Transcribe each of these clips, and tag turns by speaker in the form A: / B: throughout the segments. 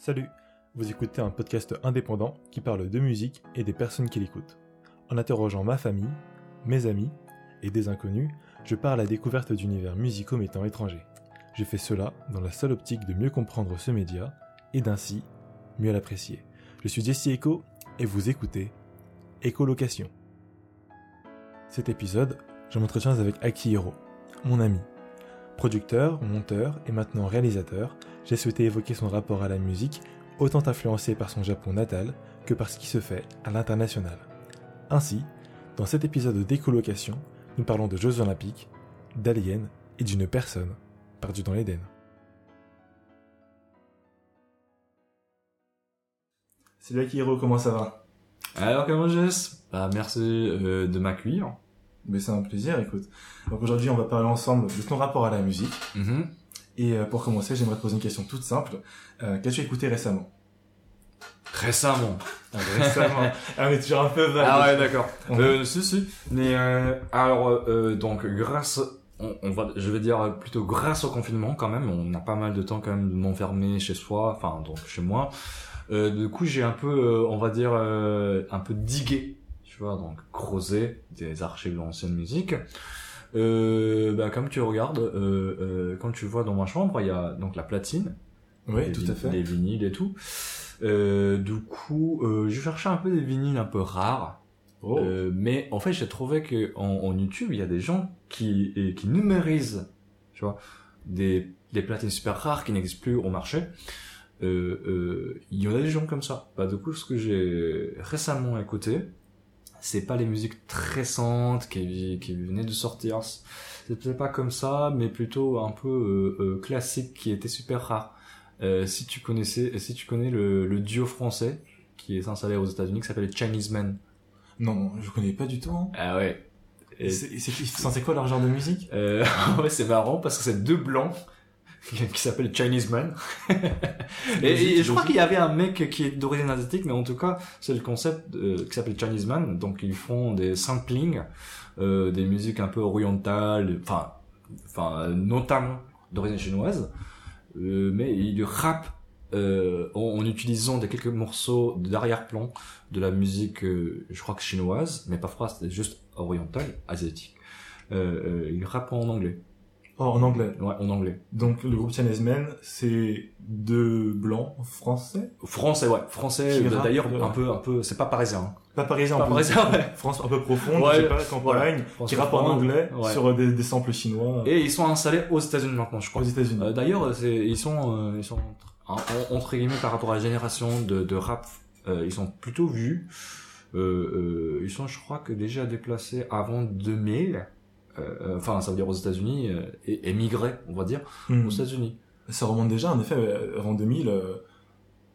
A: Salut, vous écoutez un podcast indépendant qui parle de musique et des personnes qui l'écoutent. En interrogeant ma famille, mes amis et des inconnus, je pars à la découverte d'univers musicaux m'étant étrangers. Je fais cela dans la seule optique de mieux comprendre ce média et d'ainsi mieux l'apprécier. Je suis Jesse Echo et vous écoutez Écolocation. Cet épisode, je m'entretiens avec Akihiro, mon ami. Producteur, monteur et maintenant réalisateur, j'ai souhaité évoquer son rapport à la musique, autant influencé par son Japon natal que par ce qui se fait à l'international. Ainsi, dans cet épisode d'écolocation, nous parlons de Jeux Olympiques, d'aliens et d'une personne perdue dans l'Éden. Salut Akihiro, comment ça va?
B: Alors comment Jess Bah merci euh, de m'accueillir.
A: Mais c'est un plaisir, écoute. Donc aujourd'hui, on va parler ensemble de ton rapport à la musique.
B: Mhm.
A: Et euh, pour commencer, j'aimerais te poser une question toute simple. Euh, Qu'as-tu écouté récemment?
B: Récemment.
A: Récemment. ah, est toujours un peu vague.
B: Ah ouais d'accord. Euh, si si. Mais euh, alors euh, donc grâce on, on va je vais dire plutôt grâce au confinement quand même on a pas mal de temps quand même de m'enfermer chez soi enfin donc chez moi. Euh, du coup j'ai un peu euh, on va dire euh, un peu digué tu vois donc creusé des archives d'ancienne musique. Euh, bah, comme tu regardes, euh, euh, quand tu vois dans ma chambre, il y a donc la platine,
A: Oui, tout à fait.
B: Les vinyles et tout. Euh, du coup, euh, je cherchais un peu des vinyles un peu rares.
A: Oh.
B: Euh, mais en fait, j'ai trouvé que en, en YouTube, il y a des gens qui, et qui numérisent, tu vois, des, des platines super rares qui n'existent plus au marché. Euh, euh, il y en a des gens comme ça. Bah, du coup, ce que j'ai récemment écouté, c'est pas les musiques très récentes qui, qui venaient de sortir. C'est peut-être pas comme ça, mais plutôt un peu euh, euh, classique qui était super rare. Euh, si tu connaissais, si tu connais le, le duo français qui est installé aux États-Unis, qui s'appelle Chinese Men.
A: Non, je connais pas du tout. hein.
B: Ah ouais. Et,
A: C'est c'est- c'est quoi leur genre de musique?
B: Euh, ouais, c'est marrant parce que c'est deux blancs qui s'appellent Chinese Man. et, et je crois qu'il y avait un mec qui est d'origine asiatique, mais en tout cas, c'est le concept euh, qui s'appelle Chinese Man. Donc ils font des samplings, euh, des musiques un peu orientales, enfin, enfin notamment d'origine chinoise, euh, mais ils rappent euh, en, en utilisant des quelques morceaux d'arrière-plan de la musique, euh, je crois que chinoise, mais pas française, c'est juste orientale, asiatique. Euh, euh, ils rappent en anglais.
A: Oh, en anglais.
B: Ouais, en anglais.
A: Donc le groupe Chinese Men, c'est deux blancs français?
B: Français, ouais, français. Euh, D'ailleurs, un peu, un peu, c'est pas parisien. hein.
A: Pas parisien,
B: Pas
A: en plus.
B: parisien, ouais.
A: France un peu profonde,
B: Ouais.
A: je sais pas, campagne,
B: Voilà.
A: qui rappe en anglais
B: ouais.
A: sur des, des samples chinois
B: Et ils sont installés aux États-Unis maintenant, je
A: aux
B: crois.
A: États-Unis.
B: Euh, D'ailleurs, c'est, ils sont, euh, ils sont entre, en- entre guillemets par rapport à la génération de, de rap, euh, ils sont plutôt vus. Euh, euh, ils sont, je crois, que déjà déplacés avant 2000. Euh, Enfin, ça veut dire aux États-Unis, euh, et émigrés, on va dire,
A: Hmm.
B: aux États-Unis.
A: Ça remonte déjà, en effet, euh, avant 2000. euh,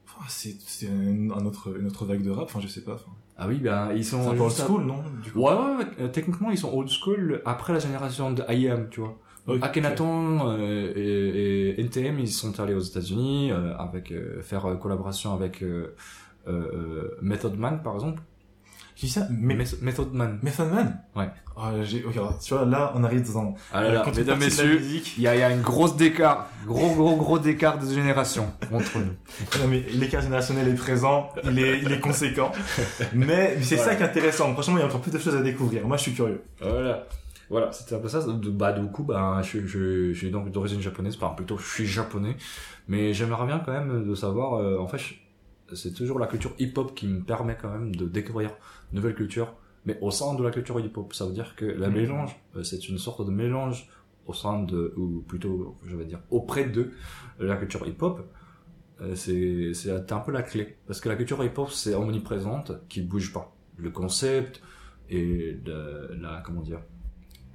A: enfin, c'est un, autre, une autre vague de rap, enfin je sais pas.
B: Ah oui, ben ils sont.
A: C'est un peu old
B: à-
A: school, non du coup?
B: Ouais, ouais, ouais, techniquement ils sont old school après la génération de IAM, tu vois.
A: Ok.
B: Akhenaton euh, et, et NTM ils sont allés aux États-Unis euh, avec euh, faire collaboration avec Method Man par exemple.
A: Qui ça?
B: Method Man.
A: Method Man?
B: Ouais.
A: Ah, j'ai, ok, alors, tu vois, là, on arrive dans
B: Ah là là, mesdames messieurs,
A: musique.
B: il y a, il y a une grosse décart, gros gros gros décart de génération entre nous.
A: Non, mais l'écart générationnel est présent, il est, il est conséquent. Mais c'est ça qui est intéressant. Franchement, il y a encore plus de choses à découvrir. Moi, je suis curieux.
B: Voilà. Voilà, c'était un peu ça. De- Bah, du coup, bah, je, je, je suis donc d'origine japonaise, enfin, plutôt, je suis japonais. Mais j'aimerais bien quand même de savoir, euh, en fait, c'est toujours la culture hip-hop qui me permet quand même de découvrir de nouvelles cultures, mais au sein de la culture hip-hop. Ça veut dire que la
A: Mhm.
B: mélange, euh, c'est une sorte de mélange au sein de, ou plutôt, je vais dire, auprès de la culture hip-hop. Euh, c'est, c'est un peu la clé. Parce que la culture hip-hop, c'est omniprésente, qui bouge pas. Le concept et la, la comment dire,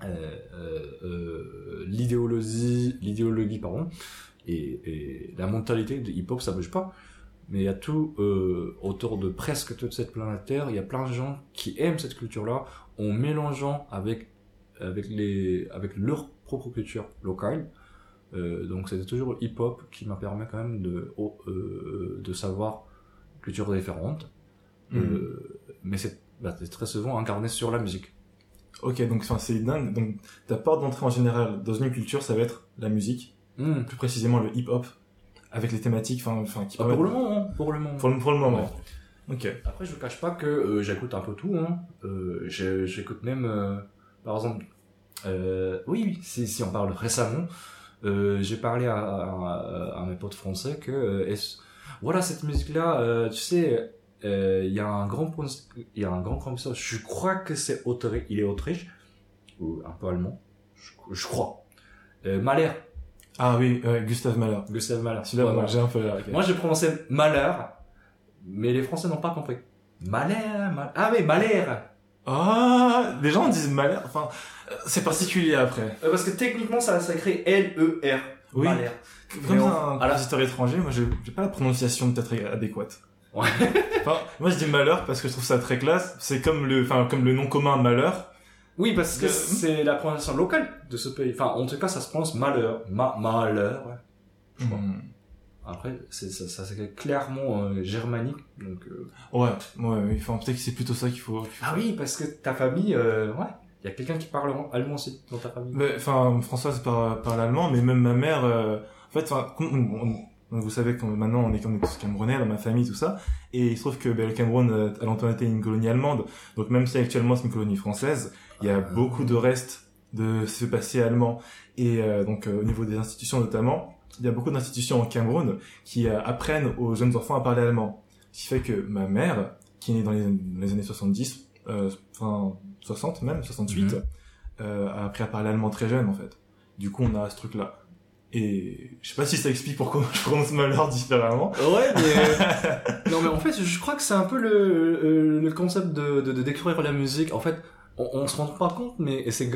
B: euh, euh, euh, l'idéologie, l'idéologie pardon, et, et la mentalité de hip-hop ça bouge pas. Mais il y a tout euh, autour de presque toute cette planète Terre. Il y a plein de gens qui aiment cette culture-là en mélangeant avec avec les avec leur propre culture locale. Euh, donc c'était toujours le hip-hop qui m'a permis quand même de oh, euh, de savoir cultures différentes.
A: Mhm.
B: Euh, mais c'est bah, très souvent incarné sur la musique.
A: Ok, donc c'est dingue. Donc, ta porte d'entrée en général dans une culture, ça va être la musique,
B: Hmm.
A: plus précisément le hip-hop. Avec les thématiques, enfin, enfin, qui
B: Ah, pour le moment, hein, pour le moment.
A: pour le, pour le moment.
B: Ouais.
A: Ok.
B: Après, je vous cache pas que euh, j'écoute un peu tout. Hein. Euh, j'écoute même, euh, par exemple, euh, oui, oui, si, si on parle récemment, euh, j'ai parlé à, à, à mes potes français que, euh, voilà, cette musique-là, euh, tu sais, euh, il y a un grand, il y a un grand compositeur. Je crois que c'est Autriche, il est Autriche ou un peu allemand, je, je crois. Euh, Mahler,
A: Ah oui, ouais, Gustave Mahler.
B: Gustave Mahler.
A: Celui-là,
B: Ouais,
A: j'ai un peu. ok.
B: Moi, j'ai prononcé malheur, mais les Français n'ont pas compris. Malheur, mal... ah oui, malheur.
A: Ah, les gens disent Mahler. Enfin, euh, c'est particulier après.
B: Euh, parce que techniquement, ça s'écrit L-E-R.
A: Oui.
B: Malheur.
A: Comme
B: on-
A: un compositeur étranger, moi, j'ai j'ai pas la prononciation peut-être adéquate.
B: Ouais.
A: Enfin, moi, je dis malheur parce que je trouve ça très classe. C'est comme le, enfin, comme le nom commun malheur.
B: Oui, parce que c'est la prononciation locale de ce pays. Enfin, en tout cas, ça se prononce malheur. Ma malheur. ouais. Je crois.
A: Hmm.
B: Après, c'est, ça, ça s'écrit clairement euh, germanique. Donc, euh,
A: Ouais, ouais, oui. Enfin, peut-être que c'est plutôt ça qu'il faut.
B: Ah oui, parce que ta famille, euh, ouais, il y a quelqu'un qui parle allemand aussi dans ta famille.
A: Enfin, Françoise parle, parle allemand, mais même ma mère, euh, en fait, enfin, on- on- on- vous savez que maintenant on est comme tous camerounais dans ma famille, tout ça, et il se trouve que ben, le Cameroun a longtemps été une colonie allemande, donc même si actuellement c'est une colonie française, il y a beaucoup de restes de ce passé allemand, et euh, donc euh, au niveau des institutions notamment, il y a beaucoup d'institutions au Cameroun qui euh, apprennent aux jeunes enfants à parler allemand, ce qui fait que ma mère, qui est née dans les, dans les années 70, euh, enfin 60 même, 68,
B: Mhm.
A: euh, a appris à parler allemand très jeune en fait. Du coup, on a ce truc-là. Et je sais pas si ça explique pourquoi je prononce malheur différemment.
B: Ouais, mais non, mais en fait, je crois que c'est un peu le, euh, le concept de, de, de découvrir la musique. En fait, on, on se rend pas compte, mais c'est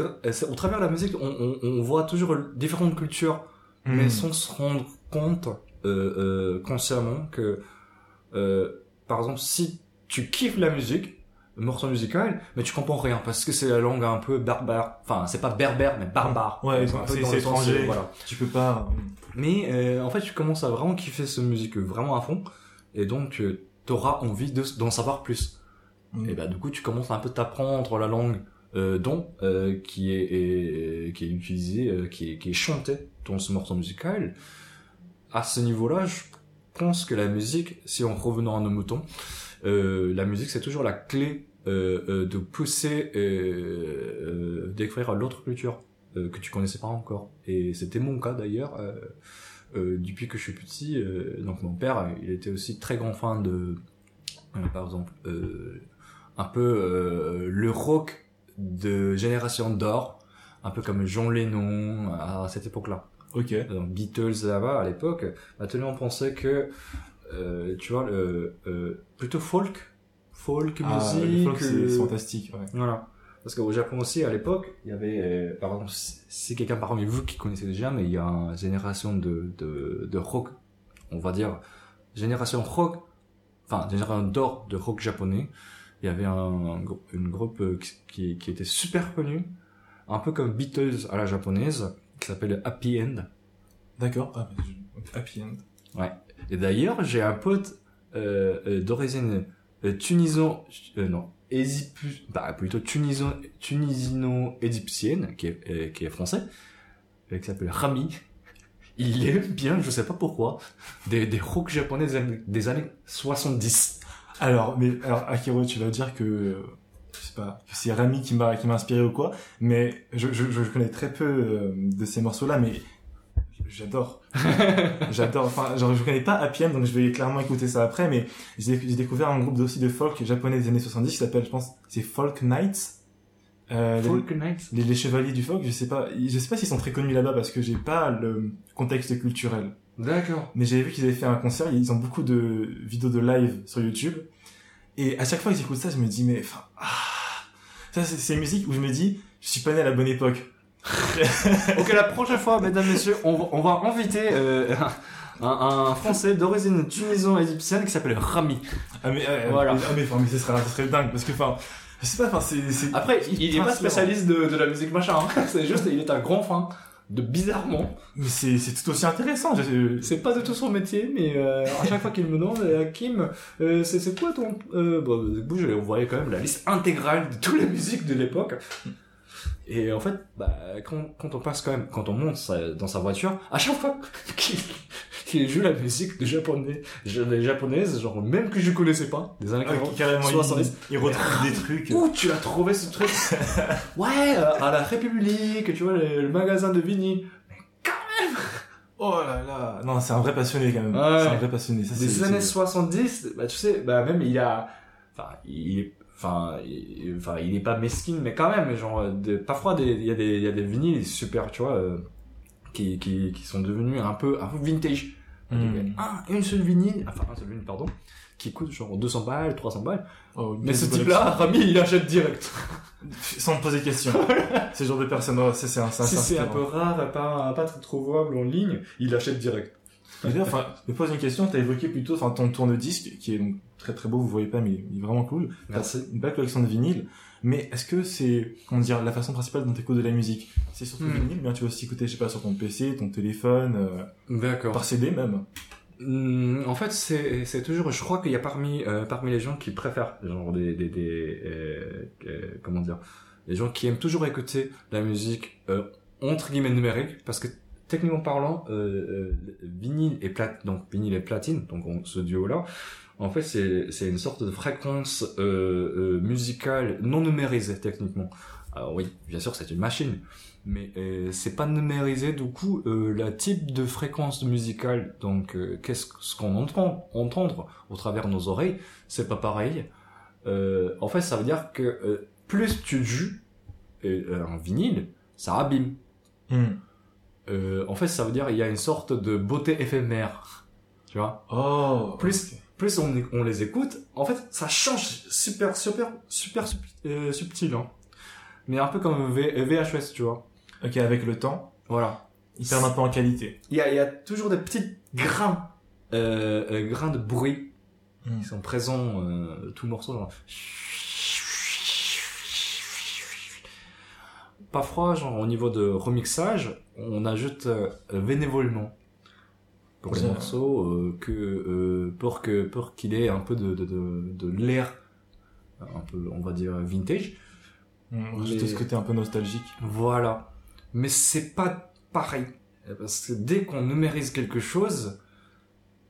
B: au travers de la musique, on, on, on voit toujours différentes cultures, mais
A: Hmm.
B: sans se rendre compte euh, euh, consciemment que, euh, par exemple, si tu kiffes la musique, le morceau musical, mais tu comprends rien parce que c'est la langue un peu barbare. Enfin, c'est pas berbère, mais barbare.
A: Ouais,
B: un peu
A: c'est- étranger.
B: euh, Voilà.
A: Tu peux pas.
B: Mais euh, en fait, tu commences à vraiment kiffer cette musique vraiment à fond, et donc tu auras envie de- d'en savoir plus.
A: Mm.
B: Et bah du coup, tu commences un peu à t'apprendre la langue euh, dont euh, qui est, est- qui est utilisée, euh, qui est qui est chantée dans ce morceau musical. À ce niveau-là, je pense que la musique, si en revenant à nos moutons, euh, la musique c'est toujours la clé euh, euh, de pousser découvrir l'autre culture que tu connaissais pas encore. Et c'était mon cas d'ailleurs. Depuis que je suis petit, donc mon père, il était aussi très grand fan de, par exemple, euh, un peu euh, le rock de génération d'or, un peu comme Jean Lennon à cette époque-là.
A: Ok.
B: Donc Beatles là-bas à l'époque. Maintenant on pensait que, euh, tu vois, le, euh, plutôt folk, folk
A: Ah,
B: musique.
A: folk, c'est
B: euh,
A: fantastique. Ouais.
B: voilà. Parce qu'au Japon aussi, à l'époque, il y avait, euh, par exemple, si si quelqu'un parmi vous qui connaissez déjà, mais il y a une génération de, de, de rock, on va dire, génération rock, enfin, génération d'or de rock japonais. Il y avait un, une groupe euh, qui, qui était super connu, un peu comme Beatles à la japonaise, qui s'appelle Happy End.
A: D'accord. Ah, Happy end.
B: Et d'ailleurs, j'ai un pote euh, euh, d'origine euh, euh, non, égyptu- bah, plutôt tunisino-égyptienne, qui est, euh, qui est français, qui s'appelle Rami. Il aime bien, je sais pas pourquoi, des, des rock japonais des années, des années 70.
A: Alors, mais alors Akiro, tu vas dire que euh, je sais pas, c'est Rami qui m'a qui m'a inspiré ou quoi, mais je, je, je connais très peu euh, de ces morceaux-là, mais j'adore. j'adore. Enfin, genre je connais pas Happy End, donc je vais clairement écouter ça après, mais j'ai découvert un groupe aussi de folk japonais des années 70 qui s'appelle, je pense, c'est Folk Knights. Euh, les-
B: Folk Night.
A: les, les chevaliers du folk, je sais pas, je sais pas s'ils sont très connus là-bas parce que j'ai pas le contexte culturel.
B: D'accord.
A: Mais j'avais vu qu'ils avaient fait un concert, ils ont beaucoup de vidéos de live sur YouTube. Et à chaque fois que j'écoute ça, je me dis, mais, enfin, ah, ça, c'est, une musique où je me dis, je suis pas né à la bonne époque.
B: Ok, la prochaine fois, mesdames, messieurs, on, va- on va inviter euh, un, un Français d'origine tuniso-égyptienne qui s'appelle Rami.
A: Ah, mais, euh,
B: Voilà.
A: ah, mais, enfin, mais ce serait, ce serait dingue, parce que, enfin, je sais pas, enfin, c'est, c'est...
B: Après, il, il est pas spécialiste de, de la musique machin, hein. c'est juste, il est un grand fan de bizarrement.
A: Mais c'est, c'est tout aussi intéressant.
B: C'est pas du tout son métier, mais euh, à chaque fois qu'il me demande, euh, Kim, euh, c'est, c'est quoi ton... Euh, bon, du coup, je lui ai envoyé quand même la liste intégrale de toutes les musiques de l'époque. Et en fait, bah, quand, quand on passe quand même, quand on monte sa- dans sa voiture, à chaque fois qu'il qui joue la musique de japonais, des japonaises, genre même que je connaissais pas, des années
A: Ah,
B: 80,
A: carrément,
B: 70.
A: il, retrouve des trucs.
B: Où tu as trouvé ce truc? Ouais, euh, à la République, tu vois, le, magasin de vinyle.
A: Oh là là. Non, c'est un vrai passionné quand même.
B: Ouais.
A: C'est un vrai passionné. Ça,
B: Des années
A: c'est-
B: 70, bah tu sais, bah même il a, enfin il est, enfin il, enfin il est pas mesquine, mais quand même, genre de, parfois il y a des, il y a des vinyles super, tu vois, euh, qui, qui, qui sont devenus un peu, un peu vintage.
A: Hmm.
B: Un, une seule vinyle, enfin un seul vinyle pardon, qui coûte genre 200 balles, 300 balles.
A: Oh,
B: Mais ce type-là, Rami, il achète direct.
A: Sans me poser de questions. ce genre de personne, oh, c'est c'est un, c'est
B: Si c'est un peu rare, pas, pas très trouvable en ligne, il achète direct.
A: D'ailleurs, enfin, je me pose une question. T'as évoqué plutôt, enfin, ton tourne-disque, qui est donc très très beau, vous voyez pas, mais il est vraiment cool.
B: Merci.
A: T'as Une belle collection de vinyles. Mais est-ce que c'est, comment dire, la façon principale dont t'écoutes de la musique? C'est surtout
B: Hmm.
A: vinyle, bien tu vas aussi écouter, je sais pas, sur ton PC, ton téléphone, euh,
B: D'accord.
A: par CD même.
B: Hum, En fait, c'est c'est toujours. Je crois qu'il y a parmi euh, parmi les gens qui préfèrent genre des des, des euh, euh, comment dire, les gens qui aiment toujours écouter la musique euh, entre guillemets numérique parce que techniquement parlant, euh, vinyle et plat donc vinyle et platine donc on- ce duo là. En fait, c'est une sorte de fréquence euh, euh, musicale non numérisée techniquement. Alors oui, bien sûr, c'est une machine, mais euh, c'est pas numérisé du coup euh, la type de fréquence musicale donc qu'est-ce que- ce qu'on entend entendre au travers de nos oreilles c'est pas pareil en fait ça veut dire que plus tu joues un vinyle ça abîme
A: Hmm.
B: En fait ça veut dire il y a une sorte de beauté éphémère tu vois?
A: Oh.
B: Plus-. Plus on, on les écoute en fait ça change super super super euh, subtil hein. mais un peu comme v, VHS tu vois
A: Ok, avec le temps,
B: voilà
A: ils perdent un peu en qualité.
B: il y a, il y a toujours des petits grains, euh, euh, grains de bruit
A: Hmm.
B: qui sont présents euh, tout morceau. Genre. Parfois, genre au niveau de remixage, on ajoute euh, bénévolement pour les morceaux euh, que euh, pour que pour qu'il ait un peu de de, de, de l'air un peu on va dire vintage
A: Juste
B: Mais-
A: ce côté un peu nostalgique.
B: voilà. Mais c'est pas pareil. Parce que dès qu'on numérise quelque chose,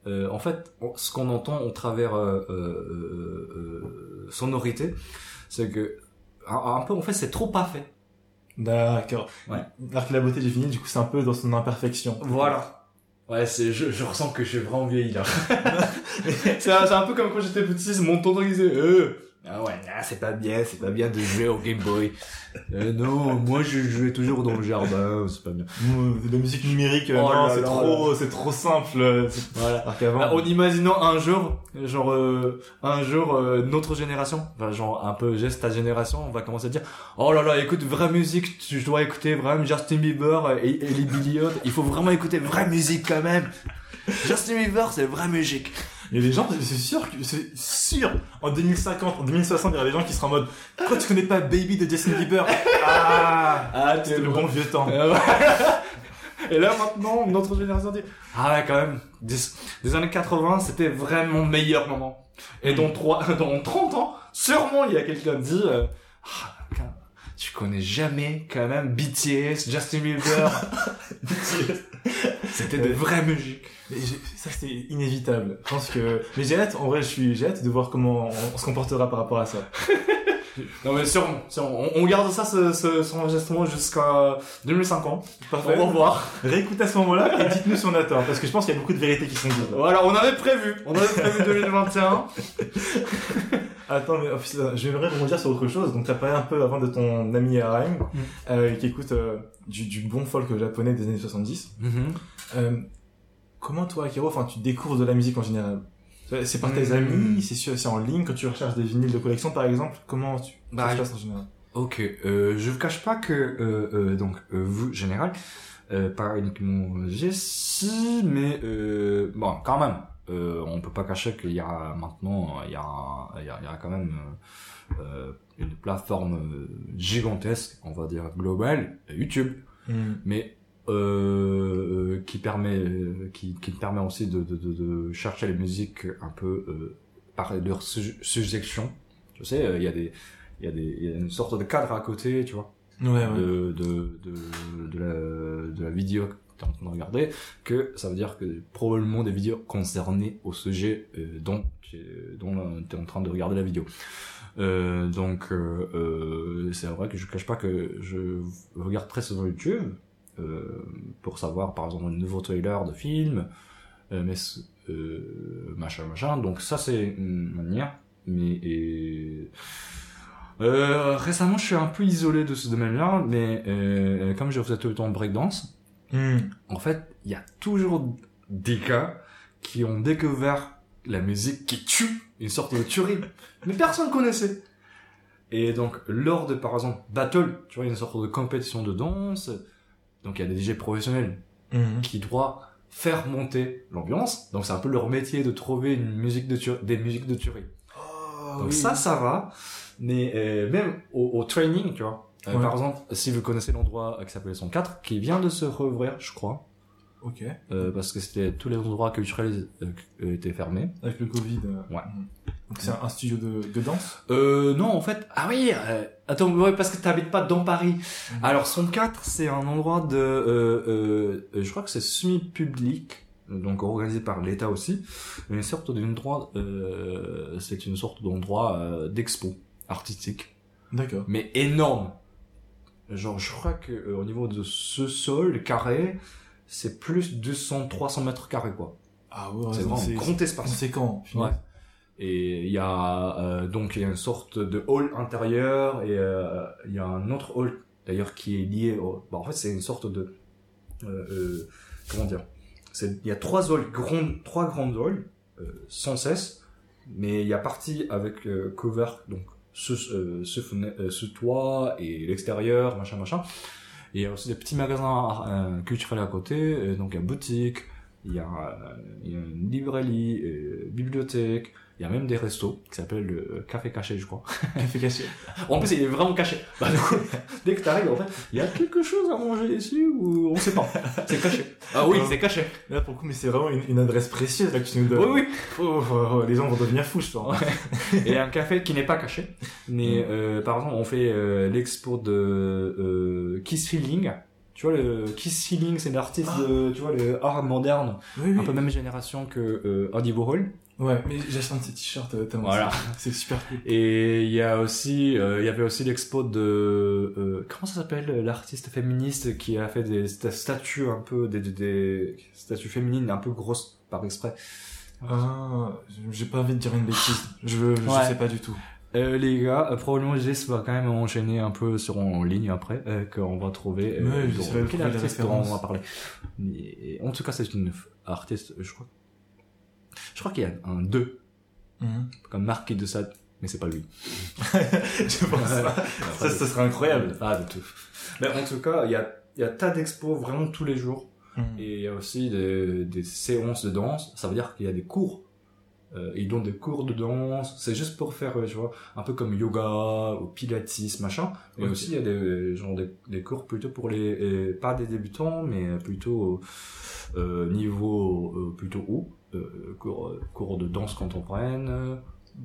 B: euh, en fait, on- ce qu'on entend au travers euh, euh, euh, euh, sonorité, c'est que un, un peu, en fait, c'est trop pas fait.
A: D'accord.
B: Ouais.
A: Alors que la beauté du vinyle, du coup, c'est un peu dans son imperfection.
B: Voilà. Ouais, c'est, je, je ressens que j'ai vraiment vieilli là. c'est un peu comme quand j'étais petit, mon tonton disait, euh, ah ouais, ah, c'est pas bien, c'est pas bien de jouer au Game Boy. Euh, non, moi je jouais toujours dans le jardin, c'est pas bien.
A: Mmh, De la musique numérique, euh,
B: Oh
A: non, c'est trop, c'est trop simple. euh,
B: Voilà. Bah, en imaginant un jour, genre euh, un jour euh, notre génération, enfin, genre un peu geste ta génération, on va commencer à dire oh là là écoute vraie musique, tu dois écouter vraiment Justin Bieber et, et les Billy il faut vraiment écouter vraie musique quand même. Justin Bieber c'est vraie musique.
A: Il y a des gens, c'est sûr, que- c'est sûr, en 2050, en 2060, il y aura des gens qui seront en mode, quoi, tu connais pas Baby de Justin Bieber? Ah!
B: Ah
A: C'était le bon vieux temps.
B: Euh, Et là maintenant notre génération dit ah ouais quand même des, des années 80 c'était vraiment meilleur moment. Et dans trois dans 30 ans sûrement il y a quelqu'un qui dit euh, ah, tu connais jamais quand même BTS, Justin Bieber. C'était de vraies musiques.
A: Ça, c'est inévitable. Je pense que, mais j'ai hâte, en vrai, je suis, j'ai hâte de voir comment on se comportera par rapport à ça.
B: Non mais sûrement, sûrement. On, on garde ça ce, ce, enregistrement jusqu'à 2050.
A: Parfait.
B: Au revoir.
A: Réécoutez à ce moment-là et dites-nous si on a tort, parce que je pense qu'il y a beaucoup de vérités qui sont dites.
B: Voilà, on avait prévu. On avait prévu 2021.
A: Attends, mais euh, j'aimerais rebondir sur autre chose. Donc, tu as parlé un peu avant de ton ami Araim, euh, qui écoute euh, du, du bon folk japonais des années 70. Euh, comment toi, Akiro, enfin, tu découvres de la musique en général? C'est par tes
B: Mhm.
A: amis, c'est en ligne quand tu recherches des vinyles de collection, par exemple? Comment tu
B: Bah,
A: ça se passe en général?
B: Ok, euh, je vous cache pas que euh, euh, donc euh, vous général, euh, pas uniquement Jessie, mais euh, bon quand même, euh, on peut pas cacher qu'il y a maintenant il y a il y a, il y a quand même une plateforme gigantesque, on va dire globale, YouTube, mais euh, qui permet euh, qui qui permet aussi de de, de, de chercher les musiques un peu euh, par leur su- suggestion. Tu sais, euh, il y a des il y a des il y a une sorte de cadre à côté, tu vois,
A: Ouais, ouais.
B: de de de de la de la vidéo t'es en train de regarder, que ça veut dire que probablement des vidéos concernées au sujet euh, dont tu dont t'es en train de regarder la vidéo. Euh, donc euh, euh, c'est vrai que je cache pas que je regarde très souvent YouTube pour savoir par exemple un nouveau trailer de film, euh, mais euh, machin machin. Donc ça c'est une manière. Mais et, euh, récemment je suis un peu isolé de ce domaine-là, mais euh, comme je faisais tout le temps breakdance,
A: Hmm.
B: en fait il y a toujours des gars qui ont découvert la musique qui tue, une sorte de tuerie, mais personne connaissait. Et donc, lors de, par exemple, battle, tu vois, une sorte de compétition de danse, donc il y a des DJ professionnels
A: Hmm.
B: qui doivent faire monter l'ambiance, donc c'est un peu leur métier de trouver une musique de tuerie, des musiques de tuerie.
A: Oh,
B: Donc
A: oui.
B: ça, ça va, mais euh, même au, au training, tu vois, euh,
A: Ouais.
B: par exemple, si vous connaissez l'endroit qui s'appelle 104, qui vient de se rouvrir, je crois,
A: Ok.
B: euh, parce que c'était tous les endroits culturels euh, étaient fermés.
A: Avec le Covid. euh,
B: Ouais.
A: hmm. Donc c'est un, un studio de, de danse
B: Euh, non, en fait, ah oui, euh, attends, ouais, parce que t'habites pas dans Paris.
A: Mhm.
B: Alors, 104, c'est un endroit de, euh, euh, je crois que c'est semi-public, donc organisé par l'État aussi, une sorte d'endroit, euh, c'est une sorte d'endroit euh, d'expo artistique,
A: D'accord.
B: mais énorme. Genre, je crois que euh, au niveau de ce sol carré, c'est plus de 200-300 mètres carrés, quoi.
A: Ah ouais,
B: c'est vraiment un grand espace.
A: conséquent.
B: Ouais. Et il y a euh, donc il y a une sorte de hall intérieur et euh, il y a un autre hall d'ailleurs qui est lié au. Bah, en fait, c'est une sorte de euh, euh, comment dire il y a trois halls grands, trois grandes halls euh, sans cesse, mais il y a partie avec euh, cover donc ce euh, ce, euh, ce toit et l'extérieur machin machin. Il y a aussi des petits magasins euh, culturels à côté, donc il y a boutique, il y a, euh, il y a une librairie, bibliothèque, il y a même des restos qui s'appellent le Café Caché, je crois.
A: Café caché.
B: En plus, il est vraiment caché. Bah, du coup, dès que t'arrives, en fait, il y a quelque chose à manger ici ou on sait pas. C'est caché. Ah oui, c'est caché.
A: Là, pour le coup, mais c'est vraiment une, une adresse précieuse là, que tu nous donnes.
B: Oui, oui.
A: Oh, oh, oh, les gens vont devenir fous, je pense.
B: Et un café qui n'est pas caché. Mais, euh, par exemple, on fait euh, l'expo de euh, Kiss Feeling. Tu vois, le Kiss Feeling, c'est l'artiste de, tu vois, le art moderne.
A: Oui, oui.
B: Un peu même génération que euh, Andy Warhol.
A: Ouais, mais j'achète un de ces t-shirts, euh, Thomas.
B: Voilà.
A: C'est super cool.
B: Et il y a aussi, euh, il y avait aussi l'expo de, euh, comment ça s'appelle, l'artiste féministe qui a fait des sta- statues un peu, des, des, des statues féminines un peu grosses par exprès.
A: Ah, j'ai pas envie de dire une bêtise. Je, je
B: Ouais.
A: sais pas du tout.
B: Euh, les gars, euh, probablement Jess va quand même enchaîner un peu sur en ligne après, euh, qu'on va trouver. Euh,
A: Ouais, de
B: quel artiste on va parler. Et, en tout cas, c'est une artiste, je crois. Je crois qu'il y a un 2,
A: Mhm.
B: comme Marquis de Sade, mais c'est pas lui.
A: je pense pas. Ça, ça serait incroyable.
B: Pas du tout. Mais en tout cas, il y a, il y a tas d'expos vraiment tous les jours.
A: Mhm.
B: Et il y a aussi des, des séances de danse. Ça veut dire qu'il y a des cours. Euh, ils donnent des cours de danse. C'est juste pour faire, euh, tu vois, un peu comme yoga ou pilates, machin. Mais aussi, il y a des, genre des, des cours plutôt pour les, pas des débutants, mais plutôt euh, niveau euh, plutôt haut. Euh, cours, euh, cours de danse contemporaine, euh,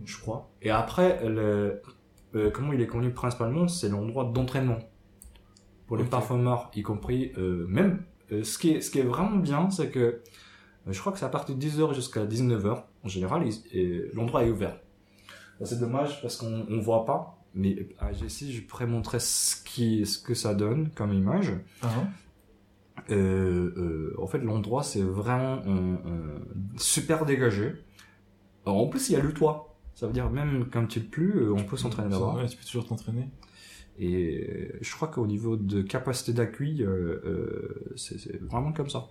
B: je crois. Et après, le, euh, comment il est connu principalement, c'est l'endroit d'entraînement pour les
A: Ok.
B: performeurs, y compris euh, même. euh, ce qui est ce qui est vraiment bien, c'est que euh, je crois que c'est à partir de 10h jusqu'à 19h en général, l'endroit est ouvert. C'est dommage parce qu'on on voit pas, mais à GC, je pourrais montrer ce qui ce que ça donne comme image.
A: Ah.
B: Euh, euh, en fait, l'endroit c'est vraiment super dégagé. Alors, en plus, il y a le toit. Ça veut dire même quand il pleut, on peut s'entraîner là-bas.
A: Ouais, tu peux toujours t'entraîner.
B: Et euh, je crois qu'au niveau de capacité d'accueil, euh, c'est c'est vraiment comme ça.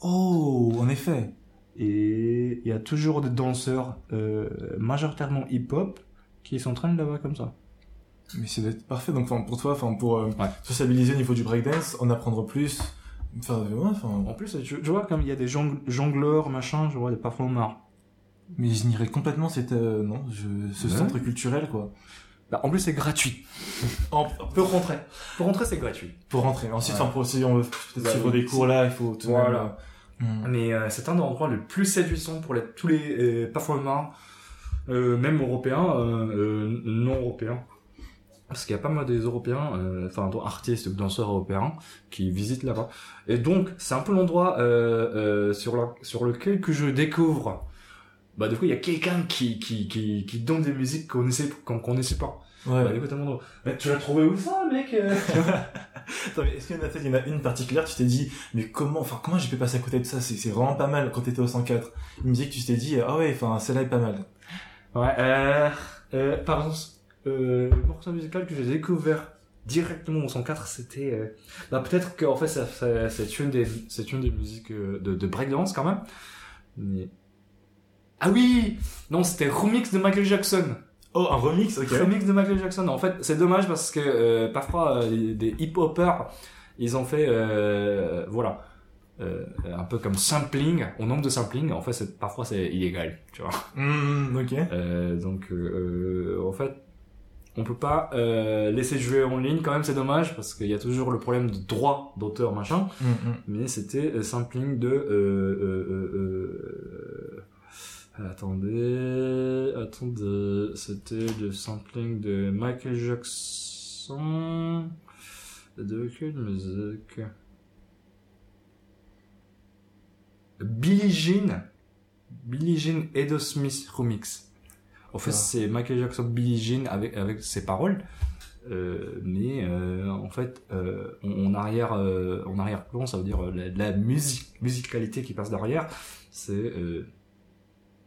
A: Oh, en effet.
B: Et il y a toujours des danseurs euh, majoritairement hip-hop qui s'entraînent là-bas comme ça.
A: Mais c'est d'être parfait. Donc, enfin, pour toi, enfin, pour euh,
B: Ouais.
A: sociabiliser au niveau du breakdance, en apprendre plus. Enfin, ouais, enfin,
B: En plus, je, je vois comme il y a des jong- jongleurs, machin, je vois des performeurs.
A: mais j'ignorais complètement cette, euh, non, je, ce
B: Ouais.
A: centre culturel, quoi.
B: Bah, en plus, c'est gratuit.
A: En-
B: Pour rentrer. Pour rentrer, c'est gratuit.
A: pour rentrer. Ensuite,
B: Ouais.
A: enfin, pour, si on veut peut-être
B: Bah,
A: suivre
B: oui.
A: des cours là, il faut tout même,
B: Voilà.
A: euh, hmm.
B: Mais euh, c'est un des endroits le plus séduisant pour les, tous les euh, performeurs, euh, même européens, euh, euh, non européens. Parce qu'il y a pas mal des Européens, euh, enfin artistes ou danseurs européens qui visitent là-bas. Et donc c'est un peu l'endroit euh, euh, sur, la, sur lequel que je découvre. Bah du coup il y a quelqu'un qui, qui, qui, qui donne des musiques qu'on connaissait qu'on connaissait pas.
A: Ouais.
B: Bah, du coup. Mais tu l'as trouvé où ça mec euh
A: Attends, mais est-ce qu'il y en a peut-être, il y en a une particulière, tu t'es dit, mais comment, enfin, comment j'ai pu passer à côté de ça? C'est, c'est vraiment pas mal quand t'étais au 104. Une musique, tu t'es dit, ah ouais, enfin, celle-là est pas mal.
B: Ouais, euh, euh, par exemple, euh, le morceau musical que j'ai découvert directement au 104, c'était, euh, bah peut-être qu'en fait ça, ça- c'est une des, c'est une des musiques euh, de, de breakdance quand même. Mais... Ah oui, non, c'était remix de Michael Jackson.
A: Oh, un remix, ok.
B: Remix de Michael Jackson. En fait, c'est dommage parce que euh, parfois euh, des hip-hoppers, ils ont fait, euh, voilà. euh, un peu comme sampling, au nombre de sampling, en fait, c'est, parfois c'est illégal, tu vois.
A: Hmm, ok.
B: Euh, donc, euh, en fait, on peut pas euh, laisser jouer en ligne quand même, c'est dommage parce qu'il y a toujours le problème de droit d'auteur machin.
A: Hmm, hmm.
B: Mais c'était euh, sampling de. Euh, euh, euh, attendez, attendez, c'était le sampling de Michael Jackson. De quelle musique Billie Jean. Billie Jean Edo Smith remix. En fait, c'est Michael Jackson Billie Jean avec avec ses paroles. Euh, mais euh, en fait, euh, on, on arrière, euh, en arrière-plan, ça veut dire euh, la, la musique, musicalité qui passe derrière, c'est euh,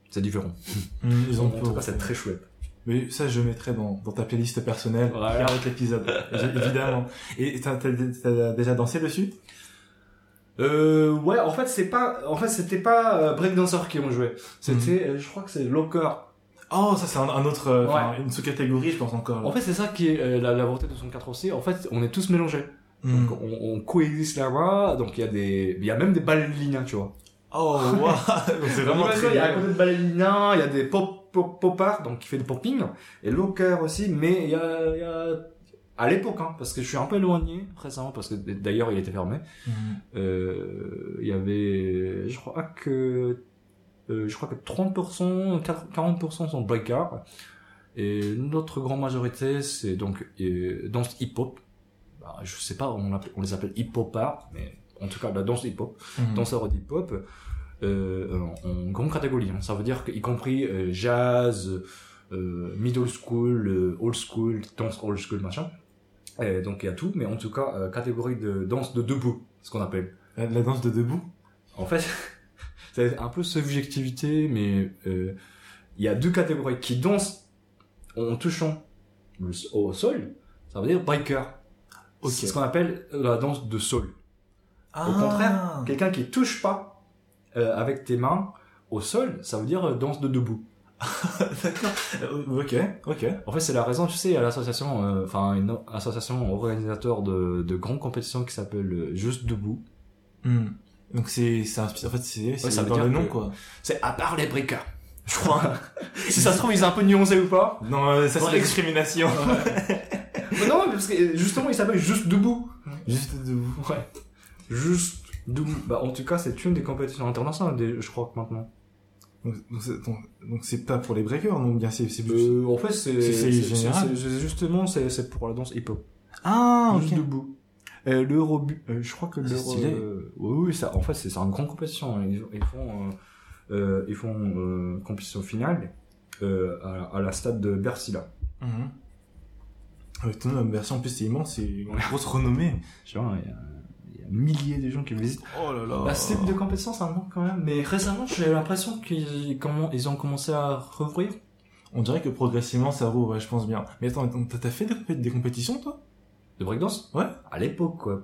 B: c'est différent.
A: Hmm, ils ont
B: en tout cas, c'est très chouette.
A: Mais ça, je mettrai dans, dans ta playlist personnelle, qui avec l'épisode, évidemment. Et t'as, t'as, t'as déjà dansé dessus?
B: Euh, ouais, en fait, c'est pas, en fait, c'était pas euh, Breakdancer qui ont joué. C'était, euh, je crois que c'est Locker.
A: Oh, ça c'est un, un autre, euh,
B: Ouais.
A: une sous-catégorie, je pense encore. là.
B: En fait, c'est ça qui est euh, la, la volonté de son 4 aussi. En fait, on est tous mélangés.
A: Hmm.
B: Donc, on, on coexiste là-bas. Donc, il y a des, il y a même des ballerinas, tu vois.
A: Oh, wow. C'est vraiment très
B: Il y a
A: bien.
B: côté de ballerina, il y a des pop, pop, pop art, donc qui fait du popping, et Locker aussi, mais il y a, il y a, à l'époque, hein, parce que je suis un peu éloigné récemment, parce que d'ailleurs il était fermé,
A: Hmm.
B: euh, il y avait, je crois que, je crois que 30%, 40% sont breaker, et notre grande majorité, c'est donc, euh, danse hip-hop, Bah, je sais pas, on, on les appelle hip-hopers, mais en tout cas, la danse hip-hop,
A: Hmm.
B: danseurs hip-hop euh, en, en grande catégorie. hein. Ça veut dire qu'y compris euh, jazz, euh, middle school, euh, old school, danse old school, machin. Et donc il y a tout, mais en tout cas, euh, catégorie de danse de debout, ce qu'on appelle.
A: La, la danse de debout?
B: En fait, c'est un peu subjectivité, mais euh, il y a deux catégories qui dansent en touchant le- au sol. Ça veut dire biker.
A: Ok.
B: C'est ce qu'on appelle la danse de sol.
A: Ah.
B: Au contraire, quelqu'un qui touche pas euh, avec tes mains au sol, ça veut dire euh, danse de debout.
A: D'accord. Euh, ok, ok.
B: En fait, c'est la raison, tu sais, il y a l'association, euh, enfin une o- association organisateur de, de grandes compétitions qui s'appelle euh, Juste Debout.
A: Hmm. Donc c'est, c'est en fait, c'est, dans le nom, quoi.
B: C'est à part les briqueurs, je crois. si ça se trouve, ils sont un peu nuancés ou pas?
A: Non, euh, ça c'est l'excrimination.
B: Mais non, parce que justement, il s'appelle Juste Debout.
A: Juste debout.
B: Ouais. Juste Debout. Bah, en tout cas, c'est une des compétitions internationales, des- je crois que maintenant.
A: Donc, c'est, pas pour les breakers, non bien c'est.
B: Euh, en fait, c'est
A: C'est- c'est
B: c'est-
A: général.
B: c'est- c'est- justement c'est c'est pour la danse hip-hop.
A: Ah,
B: Juste debout. Euh, l'euro, euh, je crois que l'euro. euh, oui, oui, ça. En fait, c'est une grande compétition. Ils, ils font, ils font euh, compétition finale euh, à, à la stade de Bercy là.
A: Mhm. Avec ton nom, version en plus c'est immense, c'est une grosse renommée.
B: Genre, il y a, il y a milliers de gens qui visitent.
A: Oh là là.
B: La stade de compétition, ça manque quand même. Mais récemment, j'ai l'impression qu'ils comment ils ont commencé à rouvrir.
A: On dirait que progressivement ça rouvre, je pense bien. Mais attends, t'as fait des compétitions toi?
B: De breakdance
A: Ouais.
B: À l'époque, quoi.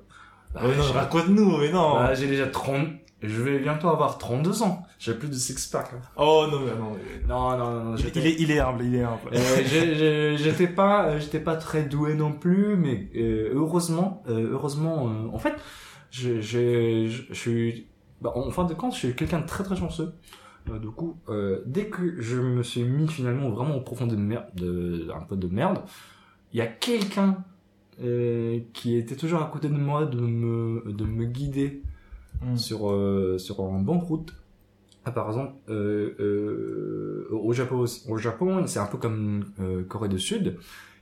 B: Bah,
A: Ouais, non, raconte-nous, mais non.
B: bah, j'ai déjà 30. Je vais bientôt avoir 32 ans. J'ai plus de six-pack. là.
A: Oh non, mais non. mais-
B: Non, non, non. non,
A: Il, est, il est humble, il est humble.
B: Euh, j'étais pas euh, j'étais pas très doué non plus mais euh, heureusement euh, heureusement euh, en fait j'ai- je je suis bah, en fin de compte je suis quelqu'un de très très chanceux du coup euh, dès que je me suis mis finalement vraiment au profond de merde de un peu de merde il y a quelqu'un qui était toujours à côté de moi de me de me guider
A: Hmm.
B: sur euh, sur une bonne route. Ah, par exemple, euh, euh, au Japon, aussi- au Japon, c'est un peu comme euh, Corée du Sud.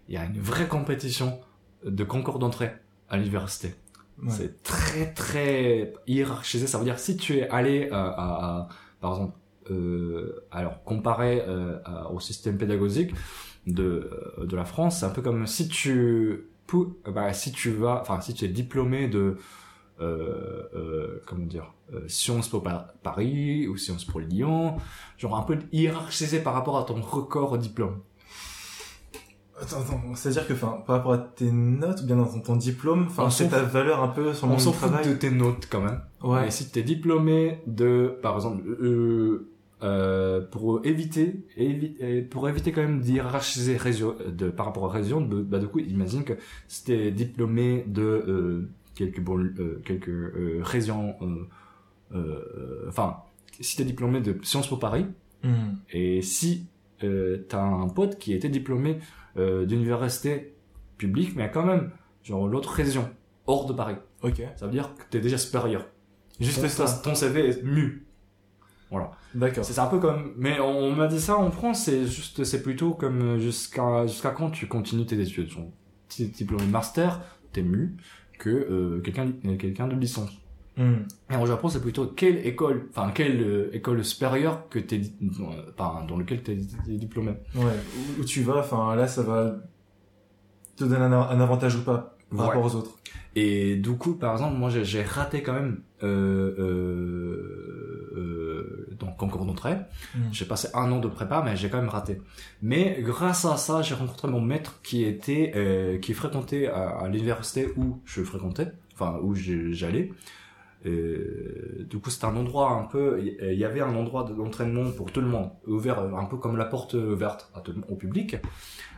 B: il y a une vraie compétition de concours d'entrée à l'université.
A: Ouais.
B: C'est très très hiérarchisé. Ça veut dire si tu es allé euh, à, à- par exemple, euh, alors comparé euh, à- au système pédagogique de euh, de la France, c'est un peu comme si tu pou- bah, si tu vas, enfin si tu es diplômé de euh, euh, comment dire euh, Sciences Po Par- Paris ou Sciences Po Lyon, genre un peu hiérarchisé par rapport à ton record au diplôme.
A: Attends, attends, c'est-à-dire que, enfin, par rapport à tes notes ou bien dans ton, diplôme, enfin,
B: On
A: c'est ta valeur un peu sur le
B: On
A: monde
B: s'en fout
A: travail?
B: de tes notes quand même.
A: Ouais.
B: Et si tu es diplômé de, par exemple, euh, euh, pour éviter, évi- et pour éviter quand même d'hierarchiser de, par rapport aux régions, de- bah, du coup, imagine que si tu es diplômé de euh, quelques, bon, euh, quelques euh, régions, euh, euh, enfin, si tu es diplômé de Sciences Po Paris,
A: Hmm.
B: et si euh, t'as un pote qui était diplômé euh, d'université publique, mais quand même, genre l'autre région, hors de Paris,
A: Ok.
B: ça veut dire que t'es déjà supérieur.
A: Juste ça.
B: ton CV est mu. Voilà.
A: D'accord.
B: C'est un peu comme, mais on, m'a dit ça en France, c'est juste, c'est plutôt comme euh, jusqu'à jusqu'à quand tu continues tes études? Si t'es diplômé master, t'es mu que euh, quelqu'un euh, quelqu'un de licence.
A: Hmm.
B: Et au Japon, c'est plutôt quelle école, enfin quelle euh, école supérieure que t'es, enfin dans lequel t'es diplômé?
A: Ouais. Où, où tu vas, enfin, là, ça va te donner un, un avantage ou pas par
B: Ouais.
A: rapport aux autres.
B: Et du coup, par exemple, moi, j'ai- j'ai raté quand même euh, euh, euh, donc concours d'entrée.
A: Hmm.
B: J'ai passé un an de prépa, mais j'ai quand même raté. Mais grâce à ça, j'ai rencontré mon maître qui était, euh, qui fréquentait à, à l'université où je fréquentais, enfin où j'allais. Euh, du coup, c'était un endroit un peu, il y avait un endroit d'entraînement pour tout le monde, ouvert euh, un peu comme la porte ouverte à tout le- au public.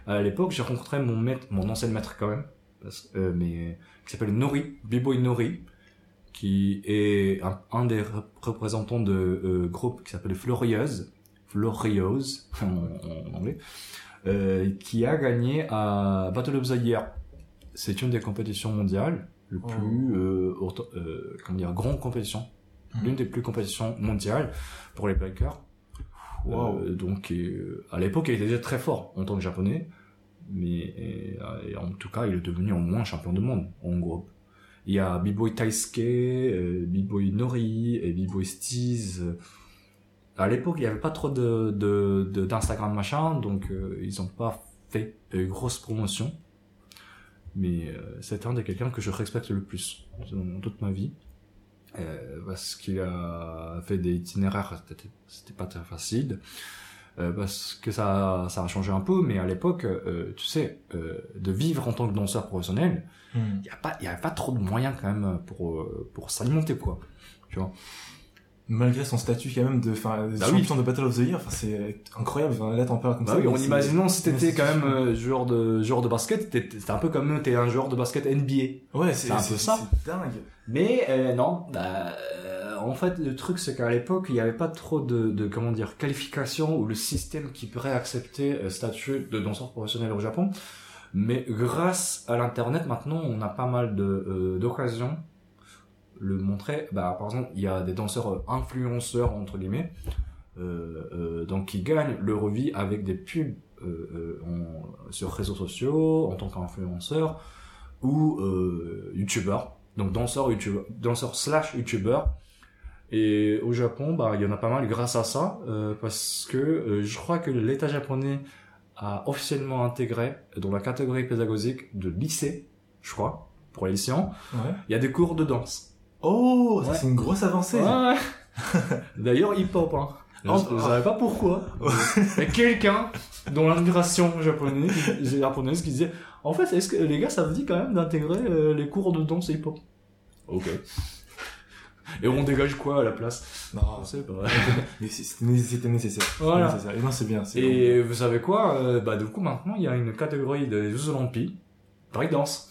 B: À l'époque, j'ai rencontré mon maître, mon ancien maître quand même, parce, euh, mais qui s'appelle Nori, B-Boy Nori, qui est un, un des rep- représentants de euh, groupe qui s'appelle Florieuse, Florieuse en, anglais, euh, qui a gagné à Battle of the Year. C'est une des compétitions mondiales, le
A: Oh.
B: plus euh, auto- euh, comment dire, grande compétition,
A: Mhm.
B: l'une des plus compétitions mondiales pour les breakers.
A: Wow.
B: Donc à l'époque, il était déjà très fort en tant que japonais, mais et en tout cas, il est devenu au moins champion du monde en groupe. Il y a B-Boy Taisuke, euh, B-Boy Nori et B-Boy Steez. À l'époque, il n'y avait pas trop de de- d'Instagram machin, donc euh, ils n'ont pas fait une grosse promotion. Mais euh, c'est un des quelqu'un que je respecte le plus dans toute ma vie. Euh, parce qu'il a fait des itinéraires, c'était- c'était pas très facile. Euh, parce que ça, ça a changé un peu, mais à l'époque, euh, tu sais, euh, de vivre en tant que danseur professionnel,
A: Hmm.
B: il y a pas, il avait pas trop de moyens quand même pour pour s'alimenter quoi. Tu vois?
A: Malgré son statut quand même de, enfin, de
B: Bah
A: champion de Battle of the Year, enfin, c'est incroyable. Enfin, là, t'en parles comme
B: Bah
A: ça.
B: oui, imaginant si t'étais quand même euh, joueur de joueur de basket, c'était un peu comme t'es un joueur de basket NBA.
A: Ouais,
B: c'est un peu ça.
A: Dingue.
B: Mais euh, non, bah, euh, en fait, le truc c'est qu'à l'époque, il n'y avait pas trop de, de comment dire qualification ou le système qui pourrait accepter euh, statut de danseur professionnel au Japon. Mais grâce à l'internet, maintenant, on a pas mal de euh, d'occasions le montrer. Bah, par exemple, il y a des danseurs euh, influenceurs entre guillemets, euh, euh, donc qui gagnent leur vie avec des pubs euh, euh, en- sur réseaux sociaux en tant qu'influenceur ou euh, youtubeur donc danseur youtubeur danseur slash youtubeur et au Japon bah il y en a pas mal grâce à ça euh, parce que euh, je crois que l'État japonais a officiellement intégré dans la catégorie pédagogique de lycée je crois pour les lycéens
A: Ouais.
B: il y a des cours de danse
A: Oh, ça
B: Ouais.
A: c'est une grosse avancée.
B: Ouais. D'ailleurs, hip-hop, hein. Je, je savais pas pourquoi. Mais quelqu'un, dans l'admiration japonaise, japonaise, qui disait, en fait, est-ce que les gars, ça vous dit quand même d'intégrer euh, les cours de danse hip-hop? Ok. Et on dégage quoi à la place?
A: Non,
B: sais pas.
A: mais c'est- c'était nécessaire.
B: Voilà.
A: nécessaire. Et non, c'est bien. c'est
B: Et vous savez quoi euh, Bah du coup, maintenant, il y a une catégorie des Jeux Olympiques, breakdance.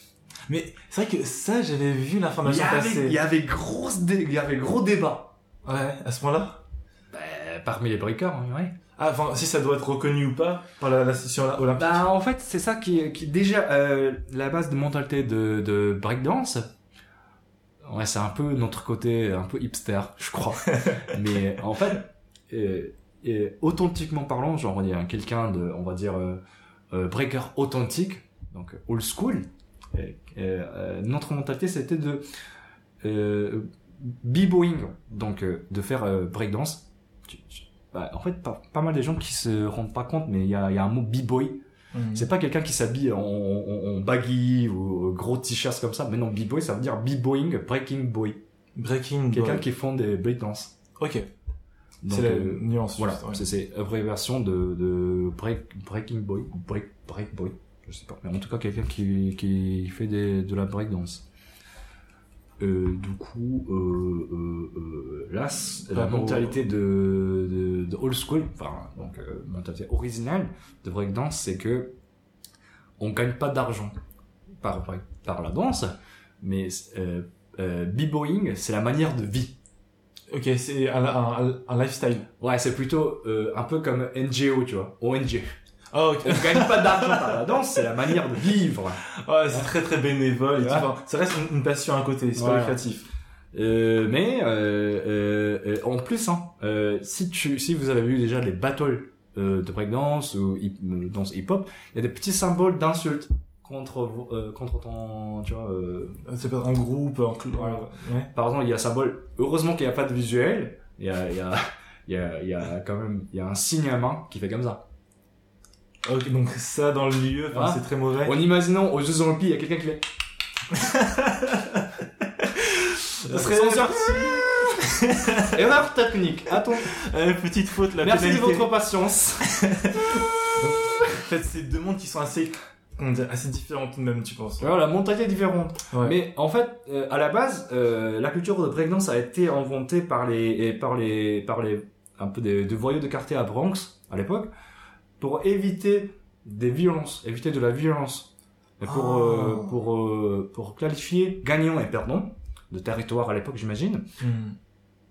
A: Mais c'est vrai que ça, j'avais vu
B: Il y
A: l'information
B: avait,
A: passer.
B: il y avait grosse dé- il y avait gros débat.
A: Ouais, à ce moment-là.
B: Bah, parmi les breakers, hein, ouais.
A: Ah, enfin, si ça doit être reconnu ou pas par la, la session olympique.
B: Bah, en fait, c'est ça qui, qui déjà euh, la base de mentalité de, de breakdance. Ouais, c'est un peu notre côté un peu hipster, je crois. Mais en fait, euh, authentiquement parlant, genre il y a quelqu'un de, on va dire, euh, euh, breaker authentique, donc old school, notre mentalité c'était de euh, b-boying, donc euh, de faire euh, breakdance. Bah, en fait, pas, pas mal de gens qui se rendent pas compte, mais il y a, y a un mot b-boy.
A: Mhm.
B: C'est pas quelqu'un qui s'habille en, en, en baggy ou euh, gros t-shirt comme ça, mais non, b-boy, ça veut dire b-boying, breaking boy.
A: Breaking
B: Quelqu'un
A: Boy.
B: qui font des breakdance.
A: Ok. C'est la
B: euh,
A: nuance.
B: voilà,
A: ouais.
B: c'est version de, de break, breaking boy, ou break, break boy, je sais pas. Mais en tout cas, quelqu'un qui, qui fait des, de la breakdance. Euh, du coup, euh, euh, là, la mentalité de, de, de old school, enfin, donc, euh, mentalité originale de breakdance, c'est que on gagne pas d'argent par, par, par la danse, mais euh, euh, b-boying, c'est la manière de vie.
A: Ok, c'est un, un, un lifestyle.
B: Ouais, c'est plutôt euh, un peu comme NGO, tu vois, ONG.
A: Ah, ok.
B: On gagne pas d'argent par la danse, c'est la manière de vivre.
A: Ouais, c'est très très bénévole. et tout.
B: Ouais.
A: Enfin, ça reste une, une passion à côté, c'est pas lucratif.
B: Euh, mais euh, euh, euh, en plus, hein, euh, si tu, si vous avez vu déjà les battles euh, de breakdance ou hip, euh, danse hip-hop, il y a des petits symboles d'insultes contre euh, contre ton, tu vois. euh,
A: C'est pas un groupe, un cl-
B: Voilà.
A: Ouais.
B: par exemple, il y a un symbole. Heureusement qu'il n'y a pas de visuel. Il y a, il y a, il y a, il y a quand même, il y a un signe à main qui fait comme ça.
A: Ok, donc ça dans le enfin,
B: Ah.
A: c'est très mauvais.
B: En imaginant aux Jeux Olympiques, il y a quelqu'un qui fait.
A: Ça serait
B: sortir. Erreur technique. Attends.
A: Euh, petite faute, la
B: Merci de votre patience.
A: En fait, c'est deux mondes qui sont assez, assez de même, tu penses.
B: Voilà, la mentalité est différente.
A: Ouais.
B: Mais en fait, euh, à la base, euh, la culture de breakdance a été inventée par les, et par les, par les, un peu des, des voyous de quartier à Bronx, à l'époque, pour éviter des violences, éviter de la violence. Et pour,
A: Ah.
B: euh, pour, euh, pour qualifier gagnant et perdant de territoire à l'époque, j'imagine,
A: Hmm.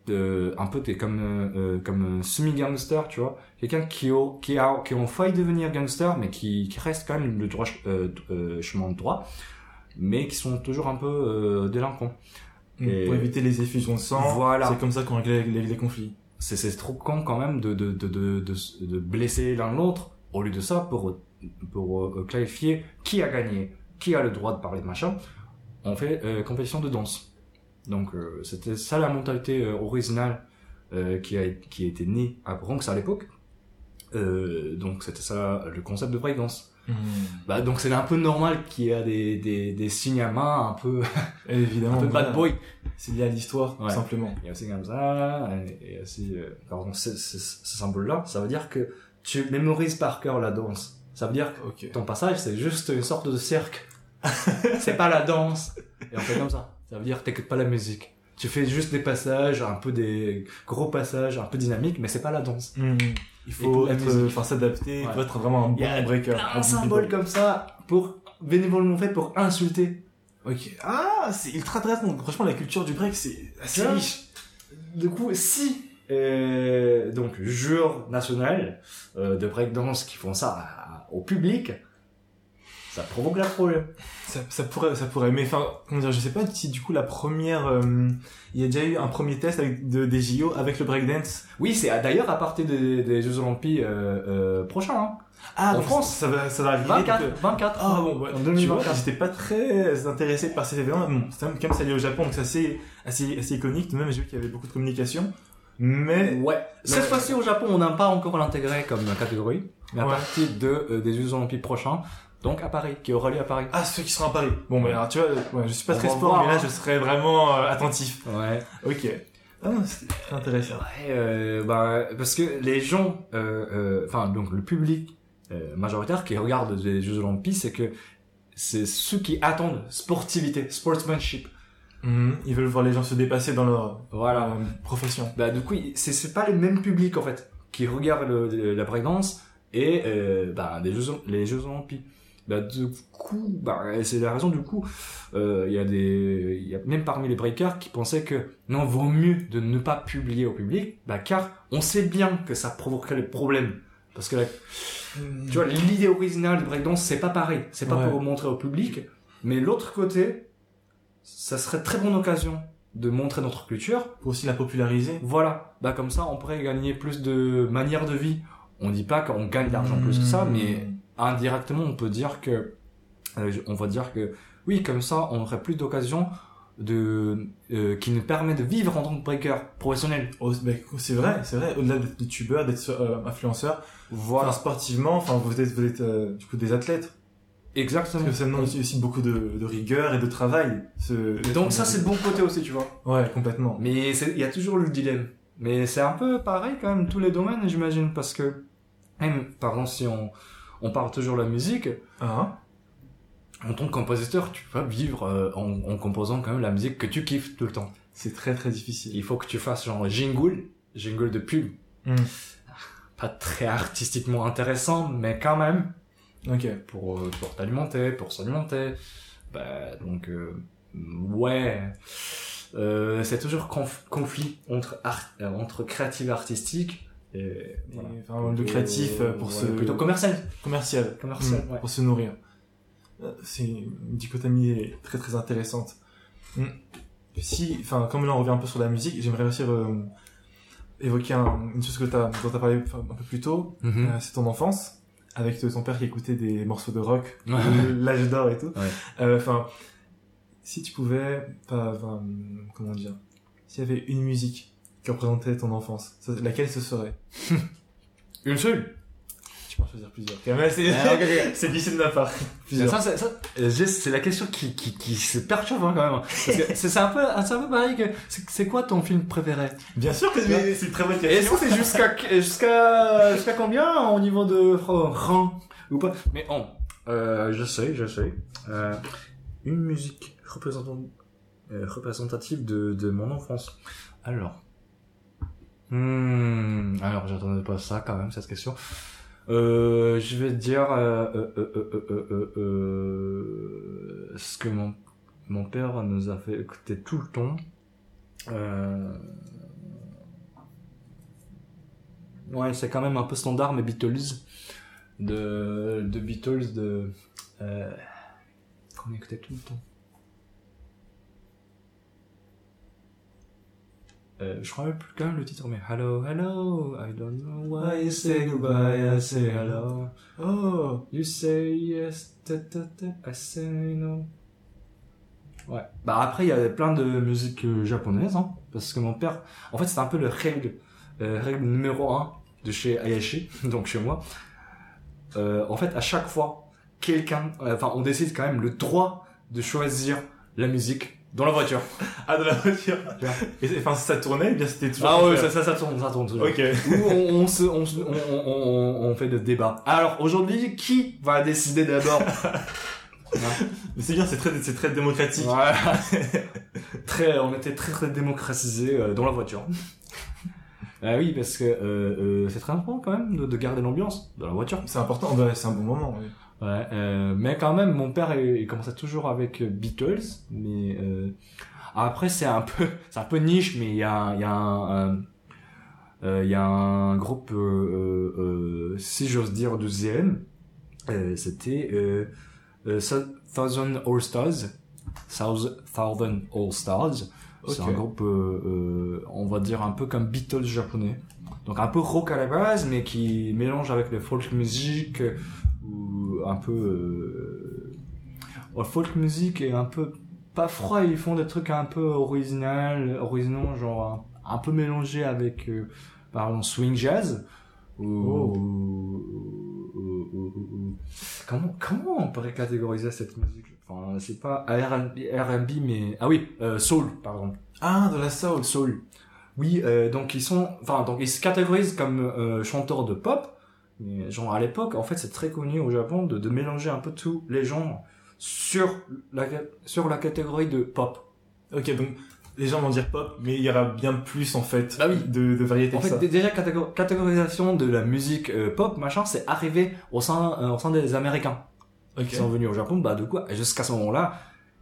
B: de, un peu t'es comme euh, euh, comme semi gangster tu vois quelqu'un qui a qui a qui ont failli devenir gangster mais qui qui reste quand même le droit euh, euh, chemin de droit mais qui sont toujours un peu euh, délinquants Et-
A: Pour éviter les effusions de sang.
B: Voilà.
A: C'est comme ça qu'on règle les, les- les conflits.
B: C'est c'est trop con quand même de de de de de, de blesser l'un l'autre au lieu de ça pour pour euh, clarifier qui a gagné qui a le droit de parler de machin. On fait euh, compétition de danse. Donc euh, c'était ça la mentalité euh, originale euh, qui a qui a été née à Bronx à l'époque. Euh, donc c'était ça le concept de breakdance.
A: Hmm.
B: bah donc c'est un peu normal qu'il y a des des des signes à main un peu
A: évidemment.
B: un peu bad boy
A: C'est lié à l'histoire,
B: Ouais.
A: simplement.
B: il y a aussi comme ça, et aussi, euh, pardon, ce, ce, ce symbole-là, ça veut dire que tu mémorises par cœur la danse. Ça veut dire que ton passage, c'est juste une sorte de cirque. c'est pas la danse. Et on fait comme ça. Ça veut dire que t'écoutes pas la musique. Tu fais juste des passages, un peu des gros passages, un peu dynamiques, mais c'est pas la danse.
A: Hmm. Il faut être, enfin, s'adapter, il
B: Ouais.
A: faut être vraiment un
B: Il y a
A: bon breaker. Un
B: de symboles
A: b-boy.
B: comme ça pour bénévolement fait pour insulter.
A: Ok. Ah, c'est ultra intéressant. Franchement, la culture du break, c'est assez riche.
B: Du coup, si euh, donc jour national euh, de breakdance qui font ça à- au public, ça provoque la problème.
A: Ça, ça pourrait, ça pourrait. Mais enfin, comment dire, je sais pas si du coup la première, euh, il y a déjà eu un premier test avec de, des JO avec le breakdance.
B: Oui, c'est d'ailleurs à partir des, des Jeux Olympiques euh, euh, prochains. Hein.
A: Ah,
B: En France.
A: ça va, ça va arriver.
B: 24,
A: donc, euh,
B: 24.
A: Ah bon, ouais.
B: en
A: tu vois,
B: 2024.
A: j'étais pas très intéressé par cet événement. Bon, c'est quand même ça allé au Japon, donc c'est assez, assez, assez iconique. Tout de même, j'ai vu qu'il y avait beaucoup de communication. Mais
B: Ouais. Cette fois-ci au Japon, on n'a pas encore l'intégré comme catégorie, mais à
A: Ouais.
B: partir de euh, des Jeux Olympiques prochains, donc à Paris, qui aura lieu à Paris.
A: ah, ceux qui seront à Paris. Bon, mais alors tu vois, ouais, je suis pas
B: On
A: très sport,
B: voir,
A: mais là,
B: hein.
A: je serais vraiment euh, attentif.
B: Ouais.
A: Ok. Ah, c'est intéressant.
B: Ouais, euh, bah, parce que les gens, euh, euh, enfin donc le public euh, majoritaire qui regarde les Jeux Olympiques, c'est que c'est ceux qui attendent sportivité, sportsmanship.
A: Mhm. Ils veulent voir les gens se dépasser dans leur
B: Voilà.
A: euh, profession.
B: Bah du coup, c'est c'est pas le même public en fait qui regarde le, le- la breakdance et euh, bah, des Jeux, les Jeux Olympiques. Bah du coup, bah c'est la raison du coup, euh, il y a des, y a même parmi les breakers qui pensaient que non vaut mieux de ne pas publier au public, bah car on sait bien que ça provoquerait des problèmes. Parce que la, tu vois, l'idée originale du breakdance, c'est pas pareil. C'est pas
A: Ouais.
B: pour montrer au public. Mais l'autre côté, ça serait très bonne occasion de montrer notre culture.
A: pour aussi la populariser.
B: Voilà. Bah, comme ça, on pourrait gagner plus de manières de vie. On dit pas qu'on gagne d'argent plus que ça,
A: Hmm.
B: mais indirectement, on peut dire que, euh, on va dire que oui, comme ça, on aurait plus d'occasions de euh, qui nous permet de vivre en tant que breaker professionnel.
A: Oh, ben, c'est vrai, c'est vrai. Au-delà d'être youtubeur, d'être euh, influenceur,
B: Voilà.
A: enfin, sportivement, enfin, vous êtes, vous êtes euh, du coup des athlètes.
B: Exactement.
A: Parce que ça demande aussi, beaucoup de, de rigueur et de travail. Ce...
B: Donc ça, c'est le bon côté aussi, tu vois.
A: Ouais, complètement.
B: Mais il y a toujours le dilemme. Mais c'est un peu pareil quand même tous les domaines, j'imagine, parce que même, par exemple, si on on parle toujours de la musique,
A: Hein
B: en tant que compositeur, tu vas vivre euh, en, en composant quand même la musique que tu kiffes tout le temps.
A: c'est très très difficile.
B: Il faut que tu fasses genre jingle, jingle de pub.
A: Hmm.
B: Pas très artistiquement intéressant, mais quand même
A: Ok.
B: pour euh, pour t'alimenter, pour s'alimenter. Bah donc euh, ouais, Euh, c'est toujours conf- conflit entre art, euh, entre créatif et artistique. Et,
A: Et,
B: voilà.
A: enfin, le créatif euh, pour
B: Ouais,
A: se
B: plutôt commercial.
A: commercial,
B: Commercial,
A: Mm,
B: ouais.
A: pour se nourrir. Euh, C'est une dichotomie très très intéressante. Mm. Si, enfin, comme là on revient un peu sur la musique, j'aimerais aussi euh, évoquer un- une chose que t'as, dont tu as parlé un peu plus tôt.
B: Mhm.
A: Euh, c'est ton enfance, avec ton père qui écoutait des morceaux de rock, l'âge d'or et tout.
B: Ouais.
A: Euh, Enfin, si tu pouvais, pas, comment dire, s'il y avait une musique qui représentait ton enfance, ça- laquelle ce serait
B: Une seule.
A: Tu peux en choisir plusieurs. C'est
B: Ah,
A: c'est glissé de ma part. Plusieurs.
B: Ça, c'est, ça, euh, c'est la question qui, qui, qui se perturbe hein, quand même. C'est, un peu, un peu pareil que, c'est, quoi ton film préféré?
A: Bien sûr que c'est une très bonne
B: Et est-ce
A: question.
B: que c'est jusqu'à, jusqu'à, jusqu'à combien au niveau de rang ou pas? Mais bon, euh, je sais, je sais. Euh, une musique représentant, euh, représentative de, de mon enfance. Alors. Hmm, alors j'attendais pas ça quand même, cette question. Euh, je vais dire euh, euh, euh, euh, euh, ce que mon, mon père nous a fait écouter tout le temps. Ouais, c'est quand même un peu standard, mais Beatles. De, de Beatles, de... Qu'on écoutait tout le temps. Euh, je crois même plus quand même le titre, mais Hello, hello, I don't know why you say goodbye, I say hello.
A: Oh,
B: You say yes, ta, ta, ta, I say no. Ouais. Bah après, il y a plein de musiques euh, japonaises, hein, parce que mon père, en fait, c'est un peu le règle, euh, règle numéro un de chez Ayashi, donc chez moi. Euh, en fait, à chaque fois, quelqu'un, enfin, on décide quand même le droit de choisir la musique dans la voiture.
A: ah de la voiture. Et enfin, ça tournait, bien c'était toujours.
B: Ah ouais, ça, ça, ça tourne, ça tourne toujours.
A: Ok.
B: Où on, on, se, on, se- on, on, fait le débat. Alors aujourd'hui, qui va décider d'abord?
A: Mais c'est bien, c'est très, c'est très démocratique.
B: Voilà. très, on était très très démocratisé euh, dans la voiture. Ah oui, parce que euh, euh, c'est très important quand même de, de garder l'ambiance dans la voiture.
A: C'est important, bah, c'est un bon moment. oui.
B: Ouais, euh, mais quand même, mon père, il, il commençait toujours avec euh, Beatles, mais euh, après c'est un peu, c'est un peu niche, mais il y a, il y a un, un- euh, il y a un groupe, euh, euh, euh, si j'ose dire, deuxième, euh, c'était euh, euh, Thousand All Stars, Thousand Thousand All Stars. C'est un groupe, euh, euh, on va dire un peu comme Beatles japonais. Donc un peu rock à la base, mais qui mélange avec le folk music euh, ou un peu euh, folk music et un peu pas froid. Ils font des trucs un peu original, originaux, genre un, un peu mélangés avec euh, par exemple swing jazz. Ou,
A: Oh.
B: ou- comment comment on pourrait catégoriser cette musique? Enfin, c'est pas R&B, mais ah oui, euh, soul par exemple.
A: Ah, de la soul.
B: Soul. Oui, euh, donc ils sont, enfin donc ils se catégorisent comme euh, chanteurs de pop, mais genre à l'époque, en fait, c'est très connu au Japon de, de mélanger un peu tous les genres sur la sur la catégorie de pop.
A: Ok, donc les gens vont dire pop, mais il y aura bien plus en fait
B: Bah oui.
A: de, de variété
B: En
A: que
B: fait,
A: ça.
B: déjà catégor- catégorisation de la musique euh, pop, machin, c'est arrivé au sein euh, au sein des Américains
A: Ok.
B: qui sont venus au Japon. Bah du coup, jusqu'à ce moment-là,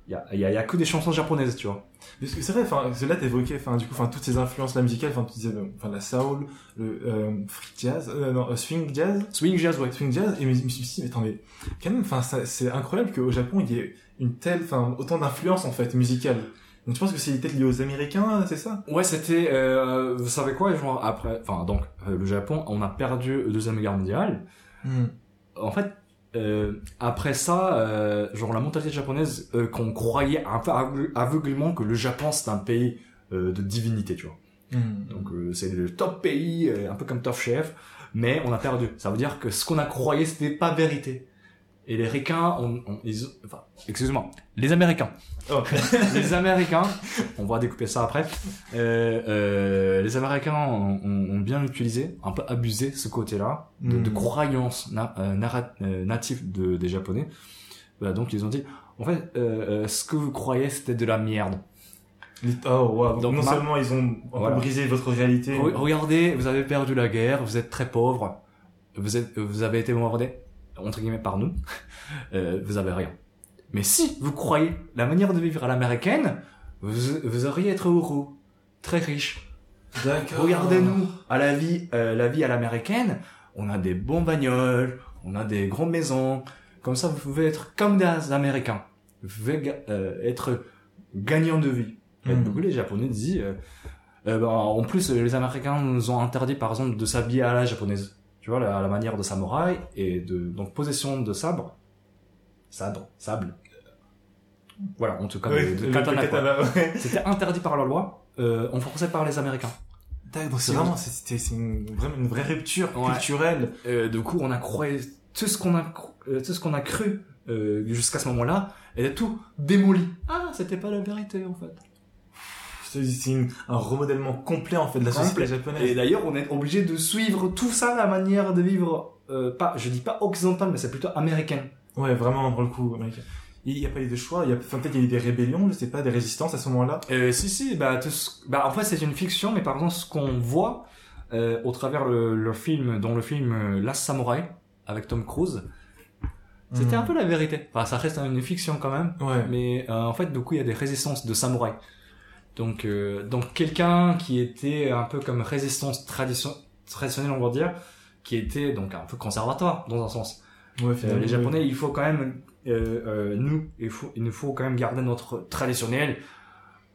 B: il y a, y, a, il y a que des chansons japonaises, tu vois.
A: Parce que c'est vrai, enfin, là t'évoquais, enfin, du coup, enfin, toutes ces influences là musicales, enfin, tu disais, enfin, la soul, le euh, free jazz, euh, non, euh, swing jazz,
B: Swing jazz, ouais.
A: swing jazz, et je me suis dit, mais attends, mais quand même, enfin, c'est incroyable qu'au Japon il y ait une telle, enfin, autant d'influence en fait musicale. Donc tu penses que c'est peut-être lié aux Américains, c'est ça?
B: Ouais, c'était, euh, vous savez quoi, genre après, enfin donc le Japon, on a perdu la deuxième guerre mondiale. En fait, euh, après ça, euh, genre la mentalité japonaise, euh, qu'on croyait un peu aveu- aveuglément que le Japon c'est un pays euh, de divinité, tu vois. Donc euh, c'est le top pays, euh, un peu comme Top Chef, mais on a perdu. Ça veut dire que ce qu'on a croyé c'était pas vérité. Et les ricains, on, on- ils, enfin, excuse-moi, les Américains.
A: Oh.
B: les Américains, on va découper ça après. Euh, euh, les Américains ont, ont- ont bien utilisé, un peu abusé ce côté-là de, de
A: Mm.
B: croyances na, euh, euh, natives de, des Japonais. Donc ils ont dit, en fait, euh, euh, ce que vous croyez c'était de la merde.
A: Oh, wow. Donc,
B: Donc,
A: non
B: ma-
A: seulement ils ont
B: Voilà.
A: brisé votre réalité.
B: Re- Regardez, vous avez perdu la guerre, vous êtes très pauvre, vous êtes, vous avez été bombardé entre guillemets par nous, euh, vous avez rien. Mais si vous croyez la manière de vivre à l'américaine, vous, vous auriez être heureux, très riche.
A: D'accord.
B: Regardez-nous à la vie, euh, la vie à l'américaine. On a des bons bagnoles, on a des grandes maisons. Comme ça, vous pouvez être comme des Américains. Vous pouvez ga- euh, être gagnant de vie. Et
A: Mm.
B: beaucoup les Japonais disent. Euh, bah, en plus, les Américains nous ont interdit, par exemple, de s'habiller à la japonaise. Tu vois, la, la manière de samouraï et de donc possession de sabre, sabre, sable. Voilà, en tout cas, de, katana, quoi.
A: katana, ouais.
B: C'était interdit par la loi, euh, enforcé par les Américains.
A: D'accord, c'est vraiment, c'est une, une vraie rupture
B: Ouais.
A: culturelle.
B: Euh, du coup, on a croyé tout ce qu'on a, euh, tout ce qu'on a cru euh, jusqu'à ce moment-là, et tout démoli. Ah, c'était pas la vérité en fait.
A: C'est un remodèlement complet en fait de la société
B: Complet.
A: japonaise.
B: Et d'ailleurs, on est obligé de suivre tout ça, la manière de vivre, euh, pas, je dis pas occidentale, mais c'est plutôt américaine.
A: Ouais, vraiment pour le coup. américain. Il n'y a pas eu de choix. Il y a, enfin, peut-être il y a eu des rébellions, je sais pas, des résistances à ce moment-là.
B: Euh, si si, bah, tout ce- bah en fait c'est une fiction, mais par exemple ce qu'on voit euh, au travers le, le film, dans le film Last Samurai avec Tom Cruise, c'était
A: Hmm.
B: un peu la vérité. Enfin, ça reste une fiction quand même.
A: Ouais.
B: Mais euh, en fait, du coup, il y a des résistances de samouraïs. Donc, euh, donc quelqu'un qui était un peu comme résistance tradition traditionnelle, on va dire, qui était donc un peu conservatoire dans un sens.
A: Ouais,
B: Euh, les Japonais, il faut quand même, euh, euh, nous, il faut, il nous faut quand même garder notre traditionnel,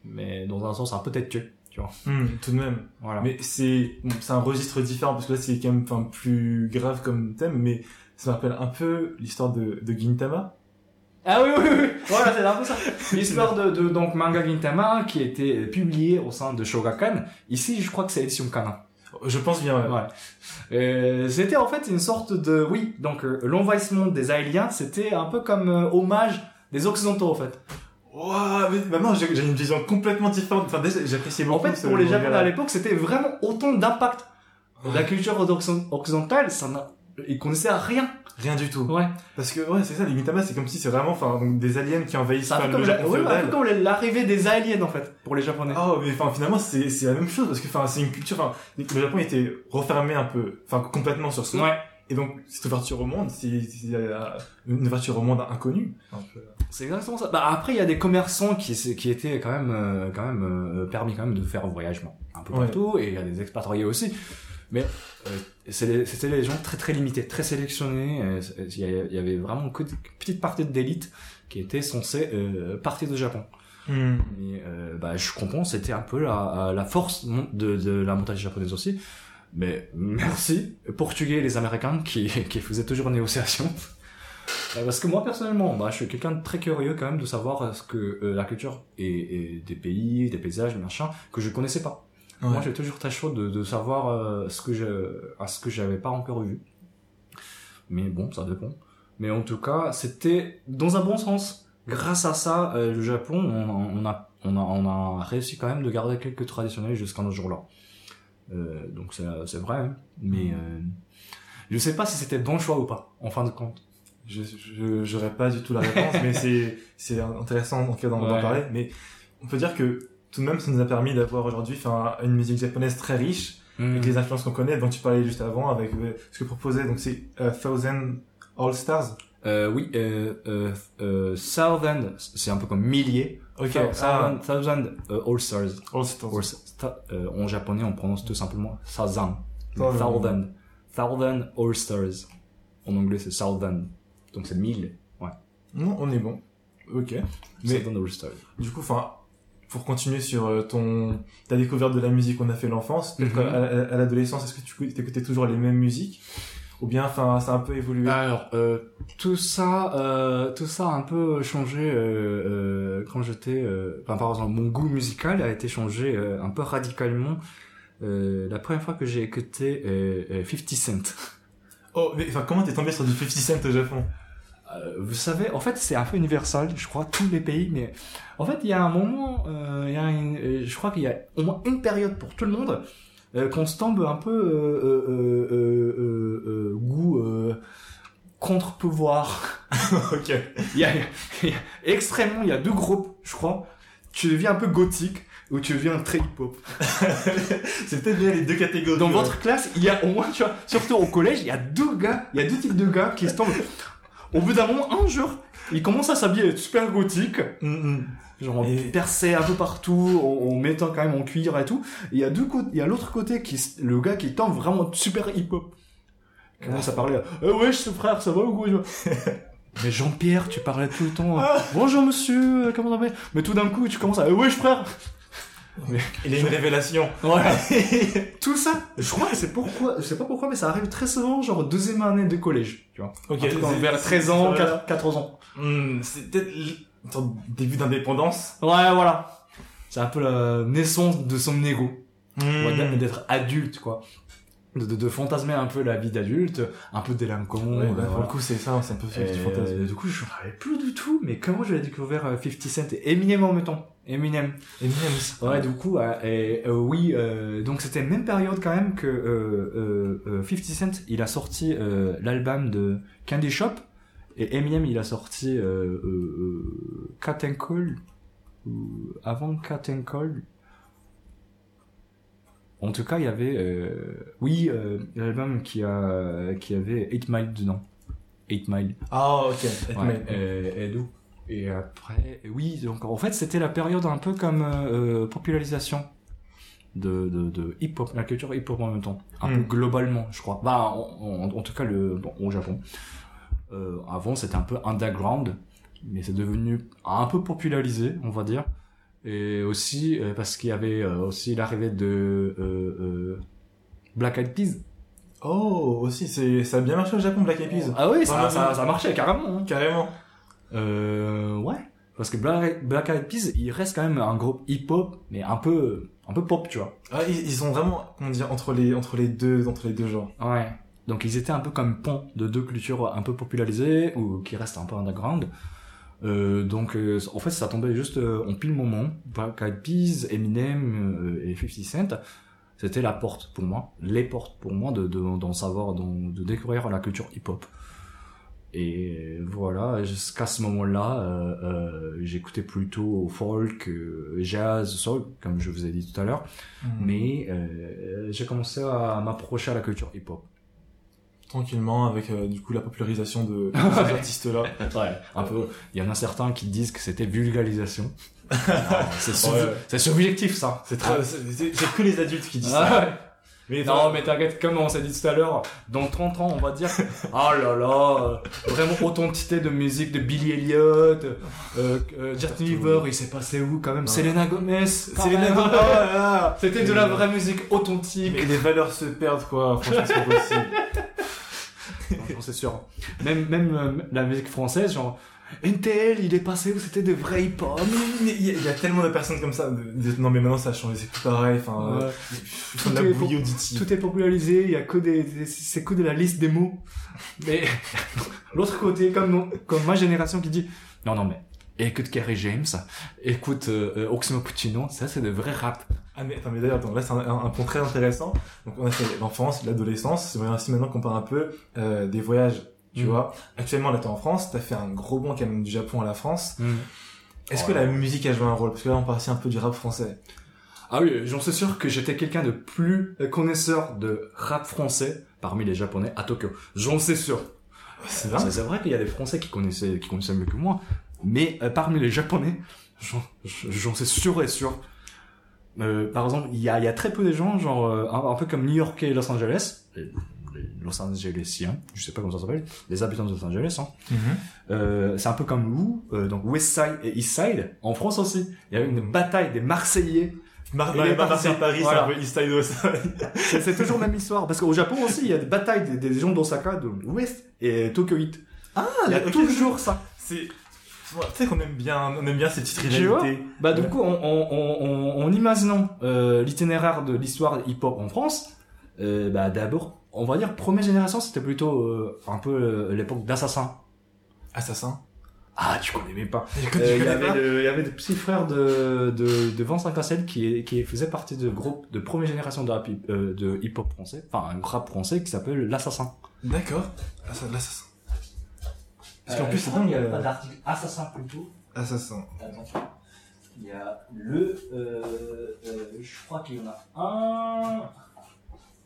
B: mais dans un sens un peu têtu, tu vois.
A: Hmm, tout de même.
B: Voilà.
A: Mais c'est bon, c'est un registre différent parce que là c'est quand même enfin plus grave comme thème, mais ça me rappelle un peu l'histoire de, de Gintama.
B: Ah oui, oui, oui. Voilà, c'est un peu ça. L'histoire de, de donc manga Gintama qui a été publié au sein de Shogakukan. Ici, je crois que c'est édition Kana.
A: Je pense bien. Ouais.
B: Ouais. Euh, c'était en fait une sorte de oui donc euh, l'envahissement des Aéliens c'était un peu comme euh, hommage des occidentaux en fait.
A: Ouah, mais maintenant j'ai j'ai une vision complètement différente. Enfin j'apprécie
B: En
A: beaucoup.
B: fait
A: ce
B: pour les. Japonais à l'époque c'était vraiment autant d'impact.
A: Ouais.
B: La culture occ- occidentale ça n'a ils connaissaient rien.
A: Rien du tout.
B: Ouais.
A: Parce que ouais c'est ça les Gintama c'est comme si c'est vraiment enfin donc des aliens qui envahissent
B: un peu
A: le
B: comme, la-
A: Japon
B: ouais, un peu comme l'arrivée des Aéliens en fait pour les Japonais.
A: Oh, mais enfin, finalement, c'est, c'est la même chose, parce que, enfin, c'est une culture, enfin, le Japon était refermé un peu, enfin, complètement sur soi.
B: Ouais.
A: Et donc, cette ouverture au monde, c'est, c'est euh, une ouverture au monde inconnu. Un peu.
B: C'est exactement ça. Bah après il y a des commerçants qui qui étaient quand même euh, quand même euh, permis quand même de faire voyagement un peu
A: Ouais.
B: partout et il y a des expatriés aussi. Mais euh, c'était les gens très très limités, très sélectionnés. euh, Il y avait- vraiment une petite partie d'élite qui était censée euh, partir du Japon. Et euh, bah, je comprends, c'était un peu la, la force de, de la montagne japonaise aussi. Mais merci, Portugais et les Américains qui, qui faisaient toujours une négociation. Parce que moi personnellement, bah, je suis quelqu'un de très curieux quand même de savoir ce que euh, la culture et, et des pays, des paysages, machin, que je connaissais pas.
A: Ouais.
B: Moi, j'ai toujours très chaud de, de savoir euh, ce que je, à ce que j'avais pas encore vu. Mais bon, ça dépend. Mais en tout cas, c'était dans un bon sens. Grâce à ça, euh, le Japon, on, on a, on a, on a réussi quand même de garder quelques traditionnels jusqu'à nos jours-là. Euh, donc c'est, vrai, hein. mais euh, je sais pas si c'était bon choix ou pas, en fin de compte.
A: Je, je, j'aurais pas du tout la réponse, mais c'est, intéressant, en tout cas, d'en, d'en
B: Ouais.
A: parler. Mais on peut dire que, tout de même, ça nous a permis d'avoir aujourd'hui, une musique japonaise très riche, avec les influences qu'on connaît, dont tu parlais juste avant, avec euh, ce que proposait, donc c'est euh, Thousand All Stars.
B: Euh, oui, euh, euh, euh, thousand, c'est un peu comme milliers.
A: Ok, ah,
B: thousand, euh, all stars.
A: All Stars.
B: Or, sta- euh, en japonais, on prononce tout simplement thousand.
A: Thousand.
B: Thousand. All stars. En anglais, c'est thousand. Donc c'est mille. Ouais.
A: Non, on est bon. Ok. Mais
B: Thousand all stars.
A: du coup, enfin, pour continuer sur euh, ton ta découverte de la musique qu'on a fait l'enfance,
B: Mhm.
A: à, l'adolescence, est-ce que tu écoutais toujours les mêmes musiques? Ou bien, enfin, ça a un peu évolué?
B: Alors, euh, tout ça, euh, tout ça a un peu changé euh, euh, quand j'étais. Euh, enfin, par exemple, mon goût musical a été changé euh, un peu radicalement euh, la première fois que j'ai écouté euh, euh, 50 Cent.
A: Oh, mais enfin, comment t'es tombé sur du 50 Cent au Japon?
B: Euh, vous savez, en fait, c'est un peu universel, je crois, tous les pays, mais en fait, il y a un moment, euh, il y a une- euh, je crois qu'il y a au moins une période pour tout le monde euh, qu'on se tombe un peu euh, euh, euh, euh, euh, euh, goût euh, contre-pouvoir.
A: Ok.
B: Il y, a, il y a- extrêmement, il y a deux groupes, je crois. Tu deviens un peu gothique ou tu deviens très hip-hop.
A: C'est peut-être bien les deux catégories.
B: Dans
A: ouais.
B: votre classe, il y a au moins, tu vois, surtout au collège, il y a deux gars, il y a deux types de gars qui se tombent. Au bout d'un moment, un jour, ils commencent à s'habiller super gothique,
A: Mm, mm.
B: genre
A: Et-
B: percé un peu partout, en, en mettant quand même en cuir et tout. Et il y a deux côtés, il y a l'autre côté qui, le gars qui tombe vraiment super hip-hop. Il commence à parler, eh ouais, je frère, ça va ou quoi Mais Jean-Pierre, tu parlais tout le temps.
A: Ah.
B: Bonjour monsieur, comment ça va Mais tout d'un coup, tu commences à, eh ouais, frère.
A: Il a une révélation.
B: Voilà. tout ça, je crois que c'est pourquoi, je sais pas pourquoi, mais ça arrive très souvent, genre deuxième année de collège, tu vois.
A: Ok.
B: Vers 13 ans,
A: c'est-
B: 4, 14 ans.
A: Hmm, c'est peut-être de début d'indépendance.
B: Ouais, voilà. C'est un peu la naissance de son ego. Ouais, d'être- d'être adulte, quoi. De, de, de fantasmer un peu la vie d'adulte, un peu délinquant.
A: Ouais,
B: euh,
A: bah,
B: voilà.
A: coup, c'est ça, c'est un peu fait du fantasme.
B: du coup, je ne savais plus du tout, mais comment je l'ai découvert euh, 50 Cent et Eminem en même temps? Eminem.
A: Eminem aussi.
B: Ouais, du coup, euh, et, euh, oui, euh, donc c'était même période quand même que euh, euh, euh, 50 Cent, il a sorti l'album de Candy Shop, et Eminem, il a sorti Cat and Call, ou avant Cat and Call. En tout cas, il y avait, oui, l'album qui a, qui avait 8 Mile dedans. 8 Mile.
A: Ah, ok.
B: Ouais, et, et d'où Et après, oui, donc en fait, c'était la période un peu comme euh, popularisation de, de, de hip-hop, la culture hip-hop en même temps. Un peu globalement, je crois. Bah, en, en- en tout cas, le, bon, au Japon. Euh, avant, c'était un peu underground, mais c'est devenu un peu popularisé, on va dire. Et aussi, euh, parce qu'il y avait euh, aussi l'arrivée de euh, euh, Black Eyed Peas.
A: Oh, aussi, c'est, ça a bien marché au Japon, Black Eyed Peas.
B: Ah oui, ça, ça, ça marchait carrément. hein.
A: Carrément.
B: Euh, ouais. Parce que Black, Black Eyed Peas, il reste quand même un groupe hip-hop, mais un peu, un peu pop, tu vois.
A: Ah, ils, ils sont vraiment, comment dire, entre les, entre les deux, entre les deux genres.
B: Ouais. Donc ils étaient un peu comme pont de deux cultures un peu popularisées, ou qui restent un peu underground. Euh, donc euh, en fait ça tombait juste euh, en pile moment. Black Eyed Peas, Eminem euh, et 50 Cent, c'était la porte pour moi, les portes pour moi de de- d'en savoir, d'en- de découvrir la culture hip-hop. Et voilà, jusqu'à ce moment-là, euh, euh, j'écoutais plutôt folk, euh, jazz, soul, comme je vous ai dit tout à l'heure.
A: Hmm.
B: Mais euh, j'ai commencé à m'approcher à la culture hip-hop.
A: Tranquillement, avec, euh, du coup, la popularisation de, de ces artistes-là.
B: Ouais, un peu. Il y en a certains qui disent que c'était vulgarisation. C'est sub-
A: Ouais.
B: c'est subjectif ça.
A: C'est très, c'est, que les adultes qui disent ça.
B: Ah.
A: Mais
B: Non, mais t'inquiète, comme on s'est dit tout à l'heure, dans 30 ans, on va dire, oh là là, euh, vraiment authenticité de musique de Billy Elliot, euh, euh, Justin Bieber, il s'est passé où quand même? Selena Gomez,
A: Selena. Gomez.
B: C'était de la vraie musique authentique.
A: Mais les valeurs se perdent, quoi. Franchement, c'est possible.
B: Sais sûr. Même, même euh, la musique française, genre, NTL, il est passé où c'était de vrais hip-hop.
A: Mais il y, a- il y a tellement de personnes comme ça. de- de- non, mais maintenant, ça a changé. C'est plus pareil. Enfin, euh, de
B: Tout
A: la
B: est
A: bouillie
B: pour-
A: auditive.
B: Tout est popularisé, il y a que des, des- c'est que de la liste des mots. Mais l'autre côté, comme non- comme ma génération qui dit, non non mais écoute Kerry James, écoute euh, euh, Oxmo Puccino, ça c'est de vrai rap.
A: Ah mais attends, mais d'ailleurs, attends, là c'est un, un, un point très intéressant. Donc on a fait l'enfance, l'adolescence. C'est aussi maintenant qu'on parle un peu euh, des voyages. Tu
B: Mm.
A: vois, actuellement là t'es en France, t'as fait un gros bond quand même du Japon à la France. Est-ce que
B: Ouais.
A: la musique a joué un rôle? Parce que là on parle un peu du rap français.
B: Ah oui, j'en suis sûr que j'étais quelqu'un de plus connaisseur de rap français parmi les Japonais à Tokyo. J'en sais sûr.
A: C'est
B: C'est c'est vrai qu'il y a des Français qui connaissaient, qui connaissaient mieux que moi, mais euh, parmi les Japonais, j'en- sais sûr et sûr. Euh, par exemple, il y a, y a très peu de gens, genre euh, un, un peu comme New York et Los Angeles, les, Los Angelesiens, je sais pas comment ça s'appelle, les habitants de Los Angeles. Hein. Euh, c'est un peu comme vous, euh, donc West Side et East Side, en France aussi. Il y a eu une bataille des Marseillais
A: Mar- Mar-. Marseille Paris,
B: Voilà.
A: c'est un peu East Side West.
B: C'est c'est toujours la même histoire. Parce qu'au Japon aussi, il y a des batailles des, des gens d'Osaka, de l'Ouest, et Tokyo 8.
A: Ah,
B: Il y a toujours ça.
A: C'est, tu sais qu'on aime bien, on aime bien
B: vois?
A: rivalités.
B: Bah, du coup, en, en, en, en imaginant euh, l'itinéraire de l'histoire hip-hop en France, euh, bah, d'abord, on va dire, première génération, c'était plutôt euh, un peu euh, l'époque d'Assassin.
A: Assassin.
B: Ah, tu connais même pas. Euh, Il y avait
A: pas.
B: le- il y avait des petits frères de, de, de Vincent Cassel qui, qui faisaient partie de groupe de première génération de, rap euh, de hip-hop français, enfin un rap français qui s'appelle L'Assassin.
A: D'accord. L'assassin. Parce qu'en plus,
B: je
A: c'est
B: crois
A: dingue.
B: qu'il y a
A: euh,
B: pas d'article Assassin plutôt.
A: Assassin.
B: Attention. Il y a le. Euh, euh, je crois qu'il y en a un.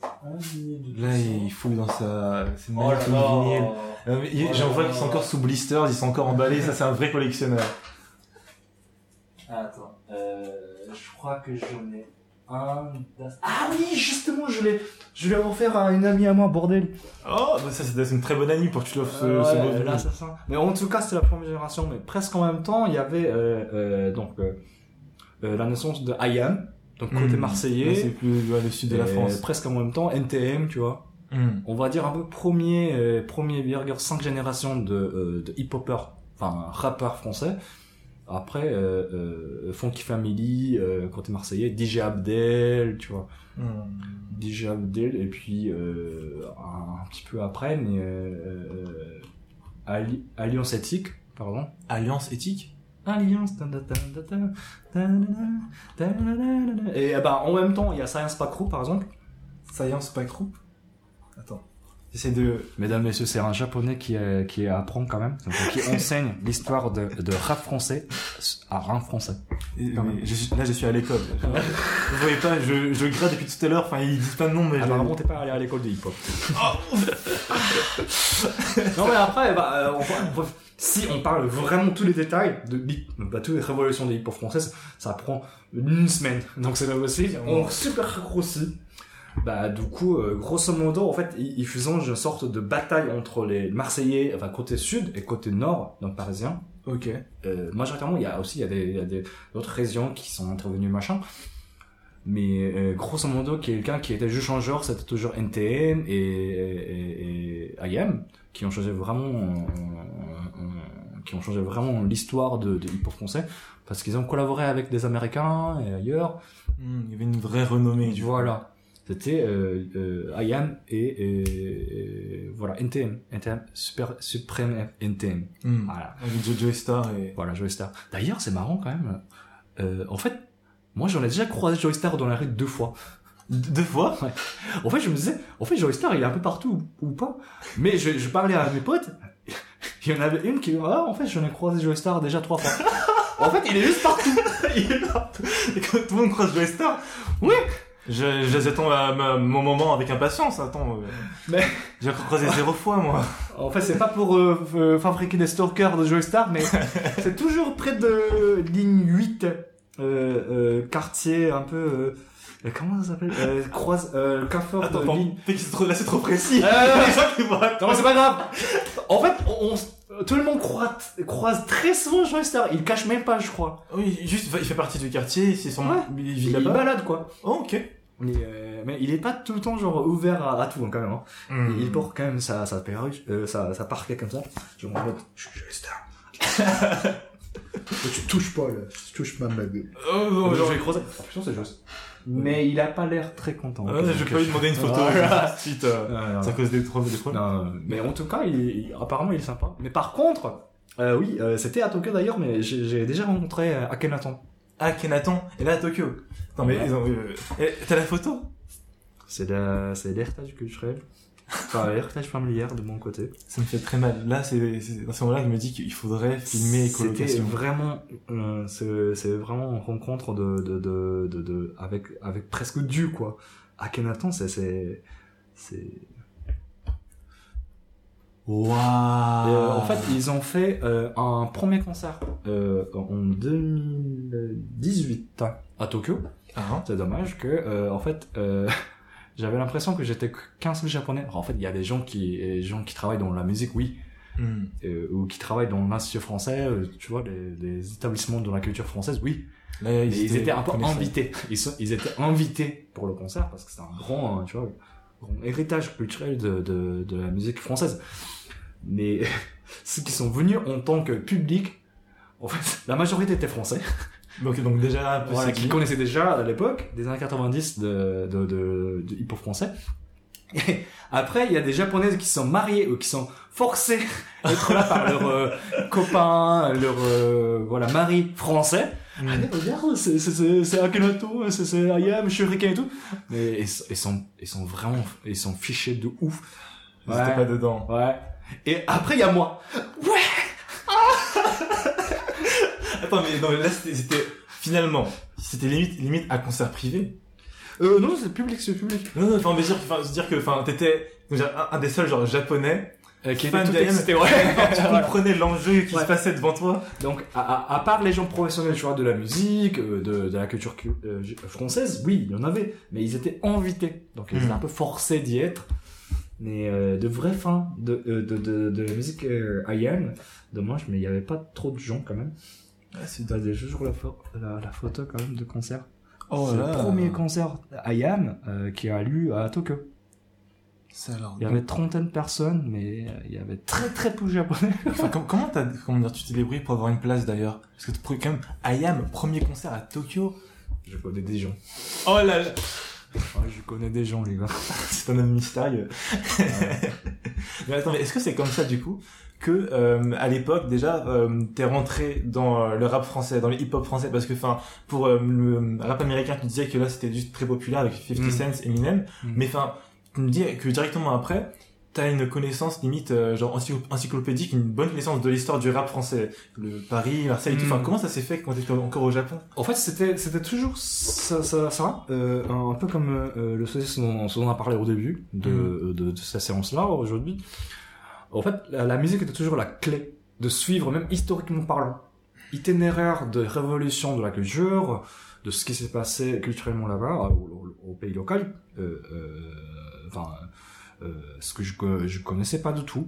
A: Là, il fouille dans sa, ses
B: Oh.
A: Euh,
B: Oh
A: J'en vois qu'ils sont encore sous blisters, ils sont encore emballés. Ça, c'est un vrai collectionneur.
B: Attends, euh, je crois que j'en ai un. Ah oui, justement, je l'ai, je l'ai offert à une amie à moi, bordel.
A: Oh, bah ça, c'est c'est une très bonne année pour que tu lui offres ce,
B: Euh,
A: ce beau
B: l'assassin. Mais en tout cas, c'était la première génération, mais presque en même temps, il y avait euh, euh, donc euh, euh, la naissance de IAM, donc côté.
A: Là,
B: marseillais.
A: c'est plus ouais, le sud de la France.
B: Presque en même temps, NTM, tu vois.
A: Hmm.
B: On va dire un peu premier, euh, premier virgule cinq générations de, euh, de hip-hopers, enfin rappeurs français. Après, euh, euh, Funky Family, euh, côté marseillais, DJ Abdel, tu vois.
A: Hmm.
B: DJ Abdel, et puis euh, un, un petit peu après, mais, Alliance Éthique, pardon.
A: Alliance éthique?
B: Alliance. Et bah, en même temps, il y a Science Pack Group, par exemple.
A: Science Pack Group Attends. J'essaie de.
B: Mesdames, messieurs, c'est un japonais qui, qui apprend quand même, qui enseigne l'histoire de, de rap français à un français. Quand
A: là, je suis à l'école. Vous voyez pas, je, je gratte depuis tout à l'heure. Enfin, ils disent pas de nom, mais ah, je-
B: bah, avant, t'es pas allé à l'école de hip-hop. non, mais après, bah, euh, on, peut- on peut- si on parle vraiment tous les détails de bah, toutes les révolutions de hip-hop française, ça prend une semaine. Donc c'est pas possible. On super raccourci. Bah, du coup, euh, grosso modo, en fait, ils, ils faisaient une sorte de bataille entre les Marseillais, enfin, côté sud et côté nord, donc parisien.
A: Ok.
B: Euh, majoritairement, il y a aussi il y a des, il y a des d'autres régions qui sont intervenues machin. Mais euh, grosso modo, quelqu'un qui était juste en genre, c'était toujours NTM et, et, et IAM qui ont changé vraiment, euh, euh, qui ont changé vraiment l'histoire de, de hip-hop français parce qu'ils ont collaboré avec des Américains et ailleurs.
A: Hmm, il y avait une vraie renommée. du.
B: Voilà. C'était euh, euh, IAM et, et- et voilà NTM, NTM Super Supreme NTM.
A: Hmm.
B: Voilà.
A: Avec Jojo Star et.
B: Voilà, Joey Star. D'ailleurs, c'est marrant quand même. Euh, en fait, moi, j'en ai déjà croisé Joey Star dans la rue deux fois.
A: Deux fois
B: En fait, je me disais, en fait, Joey Star, il est un peu partout ou pas. Mais je, je parlais à mes potes. Il y en avait une qui, ah, en fait, j'en ai croisé Joey Star déjà trois fois. en fait, il est juste partout.
A: Il est partout. Et quand tout le monde croise Joe Star.
B: Oui.
A: Je, je- j'attends ma- mon moment avec impatience. Attends. euh,
B: Mais-
A: J'ai croisé zéro fois, moi.
B: En fait, c'est pas pour euh, euh, fabriquer des stalkers de Joey Star, mais c'est toujours près de ligne 8, euh, euh, quartier un peu, euh, euh, comment ça s'appelle, euh, croise, euh, Carrefour
A: Attends,
B: de
A: c'est trop, là, c'est trop précis.
B: Euh,
A: Les gens qui voient.
B: Non mais c'est pas grave. En fait, on, on- tout le monde croise, croise très souvent Joey Star. Il cache même pas, je crois.
A: Oui, juste, il fait partie du quartier, c'est son,
B: Ouais.
A: il
B: Il,
A: vit
B: il
A: là-bas.
B: balade quoi.
A: Oh, ok.
B: Mais, euh, mais il est pas tout le temps genre ouvert à, à tout hein, quand même. Hein.
A: Hmm.
B: Il porte quand même sa, sa perruque, euh, sa, sa parquet comme ça. Je me mode, je suis Star. tu touches pas là, tu touches pas ma gueule.
A: Oh, non,
B: je
A: genre-
B: vais croiser. En plus, c'est Joey. Mais il a pas l'air très content.
A: Ah, je vais pas lui demander une photo.
B: Voilà.
A: tout de suite, euh. C'est à cause des trois, des problèmes.
B: Non, mais en tout cas, il, apparemment, il est sympa. Mais par contre, euh, oui, euh, c'était à Tokyo d'ailleurs, mais j'ai j'ai déjà rencontré euh, Akhenaton.
A: Ah, Kenaton. Et là, à Tokyo. Attends, mais
B: Ouais.
A: ils ont, euh, eh, t'as la photo?
B: C'est la- c'est l'héritage culturel, enfin l'héritage familial de mon côté.
A: Ça me fait très mal. Là, c'est, c'est- dans ce moment-là, je me dis qu'il faudrait filmer
B: C'était vraiment, euh, c'est c'est vraiment une rencontre de, de, de, de, de- avec, avec presque Dieu, quoi. Akhenaton, c'est, c'est, c'est,
A: Waouh.
B: Et, euh, en fait, ils ont fait euh, un premier concert euh, en 2018 à Tokyo.
A: Ah, hein.
B: C'est dommage que, euh, en fait, euh, j'avais l'impression que j'étais qu'un seul japonais. Alors, en fait, il y a des gens qui, des gens qui travaillent dans la musique, oui.
A: Hmm.
B: euh, ou qui travaillent dans l'Institut français, euh, tu vois, les, les établissements de la culture française, oui.
A: Là,
B: ils étaient un peu invités. Ils, sont, ils étaient invités pour le concert parce que c'est un grand, euh, tu vois, grand héritage culturel de, de, de la musique française. Mais ceux qui sont venus en tant que public, en fait, la majorité étaient français.
A: Donc, donc déjà
B: Voilà, qui connaissaient déjà à l'époque des années 90 de, de, de, de hip-hop français. Et après, il y a des japonaises qui sont mariées ou qui sont forcées d'être là par leur euh, copain, leur euh, voilà mari français.
A: Hmm.
B: Allez, regarde, c'est c'est c'est Akhenaton, c'est c'est Ayam, Shuriken et tout. Mais ils, sont- ils sont ils sont vraiment ils sont fichés de ouf.
A: Ils
B: Ouais.
A: pas dedans.
B: Ouais. Et après il y a moi.
A: Attends, mais non, mais là, c'était, finalement, c'était limite, limite à concert privé.
B: Euh, non, c'est public, c'est public.
A: Non, non, enfin, mais dire, enfin, dire que, enfin, t'étais, un, un des seuls, genre, japonais,
B: Euh, qui
A: Fan
B: était tout ouais.
A: tu comprenais l'enjeu qui
B: Ouais.
A: se passait devant toi.
B: Donc, à, à, à part les gens professionnels, tu vois, de la musique, euh, de, de la culture cu- euh, française, oui, il y en avait, mais ils étaient invités, donc ils étaient
A: Mhm.
B: un peu forcés d'y être. Mais euh, de vrais fans de, euh, de, de, de la musique euh, IAM, dommage, mais il n'y avait pas trop de gens quand même.
A: C'est
B: T'as des toujours la, pho- la, la photo quand même de concert.
A: Oh là.
B: le premier concert IAM euh, qui a lieu à Tokyo.
A: Alors.
B: Il y avait trentaine de personnes, mais euh, il y avait très très peu de japonais.
A: Enfin, com- comment t'as, comment dire, tu t'es débrouillé pour avoir une place d'ailleurs? Parce que tu pris quand même, Ayam, premier concert à Tokyo.
B: Je connais des gens.
A: Oh là là.
B: Je connais des gens, les gars.
A: C'est un homme mystérieux. mais attends, mais est-ce que c'est comme ça du coup? Que euh, à l'époque déjà euh, t'es rentré dans euh, le rap français, dans le hip-hop français parce que enfin pour euh, le rap américain tu disais que là c'était juste très populaire avec 50
B: Mm.
A: Cent, Eminem,
B: Mm.
A: mais enfin tu me dis que directement après t'as une connaissance limite euh, genre encyclo- encyclopédique, une bonne connaissance de l'histoire du rap français, le Paris, Marseille tout.
B: Mm.
A: Enfin comment ça s'est fait quand t'étais encore au Japon?
B: En fait, c'était c'était toujours ça, ça, ça euh, un peu comme euh, le saucisse dont, dont on a parlé au début de,
A: Mm.
B: de, de cette séance-là aujourd'hui. En fait, la, la musique était toujours la clé de suivre, même historiquement parlant, itinéraire de révolution de la culture, de ce qui s'est passé culturellement là-bas, au, au- au pays local. Euh, euh, enfin, euh, ce que je je connaissais pas du tout.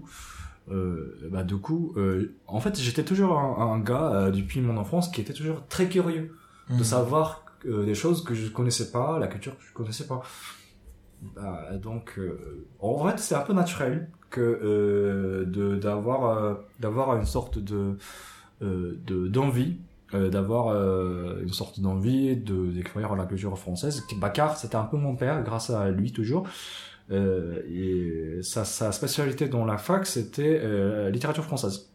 B: Euh, bah du coup, euh, en fait, j'étais toujours un, un gars euh, depuis mon enfance qui était toujours très curieux de savoir euh, des choses que je connaissais pas, la culture que je connaissais pas. Bah, donc, euh, en fait, c'est un peu naturel que euh, de d'avoir euh, d'avoir une sorte de euh, de d'envie, euh, d'avoir euh, une sorte d'envie de découvrir la culture française. Bakar, c'était un peu mon père, grâce à lui toujours. Euh, et sa, sa spécialité dans la fac, c'était euh, littérature française.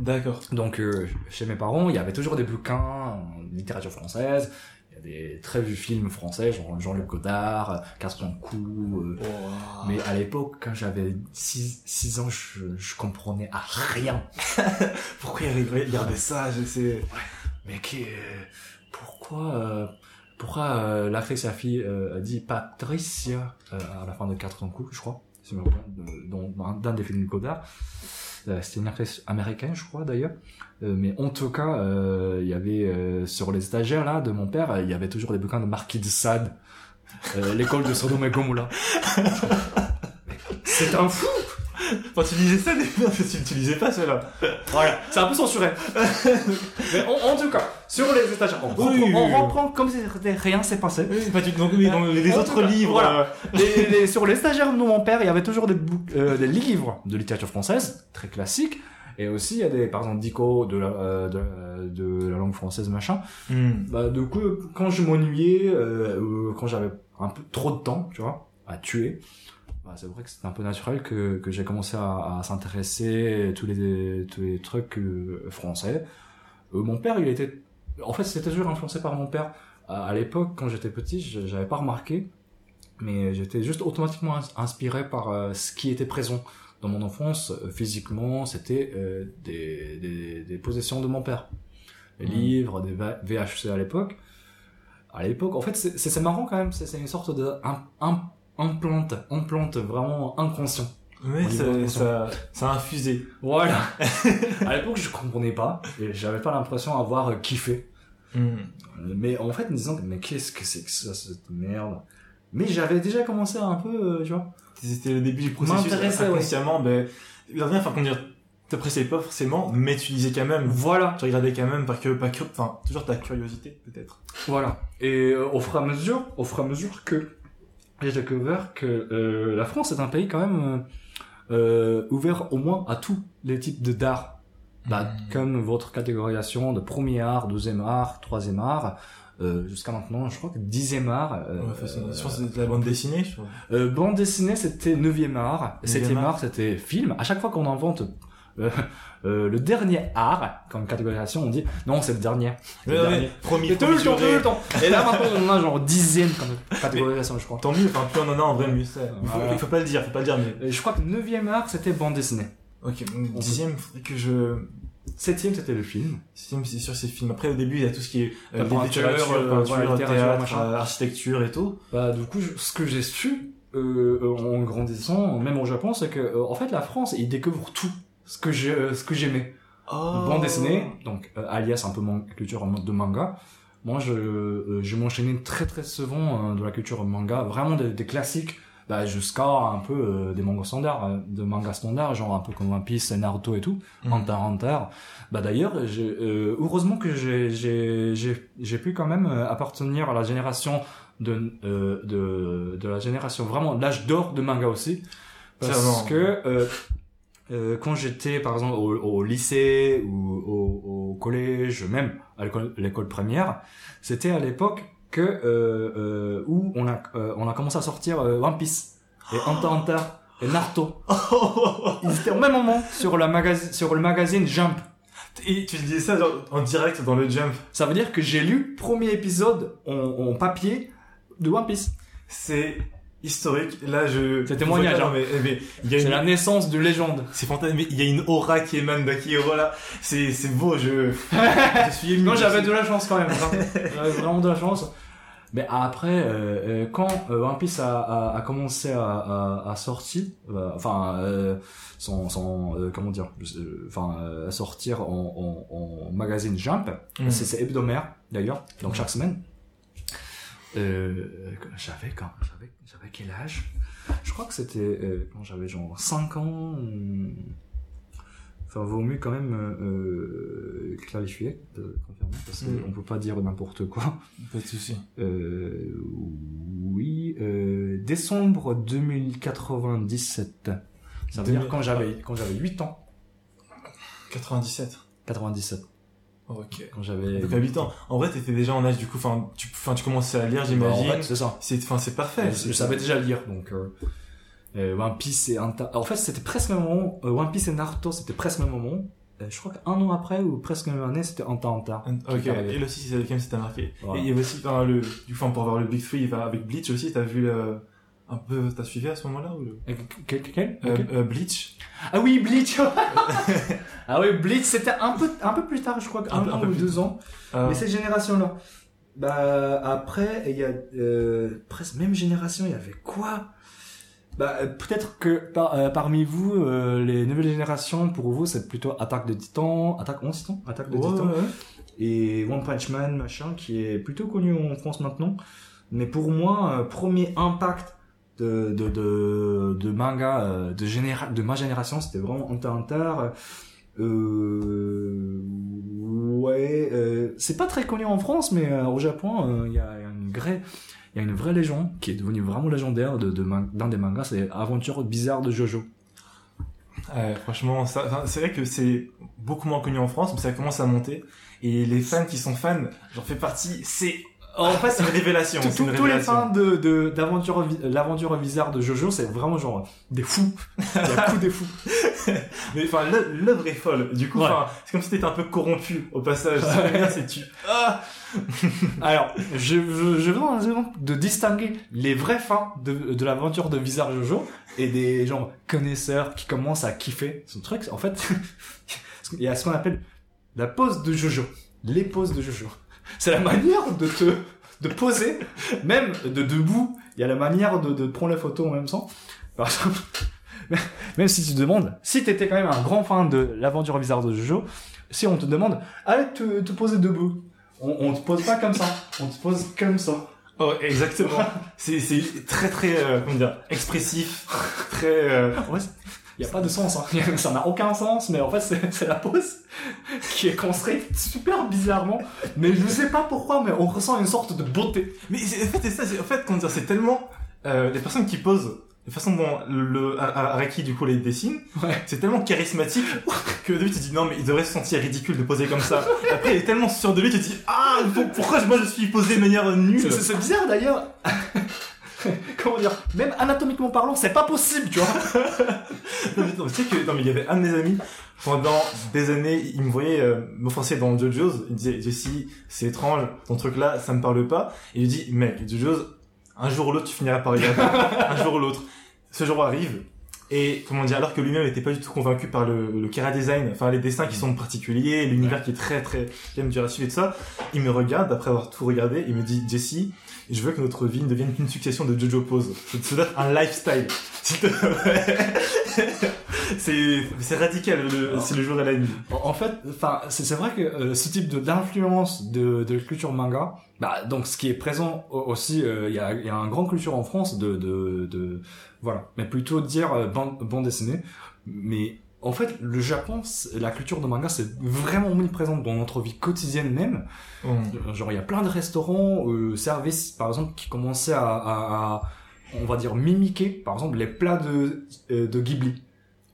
A: D'accord.
B: Donc, euh, chez mes parents, il y avait toujours des bouquins littérature française. Il y a des très vieux films français, genre Jean-Luc Godard, Casse-ton-cou. euh. Mais à l'époque, quand j'avais 6 ans, je, je comprenais à rien.
A: pourquoi il regardait ça Je sais.
B: Mais qui, pourquoi, euh, pourquoi euh, l'actrice sa fille euh, dit Patricia euh, à la fin de je crois, si je me rappelle, de- dans dans un- d'un des films de Godard. C'était une actrice américaine, je crois d'ailleurs. Euh, mais en tout cas, euh, il y avait euh, sur les stagiaires là de mon père, il y avait toujours des bouquins de Marquis de Sade, euh, l'école de Sodome et Gomorrah. C'est un fou.
A: Enfin, tu lisais ça, fois, tu, tu lisais pas cela.
B: Voilà, c'est un peu censuré. mais en, en tout cas, sur les stagiaires, on, reprend,
A: Oui, oui,
B: on
A: oui.
B: reprend comme si rien s'est passé.
A: Oui, enfin, tu, donc, oui, dans les
B: En
A: autres
B: cas,
A: livres.
B: voilà.
A: euh,
B: Les- les- sur les stagiaires de mon père, il y avait toujours des, bou- euh, des livres de littérature française, très classiques. Et aussi, il y a des, par exemple, Dico de la, euh, de, la- de la langue française, machin.
A: hmm.
B: Bah, du coup, quand je m'ennuyais, euh, quand j'avais un peu trop de temps, tu vois, à tuer, bah, c'est vrai que c'était un peu naturel que, que j'ai commencé à, à s'intéresser à tous les, tous les trucs euh, français. Euh, mon père, il était, en fait, c'était toujours influencé par mon père. À, à l'époque, quand j'étais petit, j'avais pas remarqué, mais j'étais juste automatiquement ins- inspiré par euh, ce qui était présent dans mon enfance. Euh, physiquement, c'était euh, des, des, des possessions de mon père. Les
A: Mhm.
B: livres, des VHC à l'époque. À l'époque, en fait, c'est c'est- c'est marrant quand même, c'est c'est une sorte de un, un, implante, implante vraiment inconscient.
A: Oui, ça, ça, ça a infusé.
B: Voilà. à l'époque, je comprenais pas et j'avais pas l'impression d'avoir kiffé.
A: Hmm.
B: Mais en fait, en me disant, mais qu'est-ce que c'est que ça, cette merde? Mais j'avais déjà commencé à un peu, euh, tu vois.
A: C'était le début du processus.
B: M'intéressait, ouais.
A: inconsciemment, ben, la dernière fois qu'on dire, t'appréciais pas forcément, mais tu lisais quand même.
B: Voilà,
A: Tu regardais quand même, pas que, pas que, enfin, toujours ta curiosité, peut-être.
B: voilà. Et euh, au fur et à mesure, au fur et à mesure que j'ai découvert que euh, la France est un pays quand même euh, euh, ouvert au moins à tous les types de d'art. Bah,
A: Mhm.
B: comme votre catégorisation de premier art, deuxième art, troisième art, euh, jusqu'à maintenant, je crois que dixième art. euh,
A: Ouais, enfin, c'est- je pense que c'était la bande dessinée, je crois.
B: bande dessinée, c'était neuvième art. Septième
A: art.
B: art, c'était film. À chaque fois qu'on invente euh, euh, le dernier art comme catégorisation, on dit non, c'est le dernier. Le
A: ouais,
B: dernier.
A: Promis,
B: Et tout le temps, tout le temps. Et là maintenant, on en a genre dixième comme catégorisation, je crois.
A: Tant mieux, enfin, plus on en a en vrai, mieux c'est.
B: Voilà.
A: il faut pas le dire, faut pas le dire, mais.
B: Et je crois que neuvième art, c'était bande dessinée.
A: Ok, dixième, faudrait que je.
B: Septième, c'était le film.
A: Sixième, c'est sûr, c'est film. Après, au début, il y a tout ce qui est euh, littérature,
B: euh, voilà,
A: théâtre, euh, architecture et tout.
B: Bah, du coup, ce que j'ai su euh, euh, en grandissant, même au Japon, c'est que euh, en fait, la France, ils découvrent tout ce que j'ai, euh, ce que j'aimais.
A: Oh.
B: bande dessinée, donc euh, alias un peu mon culture en mode de manga. Moi, je, euh, je m'enchaînais très très souvent euh, de la culture manga, vraiment des, des classiques, bah, jusqu'à un peu euh, des mangas standards, euh, de mangas standards, genre un peu comme One Piece, Naruto et tout,
A: Mhm.
B: Hunter Hunter. Bah d'ailleurs, euh, heureusement que j'ai j'ai j'ai j'ai pu quand même appartenir à la génération de euh, de de la génération vraiment l'âge d'or de manga aussi, parce que euh, quand j'étais par exemple au, au lycée ou au, au collège, même à l'école première, c'était à l'époque que euh, euh, où on a euh, on a commencé à sortir euh, One Piece et Hunter Hunter et Naruto. Ils étaient au même moment sur la magazine sur le magazine Jump.
A: Et tu disais ça en direct dans le jump.
B: Ça veut dire que j'ai lu premier épisode en, en papier de One Piece.
A: C'est historique. Là, je.
B: C'est témoignage, hein.
A: mais, mais il y a
B: C'est
A: une,
B: la naissance de légende.
A: c'est fantastique, mais il y a une aura qui émane d'Akihiro là. C'est, c'est beau, je, je suis ému.
B: Non, j'avais de la chance quand même. J'avais vraiment de la chance. Mais après, euh, euh, quand euh, One Piece a, a, a commencé à, à, à sortir, euh, enfin, euh, son, son euh, comment dire, euh, enfin, euh, à sortir en, en, en magazine Jump,
A: Mm.
B: c'est c'est hebdomadaire d'ailleurs, donc chaque semaine. Euh, j'avais quand j'avais quel âge? Je crois que c'était euh, quand j'avais genre 5 ans. ou- Enfin, vaut mieux quand même euh, euh, clarifier, euh, confirmer, parce
A: Mm.
B: qu'on peut pas dire n'importe quoi.
A: Pas de souci.
B: Oui, décembre 2097. Ça veut dire
A: 2000.
B: quand j'avais quand j'avais 8 ans.
A: 97.
B: 97.
A: Ok.
B: Quand j'avais.
A: Donc à 8 ans. En vrai, t'étais déjà en âge du coup, enfin, tu, enfin, tu commençais à lire,
B: Bah, en
A: j'imagine.
B: fait, c'est ça.
A: c'est, enfin, c'est parfait.
B: je, je savais déjà lire, donc. Euh, euh, One Piece et Hunter. En fait, c'était presque le même moment. euh, One Piece et Naruto, c'était presque le même moment. Euh, je crois qu'un an après ou presque la même année, c'était x Hunter.
A: Ok, et là aussi, c'est lequel t'a marqué.
B: Voilà.
A: Et il y avait aussi, enfin, le, du coup, pour avoir le Big Three, avec Bleach aussi, t'as vu le, un peu, t'as suivi à ce moment-là, ou le,
B: Euh, Quel, quel
A: euh, euh, Bleach?
B: Ah oui, Bleach Ah oui, Bleach, c'était un peu, un peu plus tard, je crois,
A: Un
B: un,
A: peu- un
B: an ou deux ans.
A: Euh,
B: Mais cette génération-là. Bah, après, il y a euh, presque même génération, il y avait quoi? Bah, euh, peut-être que par- euh, parmi vous, euh, les nouvelles générations, pour vous, c'est plutôt Attaque de Titan, Attaque on Titan, Attaque de
A: ouais,
B: Titan,
A: ouais.
B: et One Punch Man, machin, qui est plutôt connu en France maintenant. Mais pour moi, euh, premier impact de, de, manga euh, de, généra de ma génération, c'était vraiment Hunter Hunter. Euh, ouais, euh, c'est pas très connu en France, mais euh, au Japon, il y, a une vraie, il y a une vraie légende qui est devenue vraiment légendaire de, de d'un des mangas, c'est Aventure bizarre de Jojo.
A: Franchement, c'est vrai que c'est beaucoup moins connu en France, mais ça commence à monter. Et les fans qui sont fans, j'en fais partie, c'est,
B: En fait,
A: c'est une révélation.
B: Tous- les fans de, d'aventure, vi- l'aventure bizarre de Jojo, c'est vraiment genre des fous. Il y a coup des fous.
A: Mais enfin, l'œuvre est folle. Du coup,
B: Ouais.
A: c'est comme si t'étais un peu corrompu au passage. C'est tu. Ah
B: Alors, je, je, je de distinguer les vrais fans de, de l'aventure de Bizarre Jojo et des gens connaisseurs qui commencent à kiffer ce truc. En fait, il y a ce qu'on appelle la pose de Jojo. Les poses de Jojo. C'est la manière de te, de poser, même de debout. Il y a la manière de, de prendre la photo en même temps. Par exemple, même si tu te demandes, si t'étais quand même un grand fan de l'aventure bizarre de Jojo, si on te demande, allez te, te poser debout, on, on te pose pas comme ça, on te pose comme ça.
A: Oh, exactement. c'est, c'est très, très, euh, comment dire, expressif. Très, euh,
B: Ouais, Il n'y a pas de sens, hein. ça n'a aucun sens, mais en fait c'est la pose qui est construite super bizarrement, mais je sais pas pourquoi, mais on ressent une sorte de beauté.
A: Mais en fait, c'est ça, en fait, comment dire, c'est tellement, euh, les personnes qui posent, la façon dont le Ar- Ar- Araki, du coup, les dessine,
B: Ouais.
A: c'est tellement charismatique que au début, tu te dis, non, mais il devrait se sentir ridicule de poser comme ça. Après, il est tellement sûr de lui, tu te dis, ah, pour- pourquoi moi je suis posé de manière nulle?
B: C'est bizarre d'ailleurs. Comment dire Même anatomiquement parlant, c'est pas possible, tu vois.
A: Non, mais, non, tu sais que, non, mais il y avait un de mes amis, pendant des années, il me voyait euh, m'offenser dans JoJo's, il me disait, Jesse, c'est étrange, ton truc là, ça me parle pas. Et il lui dit, mec, JoJo's, un jour ou l'autre, tu finiras par regarder. un jour ou l'autre. Ce jour arrive, et comment dire, alors que lui-même n'était pas du tout convaincu par le, le Kara design, enfin les dessins qui sont particuliers, l'univers qui est très très, à suivre et tout ça, il me regarde, après avoir tout regardé, il me dit, Jesse, je veux que notre vie ne devienne qu'une succession de JoJo poses. Ça doit être un lifestyle. Te c'est radical c'est le jour et la nuit.
B: En fait, enfin, c'est vrai que euh, ce type d'influence de, de culture manga, bah donc ce qui est présent au- aussi, euh, il y, a, il y a un grand culture en France de de, de voilà, mais plutôt dire euh, bande, bande dessinée. Mais en fait, le Japon, la culture de manga, c'est vraiment omniprésente dans notre vie quotidienne même. Genre, il y a plein de restaurants, euh, services, par exemple, qui commençaient à, à, à, on va dire, mimiquer, par exemple, les plats de, euh, de Ghibli.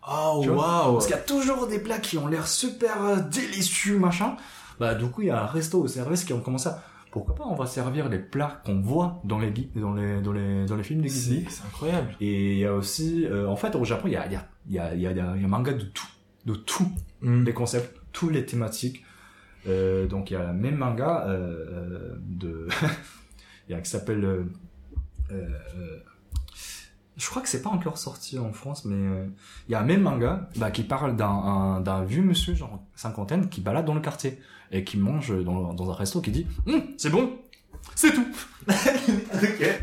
A: Oh
B: vois
A: waouh.
B: Parce qu'il y a toujours des plats qui ont l'air super euh, délicieux, machin. Bah, du coup, il y a un resto au service qui ont commencé à, pourquoi pas, on va servir les plats qu'on voit dans les, dans les, dans les, dans les films de Ghibli.
A: C'est c'est incroyable.
B: Et il y a aussi, euh, en fait, au Japon, il y a, il y a, il y a, il y a, il y a un manga de tout. De tout.
A: Mm.
B: Les concepts, tous les thématiques. Euh, donc il y a le même manga euh, euh, de il y a qui s'appelle je crois que c'est pas encore sorti en France mais il y a un même manga bah, qui parle d'un un- d'un vieux monsieur genre cinquantaine qui balade dans le quartier et qui mange dans, dans un resto qui dit Hum, c'est bon c'est tout
A: ok.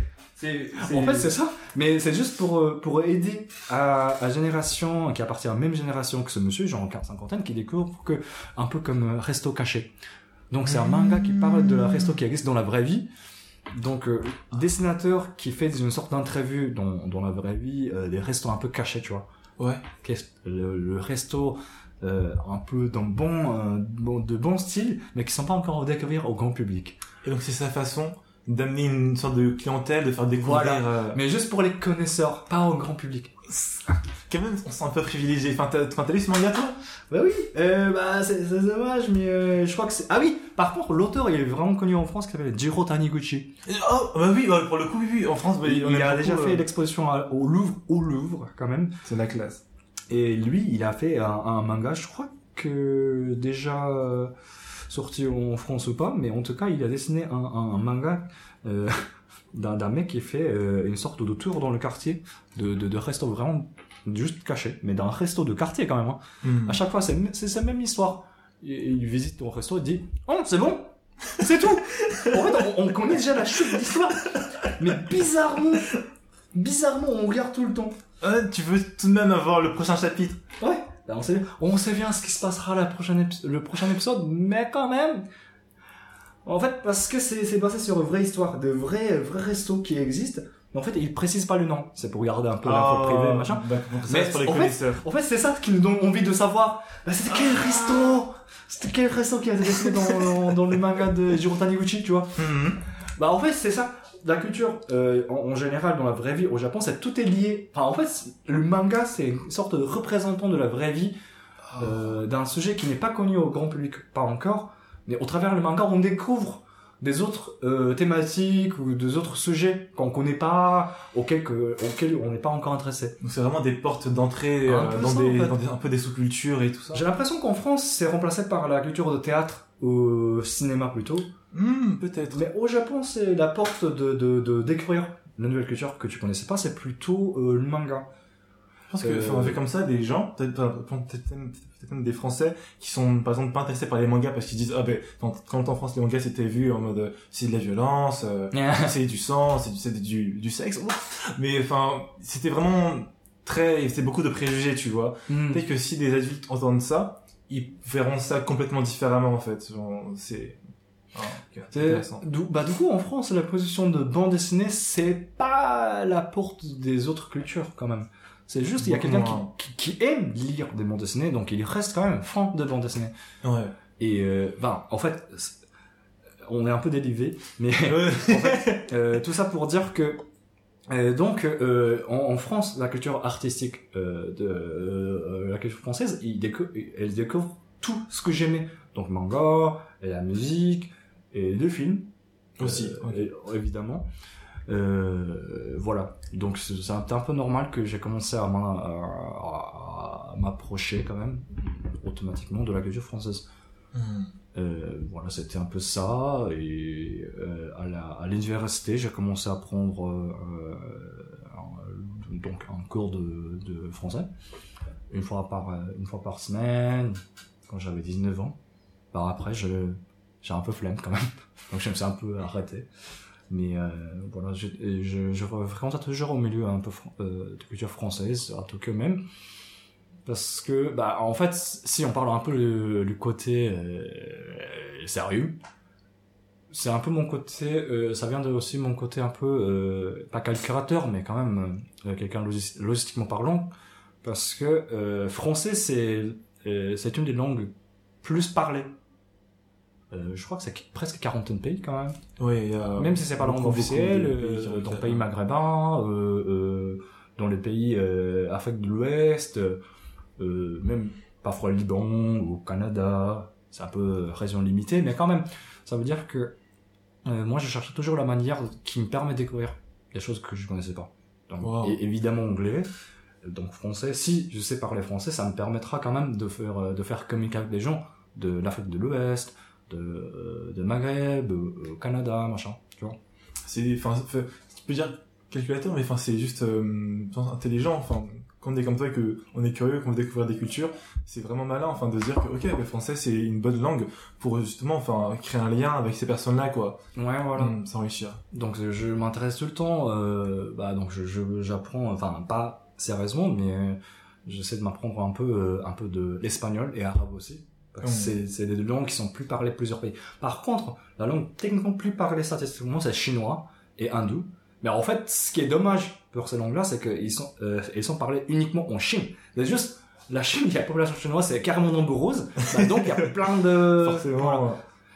B: En fait, c'est ça. Mais c'est juste pour, euh, pour aider à, à génération, qui appartient à la même génération que ce monsieur, genre en cinquantaine, qui découvre que, un peu comme euh, Resto Caché. Donc c'est un manga qui parle de la resto qui existe dans la vraie vie. Donc, euh, dessinateur qui fait une sorte d'interview dans, dans la vraie vie, euh, des restos un peu cachés, tu vois.
A: Ouais.
B: Qu'est-ce- Le, le resto euh, un peu dans bon, euh, bon, de bon style, mais qui sont pas encore à découvrir au grand public.
A: Et donc c'est sa façon d'amener une sorte de clientèle, de faire découvrir.
B: Voilà.
A: euh,
B: Mais juste pour les connaisseurs, pas au grand public.
A: Quand même, on se sent un peu privilégié. Enfin, t'as lu ce manga toi?
B: Bah oui, euh, bah c'est c'est dommage, mais euh, je crois que c'est... Ah oui, par contre, l'auteur, il est vraiment connu en France, qui s'appelle Jiro Taniguchi.
A: Oh, bah oui, bah, pour le coup, oui, oui. En France, bah,
B: il
A: on
B: a déjà
A: euh,
B: fait l'exposition à- au Louvre, au Louvre, quand même.
A: C'est la classe.
B: Et lui, il a fait un, un manga, je crois que déjà euh, sorti en France ou pas, mais en tout cas, il a dessiné un, un, un manga euh, d'un mec qui fait euh, une sorte de tour dans le quartier de, de, de resto vraiment juste caché, mais d'un resto de quartier quand même. Hein.
A: Mm.
B: À chaque fois, c'est la même histoire. Il, il visite ton resto, il dit Oh, c'est bon C'est tout En fait, on, on connaît déjà la chute de l'histoire. Mais bizarrement, bizarrement, on regarde tout le temps.
A: Tu veux tout de même avoir le prochain chapitre?
B: Ouais, on sait, on sait bien ce qui se passera la prochaine le prochain épisode, mais quand même. En fait, parce que c'est c'est basé sur une vraie histoire, de vrais, vrais restos qui existent. Mais en fait, ils précisent pas le nom. C'est pour garder un peu l'info privée, machin.
A: Bah,
B: Mais
A: c'est pour les
B: en fait-. En fait, c'est ça qui nous donne envie de savoir. Bah, c'était quel resto? C'était quel resto qui a été dans, dans, dans le manga de Jiro Taniguchi, tu vois?
A: Mhm.
B: Bah, en fait, c'est ça. La culture, euh, en, en général, dans la vraie vie au Japon, c'est tout est lié. Enfin, en fait, le manga, c'est une sorte de représentant de la vraie vie euh, d'un sujet qui n'est pas connu au grand public, pas encore. Mais au travers le manga, on découvre des autres euh, thématiques ou des autres sujets qu'on connaît pas, auxquels, que, auxquels on n'est pas encore intéressé.
A: Donc c'est vraiment des portes d'entrée euh, dans,
B: ça,
A: des,
B: en fait.
A: dans des- un peu des sous-cultures et tout ça.
B: J'ai l'impression qu'en France, c'est remplacé par la culture de théâtre ou cinéma plutôt.
A: Hmm, peut-être.
B: Mais au Japon, c'est la porte de, de, de découvrir la nouvelle culture que tu connaissais pas, c'est plutôt euh, le manga.
A: Je pense que,
B: Euh,
A: enfin, on fait comme ça, des gens, peut-être peut-être même, des Français, qui sont, par exemple, pas intéressés par les mangas parce qu'ils disent, ah ben, quand, en France, les mangas, c'était vu en mode, euh, c'est de la violence, euh, c'est du sang, c'est du, du, du sexe. Mais, enfin, c'était vraiment très, c'est beaucoup de préjugés, tu vois.
B: Hmm.
A: Peut-être que si des adultes entendent ça, ils verront ça complètement différemment, en fait. C'est, ah,
B: du, bah, du coup, en France, la position de bande dessinée, c'est pas la porte des autres cultures, quand même. C'est juste, il y a quelqu'un qui, qui, qui aime lire des bandes dessinées, donc il reste quand même fan de bandes dessinées.
A: Ouais.
B: Et, euh, ben, en fait, on est un peu délivé, mais
A: Ouais.
B: en fait, euh, tout ça pour dire que euh, donc euh, en, en France, la culture artistique euh, de euh, la culture française, il décou- elle découvre tout ce que j'aimais. Donc manga, et la musique, et le film
A: Aussi.
B: euh, évidemment. Euh, voilà. Donc c'est un, peu normal que j'ai commencé à, m'approcher quand même automatiquement de la culture française.
A: Hmm.
B: Euh, voilà, c'était un peu ça. Et euh, à l'université, j'ai commencé à prendre un- donc un cours de, de français une fois par une fois par semaine quand j'avais 19 ans. Par après, je j'ai un peu flemme quand même, donc je me suis un peu arrêté. Mais euh, voilà, je, je, je fréquente toujours au milieu un peu euh, de culture française, à Tokyo même. Parce que, bah, en fait, si on parle un peu du, côté euh, sérieux, c'est un peu mon côté, euh, ça vient de aussi mon côté un peu, euh, pas calculateur, mais quand même euh, quelqu'un logis- logistiquement parlant, parce que français, c'est une des langues plus parlées. Euh, je crois que c'est presque quarantaine de pays quand même.
A: Y a
B: Même si c'est pas la langue officielle, euh, dans les pays maghrébins, euh, euh, dans les pays euh, Afrique de l'Ouest, euh, même parfois Liban ou au Canada, c'est un peu région limitée, mais quand même, ça veut dire que euh, moi je cherche toujours la manière qui me permet de découvrir des choses que je connaissais pas. Donc,
A: Wow.
B: et évidemment anglais, donc français. Si je sais parler français, ça me permettra quand même de faire euh, de faire communiquer avec des gens de l'Afrique de l'Ouest, de, euh, de Maghreb, euh, au Canada, machin, tu vois.
A: c'est enfin tu peux dire calculateur mais enfin c'est juste euh, intelligent enfin quand on est comme toi et que on est curieux qu'on veut découvrir des cultures c'est vraiment malin enfin de se dire que ok le français c'est une bonne langue pour justement enfin créer un lien avec ces personnes là quoi
B: Ouais, voilà.
A: Hmm, s'enrichir
B: Donc je m'intéresse tout le temps, euh, bah donc je je- j'apprends, enfin pas sérieusement, mais euh, j'essaie de m'apprendre un peu euh, un peu de l'espagnol et arabe aussi. Parce que
A: Mm.
B: c'est c'est des langues qui sont plus parlées plusieurs pays. Par contre, la langue techniquement plus parlée statistiquement c'est chinois et hindou. Mais en fait, ce qui est dommage pour ces langues-là, c'est qu'ils sont euh, ils sont parlés uniquement en Chine. C'est juste la Chine, il y a la population chinoise, c'est carrément nombreuse. Bah, donc il y a plein de
A: forcément
B: voilà.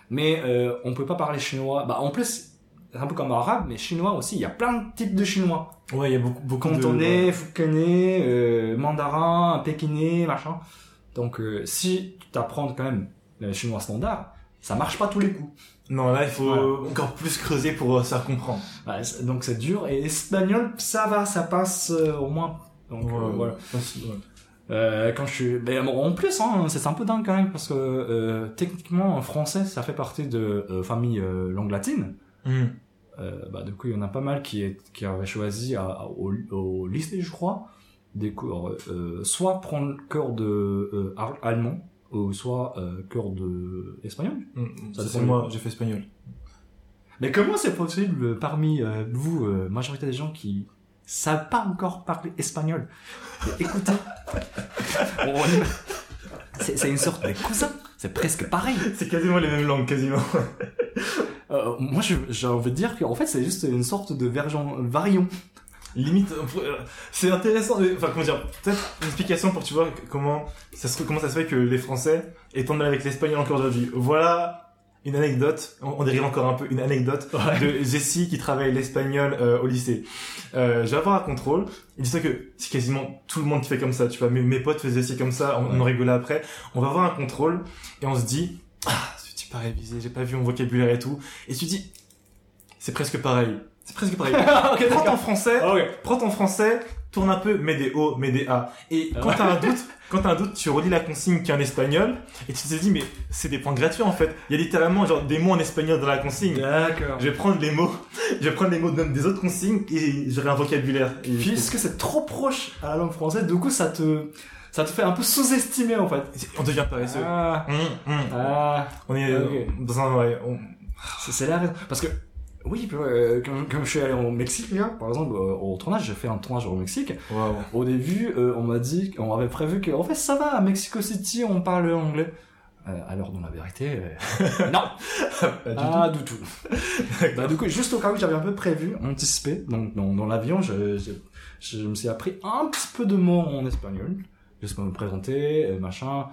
B: Mais euh, on peut pas parler chinois. Bah en plus, c'est un peu comme arabe, mais chinois aussi. Il y a plein de types de chinois.
A: ouais il y a beaucoup beaucoup
B: Cantonais,
A: de
B: fukanais, euh, mandarin, pékinais, machin. Donc euh, si tu apprends quand même le chinois standard, ça marche pas tous les coups.
A: non là il faut
B: Voilà.
A: encore plus creuser pour euh, se faire comprendre
B: Ouais, donc c'est dur. Et espagnol, ça va, ça passe euh, au moins. Donc euh,
A: Ouais,
B: voilà.
A: ouais.
B: Euh, quand je suis, ben, en plus, hein, c'est un peu dingue quand même parce que euh, techniquement, en français, ça fait partie de euh, famille euh, langue latine. Euh, bah, du coup, il y en a pas mal qui, est, qui avaient choisi à- à- au, au lycée, je crois, des cours, euh, soit prendre cours de euh, allemand, ou soit euh, cours de espagnol. Ça
A: Ça, c'est moi j'ai fait espagnol
B: Mais comment c'est possible parmi euh, vous, euh, majorité des gens qui savent pas encore parler espagnol? Mais Écoutez, c'est une sorte de cousin, c'est presque pareil.
A: c'est quasiment les mêmes langues quasiment
B: Euh, moi, j'ai envie de dire qu'en fait, c'est juste une sorte de variant.
A: Limite euh, c'est intéressant enfin comment dire peut-être une explication pour tu vois comment ça se comment ça se fait que les français aient mal avec l'espagnol encore aujourd'hui voilà une anecdote on, dérive encore un peu une anecdote de Jessie qui travaille l'espagnol euh, au lycée. Euh, je vais avoir un contrôle. Il dit que c'est quasiment tout le monde qui fait comme ça tu vois. Mes, mes potes faisaient aussi comme ça on, on en rigolait après. On va avoir un contrôle et on se dit ah j'ai pas révisé j'ai pas vu mon vocabulaire et tout. Et tu dis c'est presque pareil c'est presque pareil prends ton français
B: Ah,
A: prends ton français, tourne un peu, mets des O, mets des A. Et quand t'as un doute, quand t'as un doute, tu relis la consigne qui est en espagnol, et tu te dis, mais c'est des points gratuits en fait. Il y a littéralement genre des mots en espagnol dans la consigne.
B: D'accord.
A: Je vais prendre les mots, je vais prendre les mots même des autres consignes, et j'aurai un vocabulaire. Et
B: Puisque c'est trop proche à la langue française, du coup, ça te, ça te fait un peu sous-estimer, en fait.
A: on devient paresseux.
B: Ah,
A: Hum, hum.
B: ah,
A: On est euh, dans un, ouais, on-
B: c'est c'est la raison. Parce que, oui, euh, quand, quand je suis allé au Mexique, là, par exemple, euh, au tournage, j'ai fait un tournage au Mexique.
A: waouh.
B: Au début, euh, on m'a dit, on avait prévu que, en fait, ça va, à Mexico City, on parle anglais. Euh, alors, dans la vérité, euh, non,
A: Pas du
B: du tout. bah, du coup, juste au cas où j'avais un peu prévu, anticipé, donc dans, dans l'avion, je, je, je me suis appris un petit peu de mots en espagnol, juste pour me présenter, machin,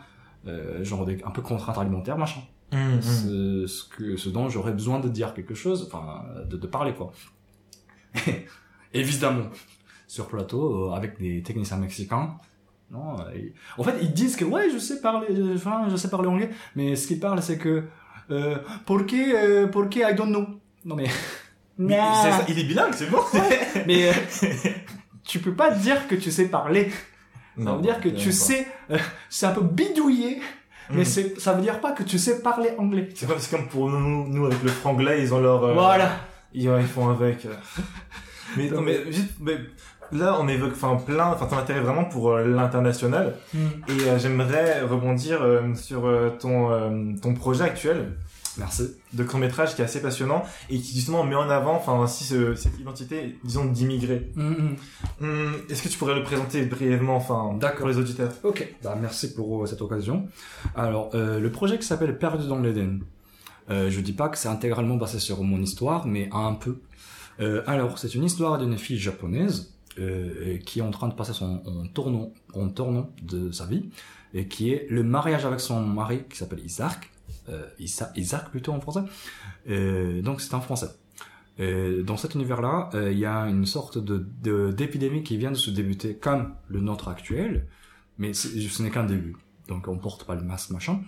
B: euh, genre des, un peu contraintes alimentaires, machin.
A: Hum, hum.
B: Ce, ce que, ce dont j'aurais besoin de dire quelque chose, enfin, de, de parler, quoi. Évidemment, sur plateau, euh, avec des techniciens mexicains, non, euh, ils- en fait, ils disent que, ouais, je sais parler, euh, enfin, je sais parler anglais, mais ce qu'ils parlent, c'est que, euh, ¿por qué, euh, por qué I don't know? Non, mais,
A: Mais ça, il est bilingue, c'est bon.
B: mais, euh, tu peux pas dire que tu sais parler. Ça veut dire que tu sais, euh, c'est un peu bidouillé, mais
A: Mhm.
B: c'est, ça veut dire pas que tu sais parler anglais.
A: C'est pas c'est comme pour nous, nous avec le franglais, ils ont leur. euh,
B: Voilà.
A: Ils, ils font avec. euh. mais non, mais juste, mais là, on évoque, enfin, plein, enfin, ton intérêt vraiment pour euh, l'international. Et euh, j'aimerais rebondir euh, sur euh, ton euh, ton projet actuel
B: Merci.
A: de court métrage qui est assez passionnant et qui justement met en avant, enfin, aussi ce- cette identité, disons, d'immigré. Hum, Est-ce que tu pourrais le présenter brièvement, enfin,
B: D'accord.
A: pour les auditeurs?
B: Ok, bah, merci pour euh, cette occasion. Alors, euh, le projet qui s'appelle Perdu dans l'Éden. Euh, je dis pas que c'est intégralement basé sur mon histoire, mais un peu. Euh, alors, c'est une histoire d'une fille japonaise qui est en train de passer son en tournant, en tournant de sa vie, et qui est le mariage avec son mari qui s'appelle Isaac. Euh, Isa- Isaac plutôt en français. Euh, donc c'est un français. Euh, dans cet univers-là, il y a une sorte de d'épidémie qui vient de se débuter comme le nôtre actuel, mais ce n'est qu'un début. Donc on porte pas le masque, machin.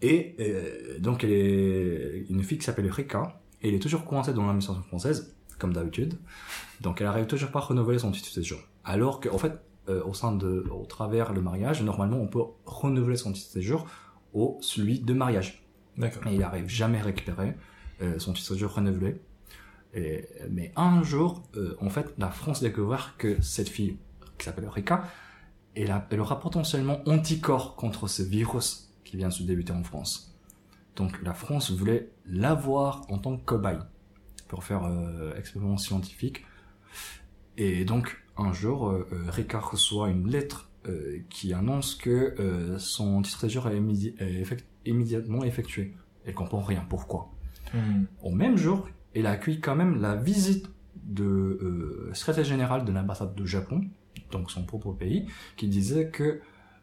B: Et euh, donc elle est une fille qui s'appelle Rika, et elle est toujours coincée dans l'administration française, comme d'habitude. Donc elle arrive toujours pas à renouveler son titre de séjour. Alors qu'en fait, au sein de, au travers le mariage, normalement on peut renouveler son titre de séjour au celui de mariage. Et il arrive jamais à récupérer euh, son titre de renouvelé. Et, mais un jour, euh, en fait, la France découvre que cette fille, qui s'appelle Rika, elle, a, elle aura potentiellement anticorps contre ce virus qui vient de se débuter en France. Donc la France voulait l'avoir en tant que cobaye pour faire euh, expérience scientifique. Et donc un jour, euh, euh, Rika reçoit une lettre euh, qui annonce que son titre de séjour est, est immédiatement effectué. Elle comprend rien. Pourquoi
A: Hum.
B: Au même jour, elle accueille quand même la visite de euh, secrétaire général de l'ambassade du Japon, donc son propre pays, qui disait que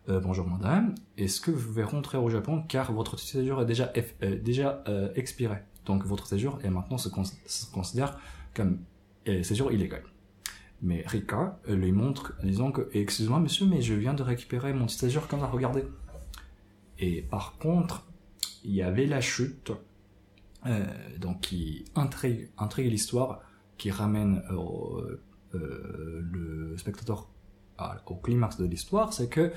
B: euh, bonjour madame, est-ce que vous pouvez rentrer au Japon car votre séjour est déjà euh, déjà euh, expiré. Donc votre séjour est maintenant se, cons- se considère comme euh, séjour illégal. Mais Rika euh, lui montre disant que excusez-moi monsieur mais je viens de récupérer mon séjour comme ça regardez. Et par contre il y avait la chute euh, donc qui intrigue, intrigue l'histoire, qui ramène euh, euh, le spectateur au climax de l'histoire, c'est que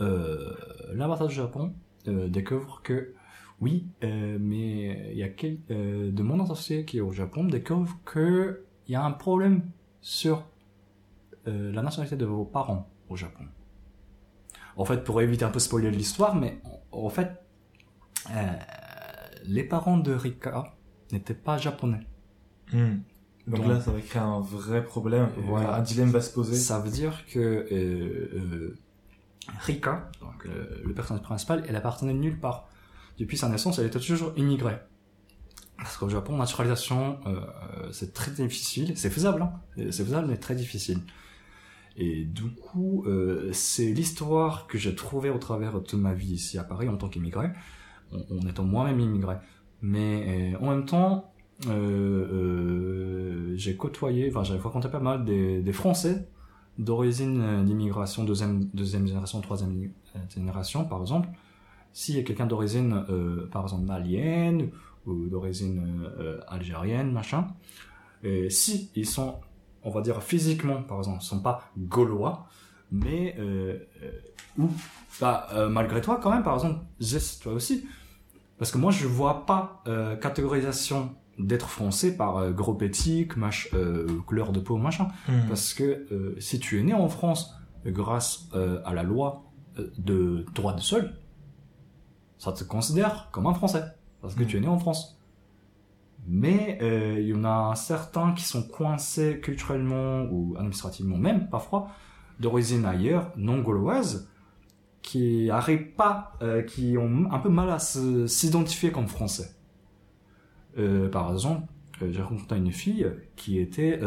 B: euh, l'ambassade du Japon euh, découvre que oui, mais il y a quel, de mon associé qui est au Japon découvre que il y a un problème sur la nationalité de vos parents au Japon. En fait, pour éviter un peu spoiler l'histoire, mais en, fait, euh, les parents de Rika n'étaient pas japonais.
A: Hum. Donc,
B: Donc-
A: là, ça va créer un vrai problème. et
B: Voilà.
A: Un dilemme va se poser.
B: Ça veut dire que euh, euh, Rika, donc euh, le personnage principal, elle appartenait nulle part. Depuis sa naissance, elle était toujours immigrée. Parce qu'au Japon, naturalisation, euh, euh, c'est très difficile. C'est faisable, hein. C'est faisable, mais très difficile. Et du coup, euh, c'est l'histoire que j'ai trouvée au travers de ma vie ici à Paris en tant qu'immigré, en, en étant moi-même immigré. Mais euh, en même temps, euh, j'ai côtoyé, enfin j'ai fréquenté pas mal des, Français d'origine d'immigration deuxième, deuxième génération, troisième génération, par exemple. S'il y a quelqu'un d'origine, par exemple, malienne ou d'origine algérienne, machin, et si ils sont, on va dire physiquement, par exemple, sont pas gaulois, mais euh, euh, ou bah, euh, malgré toi, quand même, par exemple, Jess, toi aussi, parce que moi, je vois pas euh, catégorisation d'être français par gros éthique, mach, couleur de peau, machin.
A: Hum.
B: Parce que si tu es né en France grâce à la loi de droit de sol, ça te considère comme un Français. Parce que
A: Mm.
B: tu es né en France. Mais euh, il y en a certains qui sont coincés culturellement ou administrativement même, parfois, d'origine ailleurs, non gauloise, qui arrivent pas, euh, qui ont un peu mal à s'identifier comme français. Euh, par exemple, j'ai rencontré une fille qui était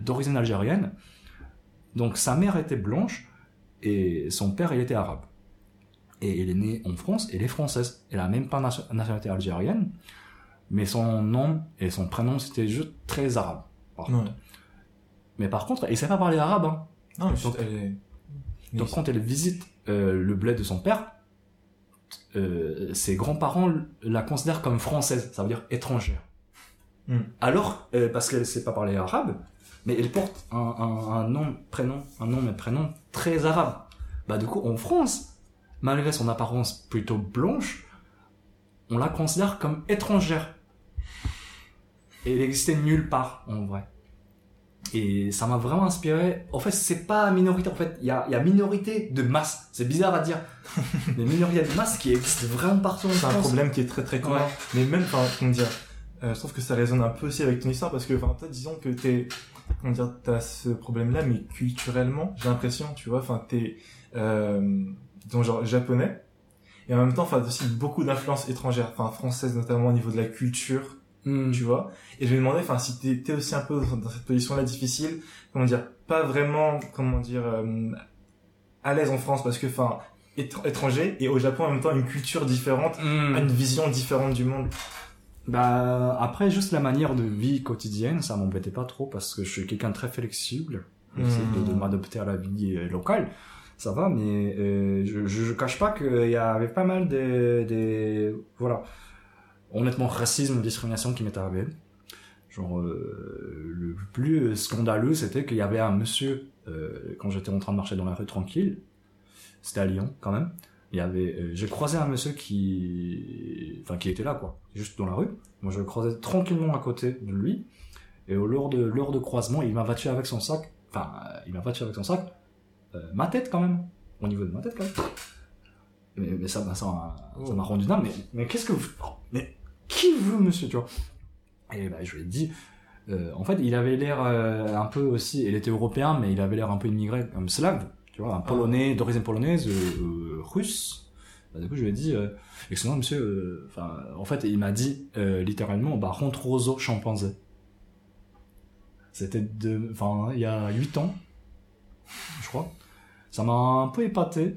B: d'origine algérienne. Donc sa mère était blanche et son père il était arabe. Et elle est née en France, elle est française. Elle a même pas nation- nationalité algérienne, mais son nom et son prénom c'était juste très arabe. Par
A: Ouais.
B: Mais par contre, elle sait pas parler arabe. Hein.
A: Non,
B: Donc-
A: elle est...
B: Donc quand elle visite euh, le bled de son père, euh, ses grands-parents la considèrent comme française, ça veut dire étrangère.
A: Hmm.
B: Alors, euh, parce qu'elle sait pas parler arabe, mais elle porte un, un, un nom, prénom, un nom et prénom très arabe. Bah du coup, en France, malgré son apparence plutôt blanche, on la considère comme étrangère. Et elle existait nulle part, en vrai. Et ça m'a vraiment inspiré. En fait, c'est pas minorité. En fait, il y a, y a minorité de masse. C'est bizarre à dire. Mais minorité de masse qui existe vraiment partout
A: C'est un problème qui est très très commun.
B: Ouais.
A: Mais même, enfin, comment dire, euh, je trouve que ça résonne un peu aussi avec ton histoire parce que, enfin, toi, disons que t'es, comment dire, t'as ce problème-là, mais culturellement, j'ai l'impression, tu vois, enfin, t'es, euh, disons, genre, japonais. Et en même temps, enfin, aussi beaucoup d'influences étrangères, enfin, françaises notamment au niveau de la culture,
B: Hmm.
A: tu vois. Et je me demandais, enfin, si t'étais aussi un peu dans cette position-là difficile, comment dire, pas vraiment, comment dire, euh, à l'aise en France parce que, enfin, étr- étranger et au Japon en même temps une culture différente,
B: Hmm.
A: une vision différente du monde.
B: Bah après juste la manière de vie quotidienne, ça m'embêtait pas trop parce que je suis quelqu'un de très flexible. J'essaie de, de m'adapter à la vie euh, locale. Ça va, mais euh, je, je, je cache pas qu'il y avait pas mal de, des voilà, honnêtement racisme, discrimination qui m'est arrivé. Genre euh, le plus scandaleux, c'était qu'il y avait un monsieur euh, quand j'étais en train de marcher dans la rue tranquille. C'était à Lyon quand même. Il y avait, euh, j'ai croisé un monsieur qui, enfin qui était là quoi, juste dans la rue. Moi je le croisais tranquillement à côté de lui. Et au lors de lors de croisement, il m'a battu avec son sac. Enfin, euh, il m'a battu avec son sac. Euh, ma tête quand même, au niveau de ma tête quand même. Mais, mais ça, m'a- ça, m'a- ça m'a rendu dingue. Mais, mais qu'est-ce que vous, mais qui vous monsieur, tu vois Et bah je lui ai dit. euh, en fait, il avait l'air euh, un peu aussi. Il était européen, mais il avait l'air un peu immigré, comme slave. Tu vois, un polonais d'origine polonaise, euh, russe. Bah, du coup, je lui ai dit, excusez-moi, monsieur. Enfin, en fait, il m'a dit littéralement, bah rentre roseau chimpanzé. C'était de, enfin, il y a 8 ans, je crois. Ça m'a un peu épaté.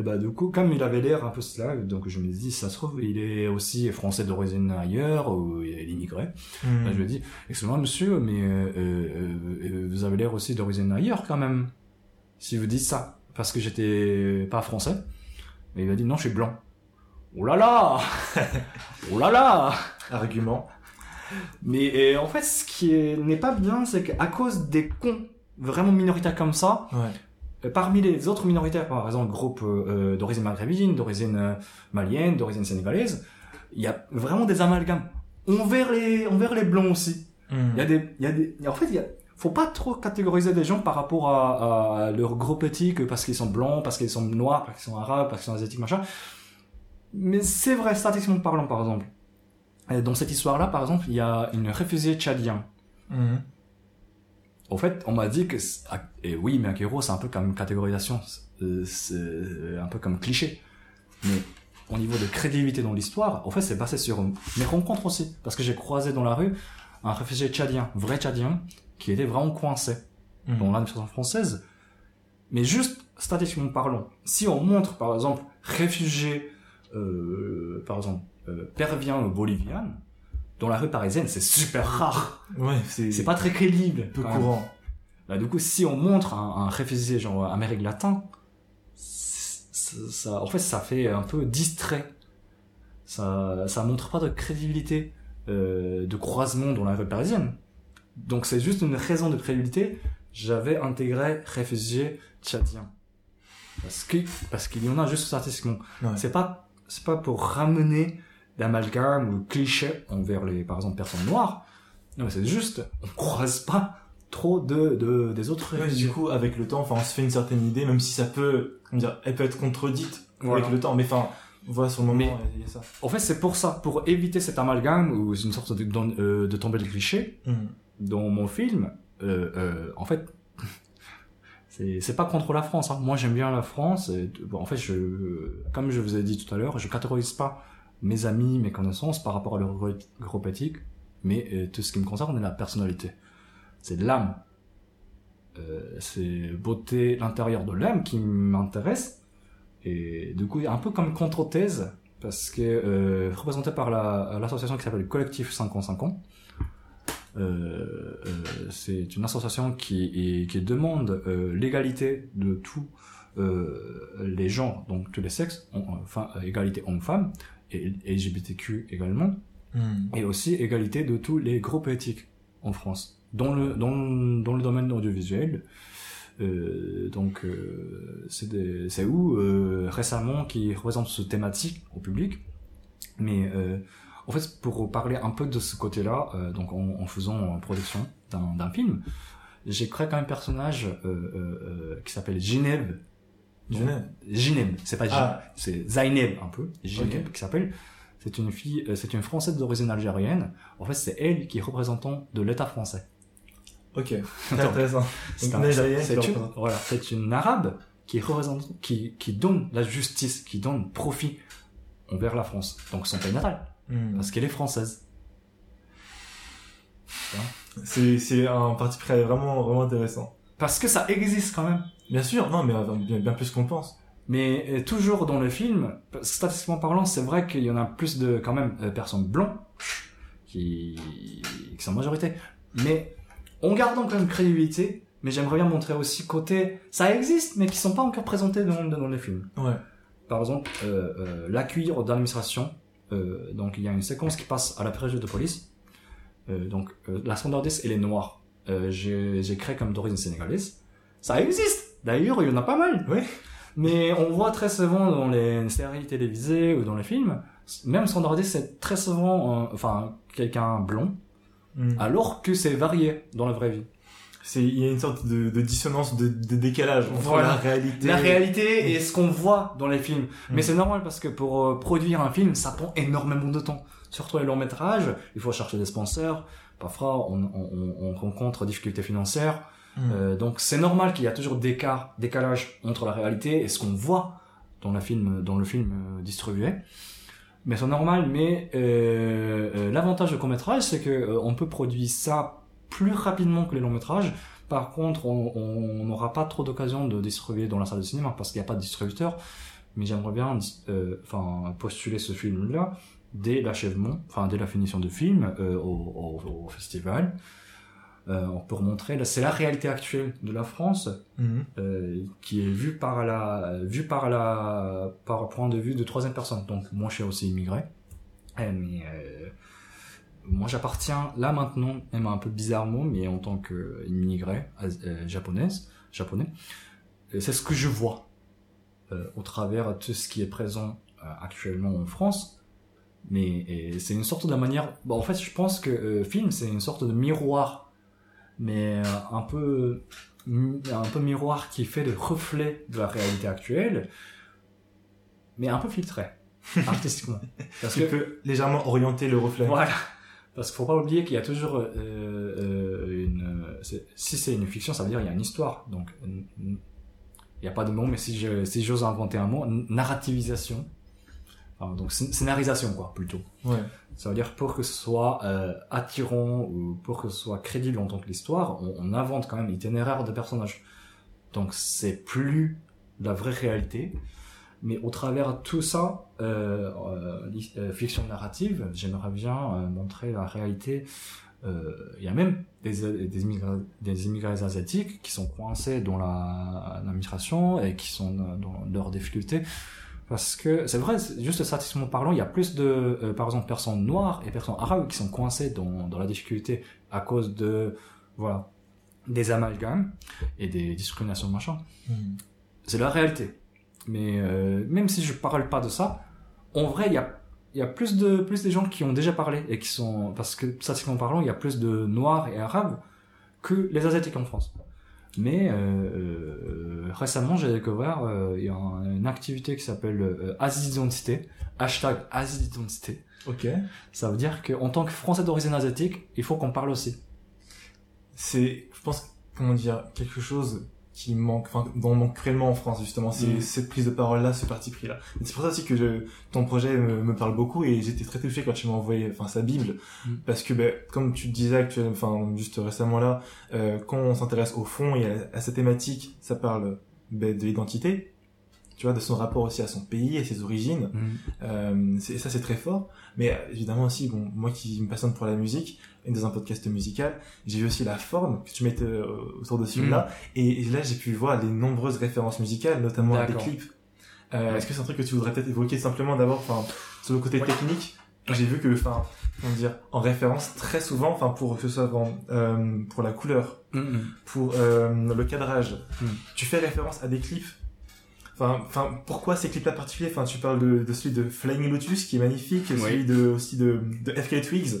B: Et bah, du coup, comme il avait l'air un peu slave, donc je me dis, ça se trouve, il est aussi français d'origine ailleurs, ou il est immigré.
A: Hmm.
B: Bah, je lui dit, excusez-moi, monsieur, mais euh, euh, euh, vous avez l'air aussi d'origine ailleurs, quand même. Si vous dites ça, parce que j'étais pas français. Mais il m'a dit, non, je suis blanc. Oh là là Oh là là
A: Argument.
B: mais en fait, ce qui est- n'est pas bien, c'est qu'à cause des cons vraiment minoritaires comme ça,
A: Ouais.
B: Euh, parmi les autres minoritaires, par exemple, groupes euh, d'origine maghrébine, d'origine euh, malienne, d'origine sénégalaise, il y a vraiment des amalgames envers les, envers les blancs aussi.
A: Hmm.
B: Il y a des, il y a des, en fait, il y a, faut pas trop catégoriser des gens par rapport à, à leur groupe éthique parce qu'ils sont blancs, parce qu'ils sont noirs, parce qu'ils sont arabes, parce qu'ils sont asiatiques, machin. Mais c'est vrai, statistiquement parlant, par exemple. Dans cette histoire-là, par exemple, il y a une réfugiée tchadienne.
A: Hmm.
B: Au fait, on m'a dit que, et oui, mais Akiro, c'est un peu comme catégorisation, euh, c'est un peu comme cliché. Mais au niveau de crédibilité dans l'histoire, en fait, c'est basé sur mes rencontres aussi. Parce que j'ai croisé dans la rue un réfugié tchadien, vrai tchadien, qui était vraiment coincé
A: Hmm.
B: dans l'administration française. Mais juste, statistiquement parlant, si on montre, par exemple, réfugié, euh, par exemple, euh, pervien ou bolivien, dans la rue parisienne, c'est super rare.
A: Ouais, c'est
B: pas très crédible.
A: peu courant.
B: Bah, du coup, si on montre un, un réfugié genre Amérique latine, ça, en fait, ça fait un peu distrait. Ça, ça montre pas de crédibilité euh, de croisement dans la rue parisienne. Donc, c'est juste une raison de crédibilité. J'avais intégré réfugié tchadien. Parce que parce qu'il y en a juste statistiquement.
A: Ouais.
B: C'est pas c'est pas pour ramener d'amalgame ou clichés envers les par exemple personnes noires. Non, c'est juste on croise pas trop de, de des autres
A: Ouais, du coup, avec le temps, enfin, on se fait une certaine idée, même si ça peut, comment dire, elle peut être contredite
B: Voilà.
A: avec le temps, mais enfin, voilà, sur le moment, il y a ça.
B: En fait, c'est pour ça, pour éviter cet amalgame ou une sorte de, euh, de tomber le cliché
A: Hmm.
B: dans mon film. euh, euh, en fait, c'est c'est pas contre la France. Hein. Moi, j'aime bien la France. Et, bon, en fait, je, comme je vous ai dit tout à l'heure, je catégorise pas mes amis, mes connaissances par rapport à leur éthique, mais euh, tout ce qui me concerne, c'est la personnalité. C'est l'âme. Euh, c'est beauté l'intérieur de l'âme qui m'intéresse. Et du coup, un peu comme contre-thèse, parce que euh, représenté par la- l'association qui s'appelle Collectif 50 ans, euh, euh, c'est une association qui, est- qui demande l'égalité de tous les genres, donc tous les sexes, enfin égalité homme-femme, et LGBTQ également,
A: Hmm.
B: et aussi égalité de tous les groupes éthiques en France, dans le, dans, dans le domaine audiovisuel. Euh, donc euh, c'est où euh, récemment qui représente ce thématique au public mais euh, en fait pour parler un peu de ce côté là euh, donc en, en faisant production d'un film j'ai créé quand même un personnage qui s'appelle Gineb
A: Genève.
B: Gineb c'est pas Gin
A: Ah.
B: c'est Zaineb un peu Gineb qui s'appelle c'est une fille euh, c'est une française d'origine algérienne en fait c'est elle qui est représentante de l'état français
A: Ok. Intéressant.
B: c'est un-
A: une
B: voilà, c'est une arabe qui représente, qui, qui donne la justice, qui donne profit envers la France. Donc son pays natal.
A: Hmm.
B: Parce qu'elle est française.
A: C'est, c'est un parti près vraiment, vraiment intéressant.
B: Parce que ça existe quand même.
A: Bien sûr, non, mais euh, bien, bien plus qu'on pense.
B: Mais euh, toujours dans le film, statistiquement parlant, c'est vrai qu'il y en a plus de quand même euh, personnes blancs qui, qui sont majorité. Mais en gardant quand même crédibilité, mais j'aimerais bien montrer aussi côté, ça existe, mais qui sont pas encore présentés dans, dans le film.
A: Ouais.
B: par exemple, euh, euh, l'accueil d'administration. Euh, donc, il y a une séquence qui passe à la préfecture de police. Euh, donc, euh, la standardiste, elle est noire. Euh, j'ai j'ai créé comme d'origine sénégalaise. Ça existe D'ailleurs, il y en a pas mal.
A: Oui.
B: Mais on voit très souvent dans les séries télévisées ou dans les films, même standardiste, c'est très souvent, euh, enfin, quelqu'un blond,
A: Hmm.
B: alors que c'est varié dans la vraie vie.
A: C'est, il y a une sorte de, de dissonance, de, de décalage entre
B: Voilà.
A: la réalité.
B: La réalité et ce qu'on voit dans les films. Mais
A: Mm.
B: c'est normal parce que pour euh, produire un film, ça prend énormément de temps. Surtout les longs métrages, il faut chercher des sponsors. Parfois, on, on, on- on rencontre difficultés financières. Euh, donc, c'est normal qu'il y a toujours d'écart, décalage entre la réalité et ce qu'on voit dans, la film, dans le film euh, distribué. Mais c'est normal. Mais euh, euh, l'avantage de court métrage, c'est que euh, on peut produire ça plus rapidement que les longs métrages. Par contre, on n'aura pas trop d'occasion de distribuer dans la salle de cinéma parce qu'il n'y a pas de distributeur. Mais j'aimerais bien, enfin, postuler ce film-là dès l'achèvement, enfin dès la finition du film au, au, au festival. Euh, pour montrer, là, c'est la réalité actuelle de la France
A: Hmm.
B: euh, qui est vue par la, vue par la, par point de vue de troisième personne. Donc moi, je suis aussi immigré, Eh, mais euh, moi, j'appartiens là maintenant, même un peu bizarrement, mais en tant qu'immigré euh, japonaise, japonais, c'est ce que je vois au travers de tout ce qui est présent actuellement en France. Mais c'est une sorte de manière. En fait, je pense que film, c'est une sorte de miroir, mais euh, un peu un peu miroir qui fait le reflet de la réalité actuelle, mais un peu filtré artistiquement. Parce
A: Tu
B: que
A: peux légèrement orienter le reflet.
B: voilà. Parce qu'il faut pas oublier qu'il y a toujours euh, euh, une. Si c'est une fiction, ça veut dire il y a une histoire. Donc il n'y a pas de mot, mais si je si j'ose inventer un mot, narrativisation. Donc scén- scénarisation quoi plutôt.
A: Ouais.
B: Ça veut dire pour que ce soit euh, attirant ou pour que ce soit crédible en tant que l'histoire, on, on invente quand même l'itinéraire de personnages. Donc c'est plus la vraie réalité. Mais au travers de tout ça, euh, euh, euh, fiction narrative, j'aimerais bien euh, montrer la réalité. Euh, Il y a même des, des, immigrés, des immigrés asiatiques qui sont coincés dans la- l'administration et qui sont dans leurs difficultés. Parce que c'est vrai, juste statistiquement parlant, il y a plus de, euh, par exemple, personnes noires et personnes arabes qui sont coincées dans, dans la difficulté à cause de, voilà, des amalgames et des discriminations machin.
A: Hmm.
B: C'est la réalité. Mais euh, même si je parle pas de ça, en vrai, il y a, il y a plus de plus des gens qui ont déjà parlé et qui sont parce que statistiquement parlant, il y a plus de noirs et arabes que les asiatiques en France. Mais euh, euh, récemment, j'ai découvert euh, il y a un- une activité qui s'appelle euh, Asie d'identité, hashtag Asie d'identité.
A: Ok.
B: Ça veut dire qu'en tant que Français d'origine asiatique, il faut qu'on parle aussi.
A: C'est, je pense, comment dire, quelque chose qui manque, enfin, dont on manque cruellement en France, justement. C'est
B: Mm.
A: cette prise de parole-là, ce parti pris-là. C'est pour ça aussi que je, ton projet me, me parle beaucoup et j'étais très touché quand tu m'as envoyé, enfin, sa Bible.
B: Mm.
A: Parce que, ben, comme tu disais actuellement, enfin, juste récemment là, euh, quand on s'intéresse au fond et à, à cette thématique, ça parle, ben, de l'identité. Tu vois, de son rapport aussi à son pays et ses origines.
B: Mm.
A: Euh, ça c'est très fort. Mais évidemment aussi, bon, moi qui me passionne pour la musique, et dans un podcast musical, j'ai vu aussi la forme que tu mettais euh, autour de ce film-là. Et, et là, j'ai pu voir les nombreuses références musicales, notamment des clips. Euh, Est-ce que c'est un truc que tu voudrais peut-être évoquer simplement d'abord, enfin, sur le côté technique? J'ai vu que, enfin, comment dire, en référence très souvent, enfin, pour que ce soit euh, pour la couleur,
B: Mm, mm.
A: pour euh, le cadrage, tu fais référence à des clips. Enfin, enfin, pourquoi ces clips-là particuliers? Enfin, tu parles de, de celui de Flying Lotus qui est magnifique, celui de aussi de, de FK Twigs.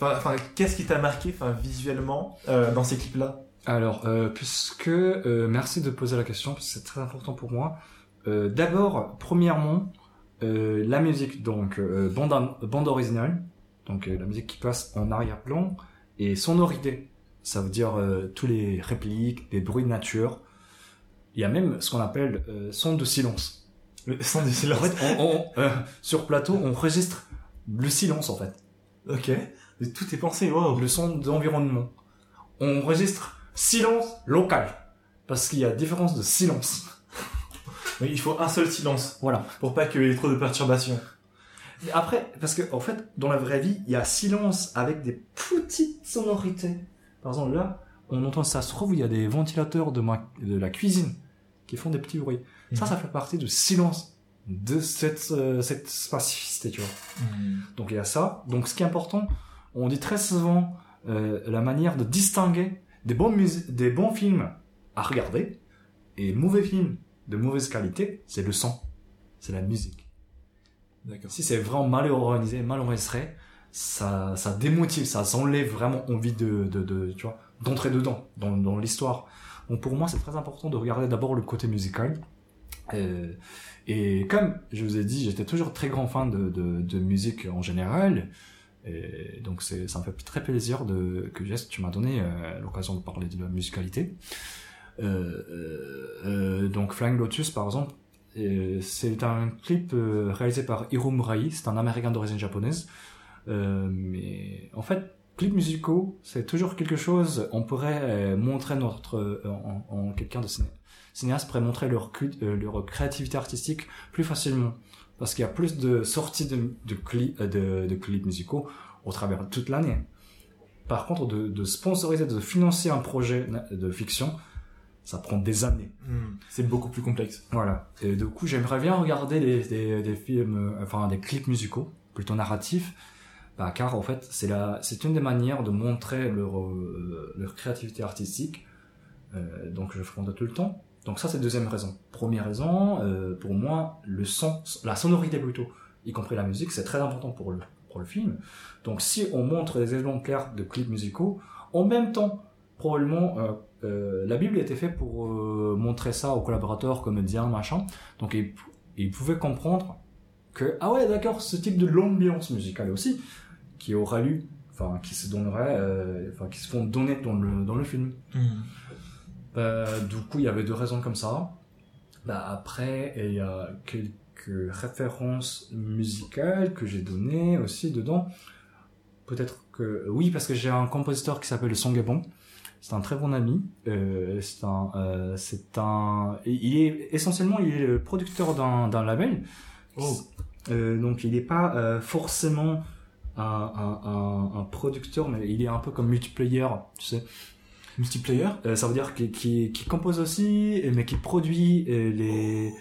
A: Enfin, qu'est-ce qui t'a marqué, enfin, visuellement euh, dans ces clips-là?
B: Alors, euh, puisque euh, merci de poser la question, parce que c'est très important pour moi. Euh, D'abord, premièrement, euh, la musique, donc euh, bande, bande originale, donc euh, la musique qui passe en arrière-plan, et sonorité, ça veut dire euh, tous les répliques, les bruits de nature. Il y a même ce qu'on appelle euh, son de silence.
A: Le son du
B: En
A: silence.
B: fait, on, on- euh, sur plateau, on enregistre le silence en fait.
A: Ok. Mais tout est pensé, wow.
B: le son d'environnement. On enregistre silence local. Parce qu'il y a différence de silence.
A: Mais il faut un seul silence
B: Voilà.
A: pour pas qu'il y ait trop de perturbations.
B: Et après, parce que, en fait, dans la vraie vie, il y a silence avec des petites sonorités. Par exemple, là, on entend, ça se trouve, il y a des ventilateurs de, ma, de la cuisine qui font des petits bruits. Ça,
A: Mhm.
B: ça fait partie du silence de cette, euh, cette spécificité, tu vois. Donc il y a ça. Donc ce qui est important, on dit très souvent euh, la manière de distinguer des bons, des bons films à regarder et mauvais films de mauvaise qualité, c'est le son, c'est la musique.
A: D'accord.
B: Si c'est vraiment mal organisé, mal enregistré, ça, ça démotive, ça enlève vraiment envie de, de, de tu vois, d'entrer dedans, dans, dans l'histoire. Donc pour moi, c'est très important de regarder d'abord le côté musical. Euh, et comme je vous ai dit, j'étais toujours très grand fan de, de, de musique en général. Et donc c'est, ça me fait très plaisir de, que Jess, tu m'as donné euh, l'occasion de parler de la musicalité. Euh, euh, euh, donc Flying Lotus, par exemple, c'est un clip réalisé par Hiro Murai, c'est un américain d'origine japonaise. Mais en fait, clips musicaux, c'est toujours quelque chose, on pourrait montrer notre, en, en quelqu'un de ciné- cinéaste pourrait montrer leur, leur créativité artistique plus facilement. Parce qu'il y a plus de sorties de, de, clips, euh, de, de clips musicaux au travers de toute l'année. Par contre, de, de sponsoriser, de financer un projet de fiction, ça prend des années.
A: Hmm. C'est beaucoup plus complexe.
B: Voilà. Et du coup, j'aimerais bien regarder des, des, des films, euh, enfin des clips musicaux, plutôt narratifs, bah, car en fait, c'est la, c'est une des manières de montrer leur, euh, leur créativité artistique. Euh, donc, je ferai tout le temps. Donc ça, c'est deuxième raison. Première raison, euh, pour moi, le son, la sonorité plutôt, y compris la musique, c'est très important pour le, pour le film. Donc, si on montre des exemplaires de clips musicaux, en même temps, probablement, euh, euh, la Bible était faite pour euh, montrer ça aux collaborateurs, comédiens, machin. Donc ils, ils pouvaient comprendre que ah ouais d'accord ce type de l'ambiance musicale aussi qui aura eu, enfin qui se donnerait, euh, enfin qui se font donner dans le dans le film. Bah, du coup il y avait deux raisons comme ça. Bah après il y a quelques références musicales que j'ai données aussi dedans. Peut-être que oui parce que j'ai un compositeur qui s'appelle Song Bon. C'est un très bon ami. Euh, c'est un, euh, c'est un, il est essentiellement il est le producteur d'un label.
A: Oh.
B: Euh, donc il n'est pas euh, forcément un, un, un, un producteur, mais il est un peu comme multiplayer, tu sais.
A: Multiplayer
B: Euh, ça veut dire qu'il qui, qui compose aussi, mais qui produit les.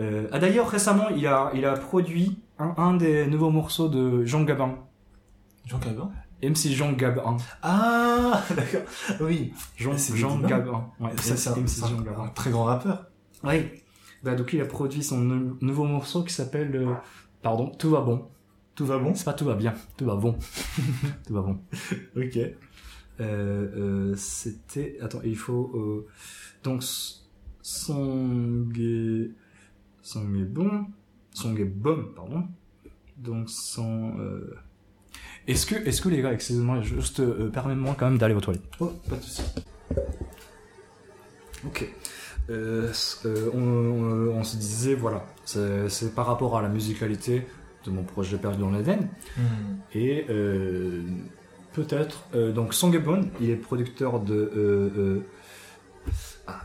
B: Euh, ah d'ailleurs récemment il a il a produit un, un des nouveaux morceaux de Jean Gabin,
A: Jean Gabin?
B: MC Jean Gabin.
A: Ah, d'accord. Oui.
B: Jean. Gabin. Ouais,
A: Ça, c'est un,
B: MC Jean
A: un
B: Gabin.
A: très grand rappeur.
B: Oui. Bah, donc il a produit son nou- nouveau morceau qui s'appelle, euh, pardon, Tout va bon.
A: Tout va bon?
B: C'est pas tout va bien, tout va bon. tout va bon.
A: Ok.
B: Euh, euh, c'était, attends, il faut, euh, donc, s- son est, son est bon, son est bon, pardon. Donc, son, euh, est-ce que, est-ce que les gars, excusez-moi, juste, euh, permettez-moi quand même d'aller aux toilettes.
A: Oh, pas de soucis.
B: Ok. Euh, euh, on, on, se disait, voilà, c'est par rapport à la musicalité de mon projet Perdu dans l'Eden. Hmm. Et euh, peut-être, donc Songebon, il est producteur de. ah,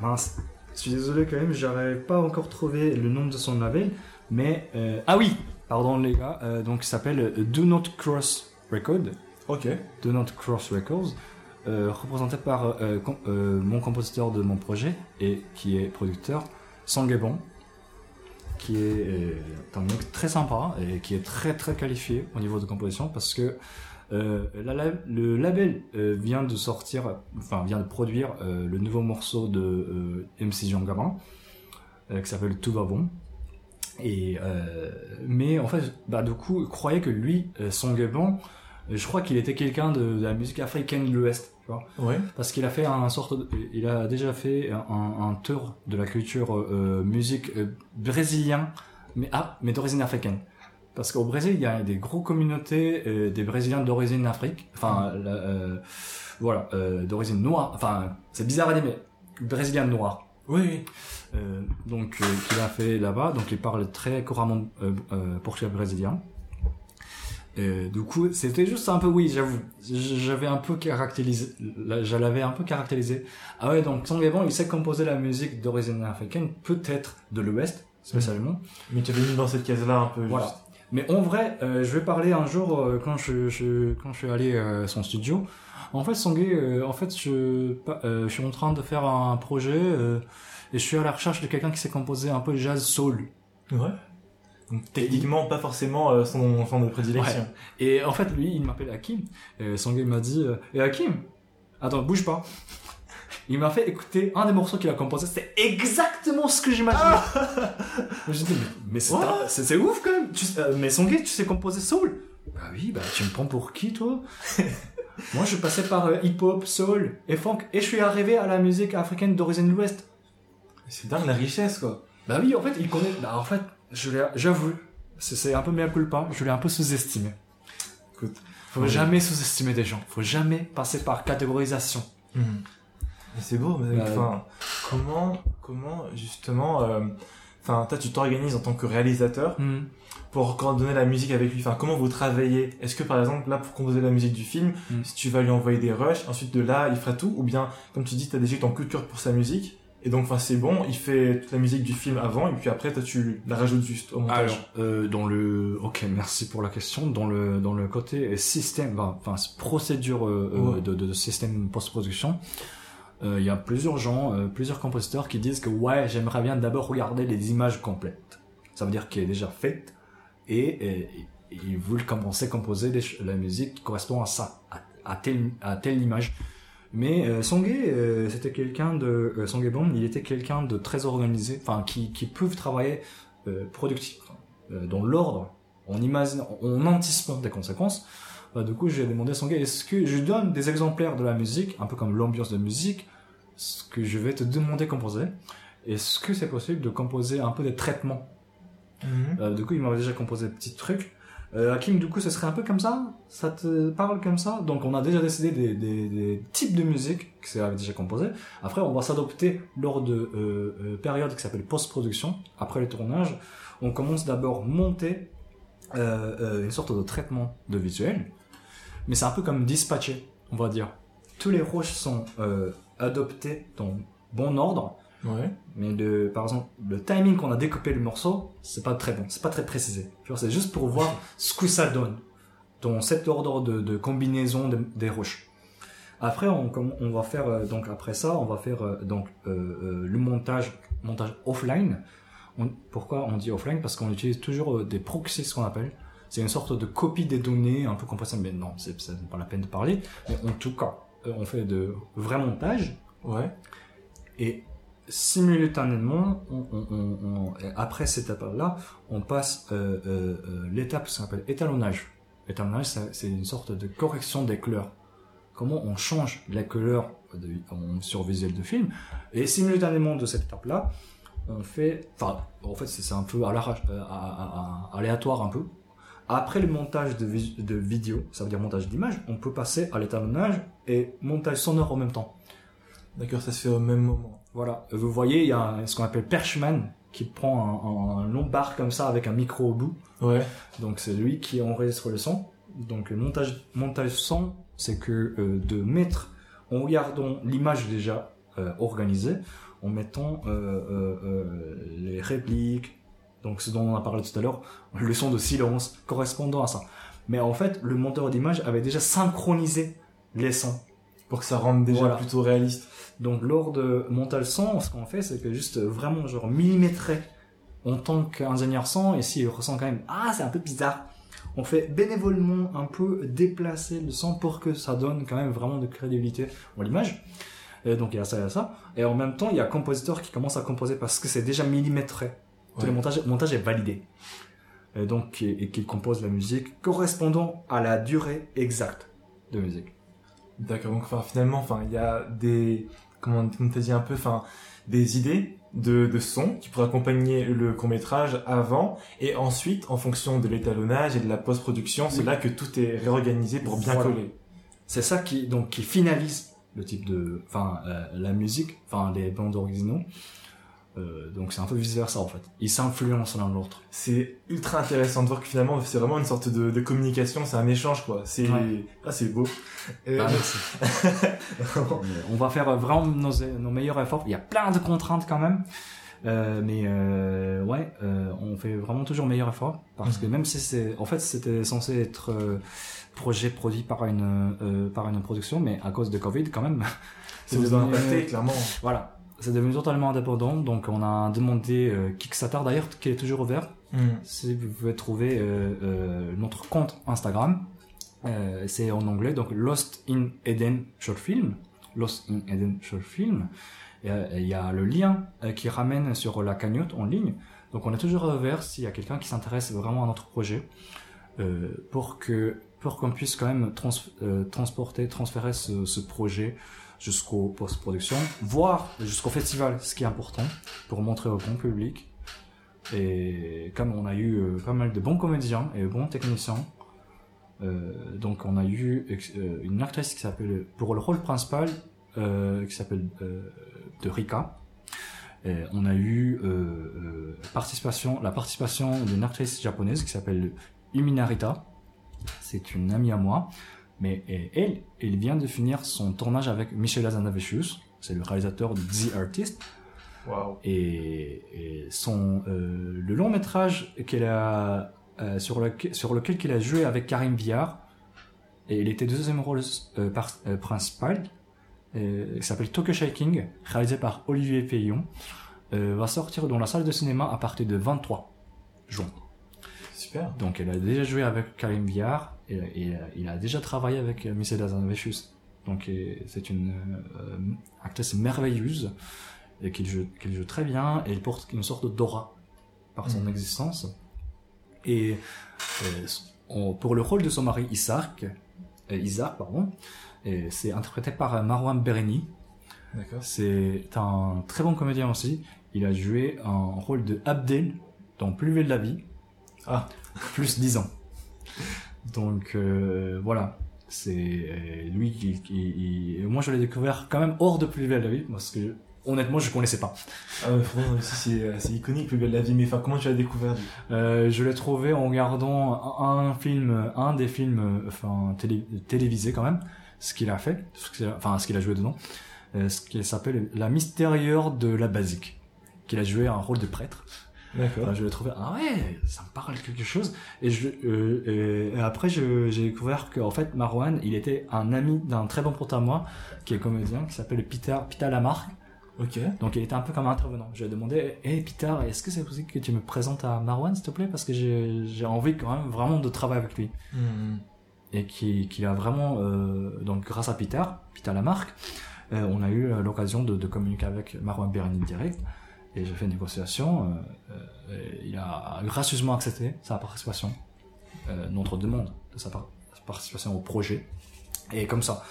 B: mince. Je suis désolé quand même, j'aurais pas encore trouvé le nom de son label, mais. ah oui, pardon les gars, donc il s'appelle Do Not Cross Record.
A: Ok.
B: Do Not Cross Records. Euh, représenté par euh, euh, mon compositeur de mon projet et qui est producteur, Sangebon, qui est un mec très sympa et qui est très très qualifié au niveau de composition parce que le label vient de sortir, enfin vient de produire le nouveau morceau de MC Jean Gabin qui s'appelle Tout va bon. Et mais en fait, bah du coup, croyait que lui, Sangebon, je crois qu'il était quelqu'un de, de, la musique africaine de l'Ouest
A: Ouais.
B: Parce qu'il a fait un sorte, de, il a déjà fait un, un tour de la culture euh, musique euh, brésilien, mais ah, mais d'origine africaine. Parce qu'au Brésil, il y a des gros communautés euh, des Brésiliens d'origine Afrique, enfin mm. euh, voilà, euh, d'origine noire. Enfin, c'est bizarre à dire, mais brésilien noir.
A: Oui.
B: donc, qu'il a fait là-bas. Donc, il parle très couramment portugais brésilien. Et du coup, c'était juste un peu, oui, j'avoue, j'avais un peu caractérisé, je l'avais un peu caractérisé. Ah ouais, donc Sangavon, il sait composer la musique d'origine africaine, peut-être de l'Ouest, spécialement.
A: Mais tu avais mis dans cette case-là un peu.
B: Voilà. Mais en vrai, euh, je vais parler un jour euh, quand je, je, quand je suis allé euh, à son studio. En fait, Sangé, en fait, je, je suis en train de faire un projet et je suis à la recherche de quelqu'un qui sait composer un peu jazz soul.
A: Ouais. Donc, techniquement, pas forcément euh, son son de prédilection.
B: Et en fait, lui, il m'appelle Hakim. Et m'a dit, euh, et Hakim, attends, bouge pas. Il m'a fait écouter un des morceaux qu'il a composé. C'était exactement ce que j'imaginais. Ah J'ai dit, mais, mais c'est ouf quand même. Euh, mais son gars, tu sais composer soul Bah oui, bah tu me prends pour qui toi? Moi, je passais par hip-hop, soul et funk, et je suis arrivé à la musique africaine d'origine de l'Ouest.
A: C'est dingue la richesse, quoi.
B: Bah oui, en fait, il connaît. Bah en fait, j'avoue, c'est un peu bien culpa, je l'ai un peu sous-estimé. Écoute, faut jamais sous-estimer des gens, faut jamais passer par catégorisation.
A: Hmm. C'est beau, mais bah, enfin, comment, comment justement, euh, enfin, toi tu t'organises en tant que réalisateur hmm. pour coordonner la musique avec lui. Enfin, comment vous travaillez? Est-ce que par exemple là pour composer la musique du film, hmm. si tu vas lui envoyer des rushs, ensuite de là il fera tout, ou bien comme tu dis, t'as déjà ton coup de cœur pour sa musique et donc, enfin, c'est bon, il fait toute la musique du film avant, et puis après, toi, tu la rajoutes juste au montage. Alors,
B: euh, dans le, ok, merci pour la question. Dans le, dans le côté système, enfin, procédure euh, euh de, de, système post-production, euh, il y a plusieurs gens, euh, plusieurs compositeurs qui disent que ouais, j'aimerais bien d'abord regarder les images complètes. Ça veut dire qu'elle est déjà faite, et, ils veulent commencer à composer la musique qui correspond à ça, à, telle, à telle image. Mais euh, Songé, euh, c'était quelqu'un de euh, Songé Bon, il était quelqu'un de très organisé, enfin qui qui peut travailler euh, productif euh, dans l'ordre, en imaginant, en anticipant des conséquences. Bah, du coup, j'ai demandé à Songé, est-ce que je donne des exemplaires de la musique, un peu comme l'ambiance de musique, ce que je vais te demander de composer. Est-ce que c'est possible de composer un peu des traitements mmh. Du coup, il m'avait déjà composé des petits trucs. Euh, Hakim, du coup, ce serait un peu comme ça? Ça te parle comme ça? Donc, on a déjà décidé des, des, des types de musique que c'est déjà composé. Après, on va s'adopter lors de euh, euh, période qui s'appelle post-production. Après le tournage, on commence d'abord monter euh, euh, une sorte de traitement de visuel. Mais c'est un peu comme dispatcher, on va dire. Tous les roches sont euh, adoptés dans bon ordre
A: Ouais.
B: Mais le, par exemple, le timing qu'on a découpé le morceau, c'est pas très bon, c'est pas très précisé. C'est juste pour voir ce que ça donne dans cet ordre de, de combinaison des roches. Après, on, on va faire euh, donc après ça, on va faire euh, donc euh, euh, le montage, montage offline. On, pourquoi on dit offline? Parce qu'on utilise toujours des proxys, ce qu'on appelle. C'est une sorte de copie des données, un peu compressée, mais non, c'est pas la peine de parler. Mais en tout cas, on fait de vrais montages.
A: Ouais.
B: Et simultanément, on, on, on, après cette étape-là, on passe euh, euh, euh l'étape qui s'appelle étalonnage. Étalonnage, c'est une sorte de correction des couleurs. Comment on change les couleurs de, sur visuel de film. Et simultanément de cette étape-là, on fait... Enfin, en fait, c'est un peu à euh, à, à, aléatoire un peu. Après le montage de, de vidéo, ça veut dire montage d'image, on peut passer à l'étalonnage et montage sonore en même temps.
A: D'accord, ça se fait au même moment.
B: Voilà. Vous voyez, il y a ce qu'on appelle Perchman qui prend un, un, long bar comme ça avec un micro au bout.
A: Ouais.
B: Donc c'est lui qui enregistre le son. Donc le montage montage son, c'est que euh, de mettre en regardant l'image déjà euh, organisée, en mettant euh, les répliques, donc ce dont on a parlé tout à l'heure, le son de silence correspondant à ça. Mais en fait, le monteur d'image avait déjà synchronisé les sons.
A: Pour que ça rende déjà
B: Voilà.
A: plutôt réaliste.
B: Donc lors de montage son, ce qu'on fait, c'est que juste euh, vraiment genre millimétrer en tant qu'ingénieur son, et s'il ressent quand même ah c'est un peu bizarre, on fait bénévolement un peu déplacer le son pour que ça donne quand même vraiment de crédibilité à l'image. Et donc il y a ça, il y a ça. Et en même temps, il y a compositeur qui commence à composer parce que c'est déjà millimétré.
A: Ouais.
B: le montage, est validé. Et donc, et, et qu'il compose la musique correspondant à la durée exacte de musique.
A: D'accord, donc enfin, finalement, enfin, il y a des, comment, comme t'as dit un peu, enfin, des idées de, de sons qui pourraient accompagner le court métrage avant, et ensuite, en fonction de l'étalonnage et de la post-production, c'est
B: Oui.
A: là que tout est réorganisé pour bien
B: Voilà.
A: coller.
B: C'est ça qui donc qui finalise le type de, enfin euh, la musique, enfin les bandes originaux. Euh, donc c'est un peu vice versa en fait. Ils s'influencent l'un l'autre.
A: C'est ultra intéressant de voir que finalement, c'est vraiment une sorte de, de communication, c'est un échange, quoi. C'est,
B: Ouais.
A: ah, c'est beau. Euh,
B: Bah, merci. On va faire vraiment nos, nos meilleurs efforts. Il y a plein de contraintes quand même. Euh, mais euh, ouais, euh, on fait vraiment toujours meilleur effort parce que même si c'est, en fait, c'était censé être euh, projet produit par une euh, par une production, mais à cause de Covid quand même,
A: c'est vous a impacté, clairement.
B: Voilà, c'est devenu totalement indépendant. Donc on a demandé euh, Kickstarter d'ailleurs, qui est toujours ouvert.
A: Hmm.
B: Si vous pouvez trouver euh, euh, notre compte Instagram, euh, c'est en anglais, donc Lost in Eden Short Film. Lost in Eden Short Film. Il y a le lien qui ramène sur la cagnotte en ligne. Donc on est toujours ouvert s'il y a quelqu'un qui s'intéresse vraiment à notre projet pour que pour qu'on puisse quand même trans, transporter, transférer ce, ce projet jusqu'au post-production, voire jusqu'au festival, ce qui est important pour montrer au grand public. Et comme on a eu euh, pas mal de bons comédiens et bons techniciens, euh, donc on a eu euh, une actrice qui s'appelle pour le rôle principal qui s'appelle de Rika. Et on a eu participation, la participation d'une actrice japonaise qui s'appelle Uminarita. C'est une amie à moi, mais elle, elle vient de finir son tournage avec Michel Hazanavicius, c'est le réalisateur de The Artist,
A: Waouh.
B: et, et son euh, le long métrage qu'elle a euh, sur, lequel, sur lequel qu'elle a joué avec Karim Viard et il était deuxième rôle euh, par, euh, principal euh, qui s'appelle Tokyo Shaking réalisé par Olivier Payon euh, va sortir dans la salle de cinéma à partir de 23 juin
A: Super.
B: donc elle a déjà joué avec Karim Viard et, et, euh, il a déjà travaillé avec euh, Michel Hazanavicius donc c'est une euh, actrice merveilleuse et qu'il joue, très bien et elle porte une sorte d'aura par son
A: Mhm.
B: existence et euh, on- pour le rôle de son mari Isaac euh, Isaac pardon c'est interprété par Marwan Bereni c'est un très bon comédien aussi il a joué un rôle de Abdel dans Plus belle la vie
A: Ah.
B: Plus 10 ans. Donc euh, voilà. C'est euh, lui qui, qui- qui- moi je l'ai découvert quand même hors de Plus belle la vie parce que honnêtement je connaissais pas.
A: Ah, ouais, c'est, euh, c'est iconique, plus belle la vie, mais enfin, comment tu l'as découvert,
B: Euh, je l'ai trouvé en regardant un, film, un des films, enfin télé, télévisés quand même, ce qu'il a fait, ce a- enfin ce qu'il a joué dedans, euh, ce qui s'appelle La mystérieure de la basique, qu'il a joué un rôle de prêtre.
A: D'accord.
B: Enfin, je l'ai trouvé, ah ouais, ça me parle quelque chose. Et, je, euh, et, après, j'ai découvert qu'en fait, Marwan, il était un ami d'un très bon pote à moi, qui est comédien, qui s'appelle Peter, Peter Lamarck.
A: Ok.
B: Donc il était un peu comme un intervenant. Je lui ai demandé, hé Peter, est-ce que c'est possible que tu me présentes à Marwan, s'il te plaît? Parce que j'ai envie quand même vraiment de travailler avec lui.
A: Hmm.
B: Et qu'il qu'il a vraiment, euh, donc grâce à Peter, Peter Lamarck, euh, on a eu euh, l'occasion de, de communiquer avec Marwan Berni direct. Et j'ai fait une négociation. euh, euh, il a gracieusement accepté sa participation, euh, notre demande de sa par- participation au projet. Et comme ça,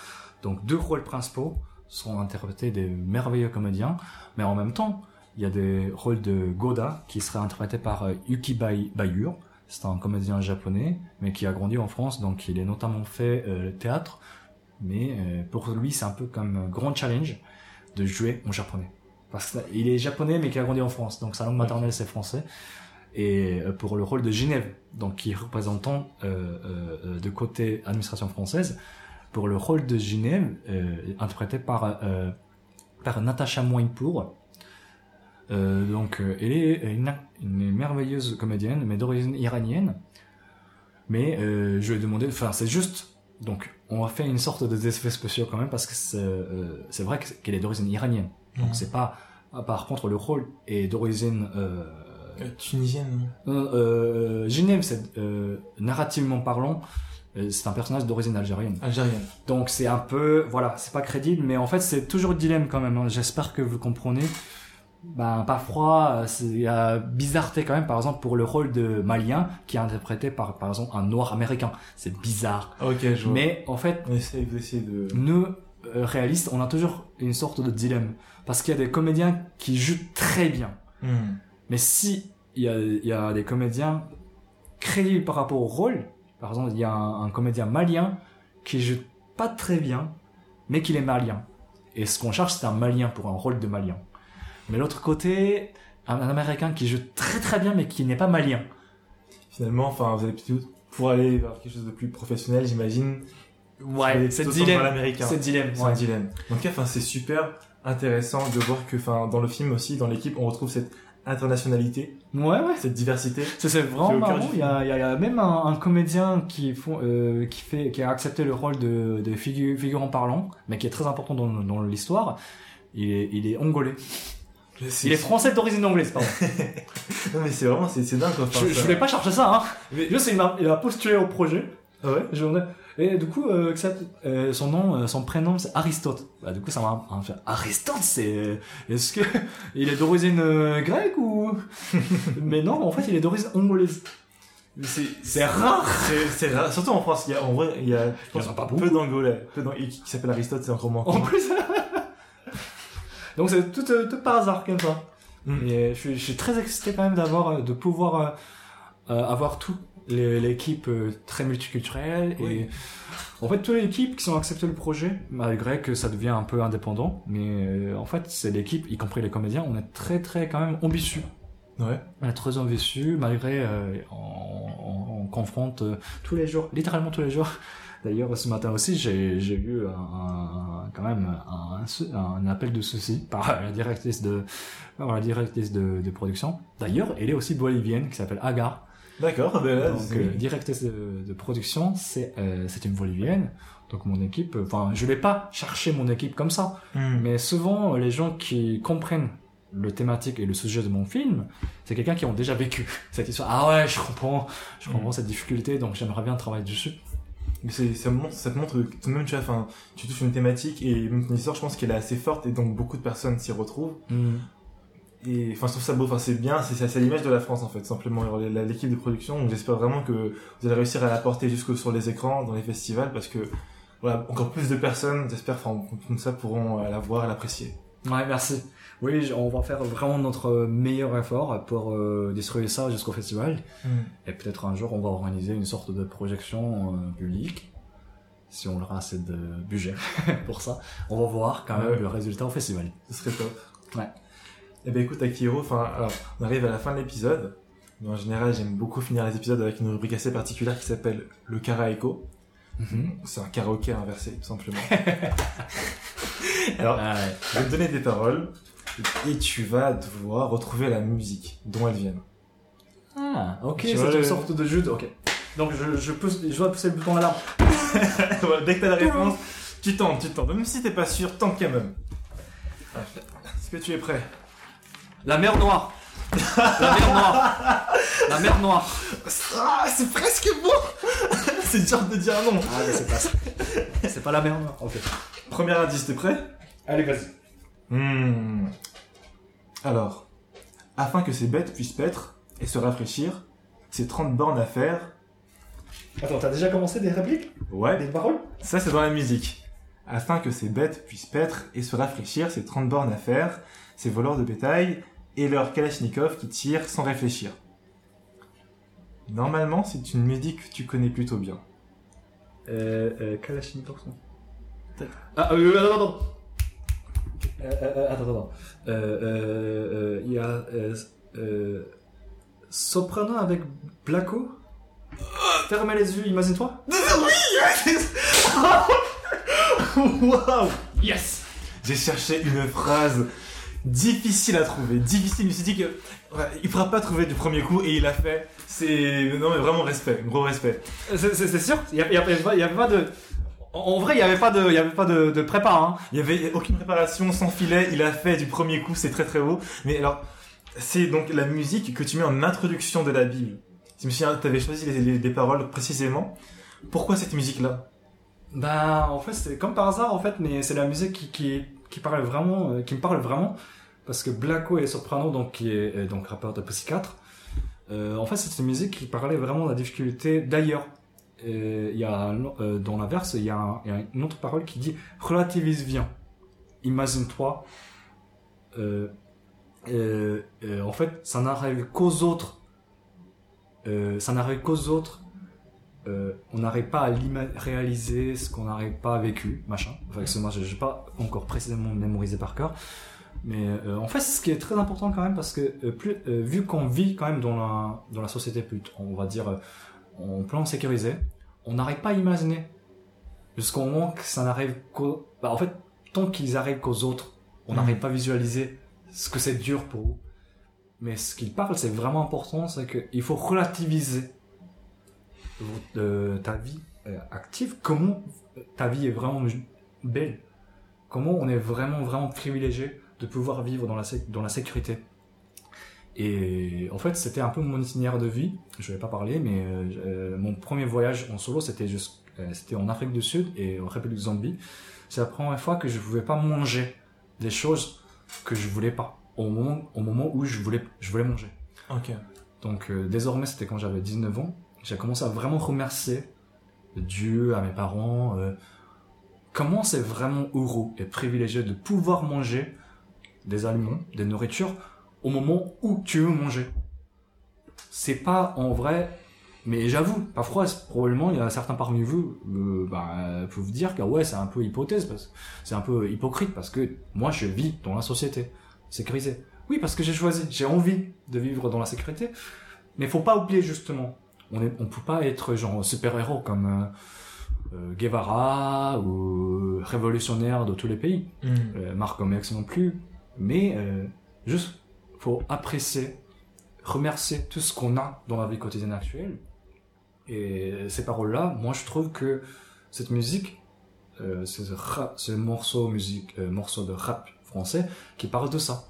B: donc deux rôles principaux sont interprétés des merveilleux comédiens, mais en même temps, il y a des rôles de Goda qui seraient interprétés par Yuki Bayur. C'est un comédien japonais, mais qui a grandi en France, donc il est notamment fait théâtre. Mais pour lui, c'est un peu comme un grand challenge de jouer en japonais. Parce qu'il est japonais mais qui a grandi en France, donc sa langue maternelle c'est français. Et euh, pour le rôle de Genève, donc qui est représentant euh, euh, de côté administration française, pour le rôle de Genève, interprété par par Natasha Moinpour. Euh, donc, euh, elle est une, une merveilleuse comédienne, mais d'origine iranienne. Mais euh, je lui ai demandé, enfin, c'est juste. Donc, on a fait une sorte de effets spéciaux quand même parce que c'est vrai que- qu'elle est d'origine iranienne. Donc,
A: Mhm.
B: c'est pas. ah, Par contre, le rôle est d'origine. Euh,
A: Euh, tunisienne.
B: euh, euh, Genève, c'est euh, narrativement parlant, euh, c'est un personnage d'origine algérienne.
A: Algérienne.
B: Donc c'est un peu, voilà, c'est pas crédible, mais en fait c'est toujours le dilemme quand même. hein. J'espère que vous comprenez. Ben euh, c'est- il y a bizarreté quand même. Par exemple pour le rôle de Malien qui est interprété par par exemple un noir américain, c'est bizarre.
A: Ok, je vois.
B: Mais en fait
A: On essaie d'essayer de.
B: nous euh, réalistes, on a toujours une sorte de dilemme parce qu'il y a des comédiens qui jouent très bien.
A: Hmm.
B: Mais si il y a, il y a des comédiens crédibles par rapport au rôle, par exemple, il y a un, un comédien malien qui joue pas très bien, mais qu'il est malien. Et ce qu'on cherche, c'est un malien pour un rôle de malien. Mais l'autre côté, un, un américain qui joue très très bien, mais qui n'est pas malien.
A: Finalement, enfin, vous plutôt pour aller vers quelque chose de plus professionnel, j'imagine. Allez
B: c'est dilemme. C'est dilemme.
A: C'est un dilemme. Donc, enfin, c'est super intéressant de voir que, enfin, dans le film aussi, dans l'équipe, on retrouve cette internationalité,
B: Ouais, ouais.
A: cette diversité.
B: C'est vraiment marrant. Il y a, il y a- il y a même un, un comédien qui, font, euh, qui, fait, qui a accepté le rôle de, de figu- figurant parlant, mais qui est très important dans, dans l'histoire. Il est, il est angolais. Il est français d'origine anglaise, pardon.
A: Non, mais c'est vraiment, c'est c'est dingue, quoi. Enfin,
B: je, je
A: ça-
B: voulais pas chercher ça, hein.
A: Mais-
B: Juste, il a, il a postulé au projet.
A: Ah ouais?
B: Je Et du coup, euh, euh, son nom, euh, son prénom, c'est Aristote. Bah, du coup, ça m'a fait Aristote, c'est. Est-ce que il est d'origine grecque ou Mais non, en fait, il est d'origine angolaise.
A: C'est,
B: rare.
A: c'est, rare. Surtout en France, il y a, en vrai, il y a, je
B: Il y
A: pense,
B: a pas
A: peu d'angolais. Peu d'ang- et qui, qui s'appelle Aristote, c'est encore moins.
B: En plus. Donc c'est tout, tout par hasard comme ça.
A: Mm.
B: Et je suis, je suis très excité quand même d'avoir, de pouvoir avoir tout l'équipe euh, très multiculturelle
A: Oui.
B: et en fait toutes les équipes qui ont accepté le projet malgré que ça devient un peu indépendant mais euh, en fait c'est l'équipe y compris les comédiens on est très très quand même ambitieux
A: Ouais.
B: on est très ambitieux malgré euh, on, on- on confronte euh, tous les jours littéralement tous les jours D'ailleurs, ce matin aussi, j'ai j'ai eu un, un- quand même un, un appel de souci par la directrice de, par la directrice de, de production. D'ailleurs, elle est aussi bolivienne, qui s'appelle Agar.
A: D'accord, ben là,
B: Donc, euh, directrice de, de production, c'est euh, c'est une bolivienne. Donc, mon équipe, euh, enfin, je vais pas chercher mon équipe comme ça.
A: Hmm.
B: Mais souvent, les gens qui comprennent le thématique et le sujet de mon film, c'est quelqu'un qui ont déjà vécu cette histoire. Ah ouais, je comprends, je comprends
A: Mm.
B: cette difficulté, donc j'aimerais bien travailler dessus.
A: Mais ça, montre, ça te montre que toi-même, tu vois, tu touches une thématique et même ton histoire, je pense qu'elle est assez forte et donc beaucoup de personnes s'y retrouvent. Et enfin, je trouve ça beau, enfin, c'est bien, c'est, c'est à l'image de la France en fait, simplement, l'équipe de production. Donc, j'espère vraiment que vous allez réussir à la porter jusque sur les écrans, dans les festivals, parce que voilà, encore plus de personnes, j'espère, enfin, comme ça, pourront euh, la voir et l'apprécier.
B: Ouais, merci. Oui, on va faire vraiment notre meilleur effort pour euh, distribuer ça jusqu'au festival. Et peut-être un jour, on va organiser une sorte de projection euh, publique. Si on aura assez de budget pour ça. On va voir quand même
A: Ouais.
B: le résultat au festival.
A: Ce serait top.
B: Ouais.
A: Eh ben écoute, Akihiro, enfin, alors, on arrive à la fin de l'épisode. Mais en général, j'aime beaucoup finir les épisodes avec une rubrique assez particulière qui s'appelle le karaéko. C'est un karaoké inversé, tout simplement. alors,
B: Ah ouais.
A: je vais te donner des paroles et tu vas devoir retrouver la musique dont elles viennent.
B: Ah, ok, c'est une
A: le-
B: sorte de jeu. de- Ok. Donc je, je, pousse, je dois pousser le bouton d'alarme.
A: Voilà, Dès que t'as la réponse, tu tentes, tu tentes. Même si t'es pas sûr, tente quand même. Est-ce que tu es prêt?
B: La mer noire. La mer noire. La mer noire.
A: Ah, c'est presque bon C'est dur de dire non.
B: Ah, mais c'est pas ça. C'est pas la mer noire. Ok.
A: Premier indice, t'es prêt?
B: Allez, vas-y.
A: Hmm. Alors, afin que ces bêtes puissent paître et se rafraîchir, ces 30 bornes à faire.
B: Attends, t'as déjà commencé des répliques?
A: Ouais,
B: Des paroles?
A: Ça c'est dans la musique. Afin que ces bêtes puissent paître et se rafraîchir, ces 30 bornes à faire, ces voleurs de bétail et leurs kalachnikov qui tirent sans réfléchir. Normalement, c'est une musique que tu connais plutôt bien.
B: Euh, euh, Kalachnikov, non Ah, euh, attends, attends. Euh, euh, attends, attends. Euh, euh, Il y a euh, euh, Soprano avec Blacko? Fermez les yeux, imagine-toi.
A: Waouh
B: Yes.
A: J'ai cherché une phrase difficile à trouver, difficile. Je me suis dit que ouais, il pourra pas trouver du premier coup et il a fait. C'est non mais vraiment respect, gros respect.
B: C'est sûr. Il y, a- il y avait pas- il y avait pas de. En vrai, il y avait pas de, il y avait pas de, de prépa. Hein.
A: Il y avait aucune préparation, sans filet. Il a fait du premier coup, c'est très très beau. Mais alors, c'est donc la musique que tu mets en introduction de la Bible. Je me souviens, t'avais choisi les, les- des paroles précisément. Pourquoi cette musique-là?
B: Bah, en fait, c'est comme par hasard, en fait, mais c'est la musique qui, qui, euh, qui me parle vraiment. Parce que Blacko et Soprano, donc, qui est euh, donc rappeur de 4, euh, en fait, c'est une musique qui parlait vraiment de la difficulté d'ailleurs. Euh, Il y a, dans la il y, a une autre parole qui dit relativise bien. Imagine-toi. En fait, ça n'arrive qu'aux autres. Ça n'arrive qu'aux autres euh, on n'arrive pas à réaliser ce qu'on n'arrive pas vécu, machin. Enfin, excusez-moi, je n'ai pas encore précisément mémorisé par cœur. Mais euh, en fait, ce qui est très important quand même, parce que euh, plus, vu qu'on vit quand même dans la, dans la société, plus, on va dire, en plan sécurisé, on n'arrive pas à imaginer jusqu'au moment que ça n'arrive qu'aux... Bah, en fait, tant qu'ils arrivent qu'aux autres, on n'arrive pas à visualiser ce que c'est dur pour eux. Mais ce qu'ils parlent, c'est vraiment important, c'est qu'il faut relativiser euh, ta vie euh, active, comment ta vie est vraiment belle, comment on est vraiment vraiment privilégié de pouvoir vivre dans la, dans la sécurité? Et en fait, c'était un peu mon itinéraire de vie. Je vais pas parler, mais euh, euh, mon premier voyage en solo, c'était juste, euh, c'était en Afrique du Sud et en République de Zambie. C'est la première fois que je pouvais pas manger des choses que je voulais pas au moment, au moment où je voulais, je voulais manger.
A: Ok.
B: Donc euh, désormais, c'était quand j'avais 19 ans, j'ai commencé à vraiment remercier Dieu, à mes parents. euh, comment c'est vraiment heureux et privilégié de pouvoir manger des aliments, des nourritures au moment où tu veux manger. C'est pas en vrai, mais j'avoue, parfois probablement il y a certains parmi vous euh, bah, peuvent dire que ouais c'est un peu hypothèse parce c'est un peu hypocrite parce que moi je vis dans la société sécurisée. Oui parce que j'ai choisi, j'ai envie de vivre dans la sécurité, mais faut pas oublier justement, on est, on peut pas être genre super héros comme euh, euh, Guevara ou révolutionnaire de tous les pays,
A: Hmm.
B: euh, Malcolm X non plus, mais euh, juste faut apprécier, remercier tout ce qu'on a dans la vie quotidienne actuelle. Et ces paroles-là, moi je trouve que cette musique, euh, ce, rap, ce morceau musique, euh, morceau de rap français qui parle de ça.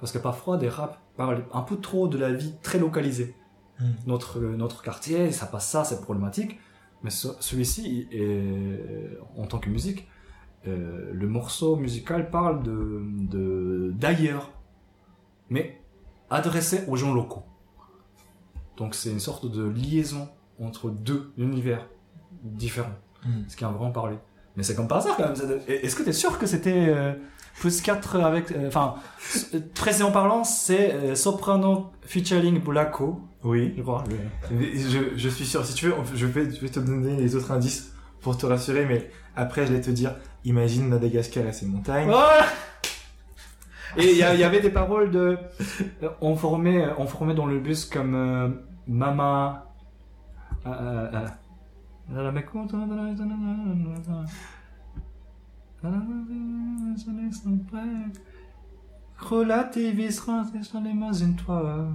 B: Parce que parfois des raps parlent un peu trop de la vie très localisée.
A: Mm.
B: Notre, notre quartier, ça passe ça, c'est problématique. Mais ce- celui-ci, est, en tant que musique, euh, le morceau musical parle de de- d'ailleurs, mais adressé aux gens locaux. Donc c'est une sorte de liaison entre deux univers différents,
A: Hmm.
B: ce qui a vraiment parlé. Mais c'est comme par hasard quand même. Est-ce que tu es sûr que c'était euh, plus 4 avec... euh, Enfin, euh, précisément parlant, c'est euh, Soprano featuring Blacko,
A: Oui.
B: je crois.
A: Je, je suis sûr. Si tu veux, je vais, je vais te donner les autres indices pour te rassurer, mais après, je vais te dire, imagine Madagascar et ses montagnes.
B: Et il y, avait des paroles de, euh, on formait, on formait dans le bus comme euh, Mama. Euh, euh, la- Relativise, imagine-toi.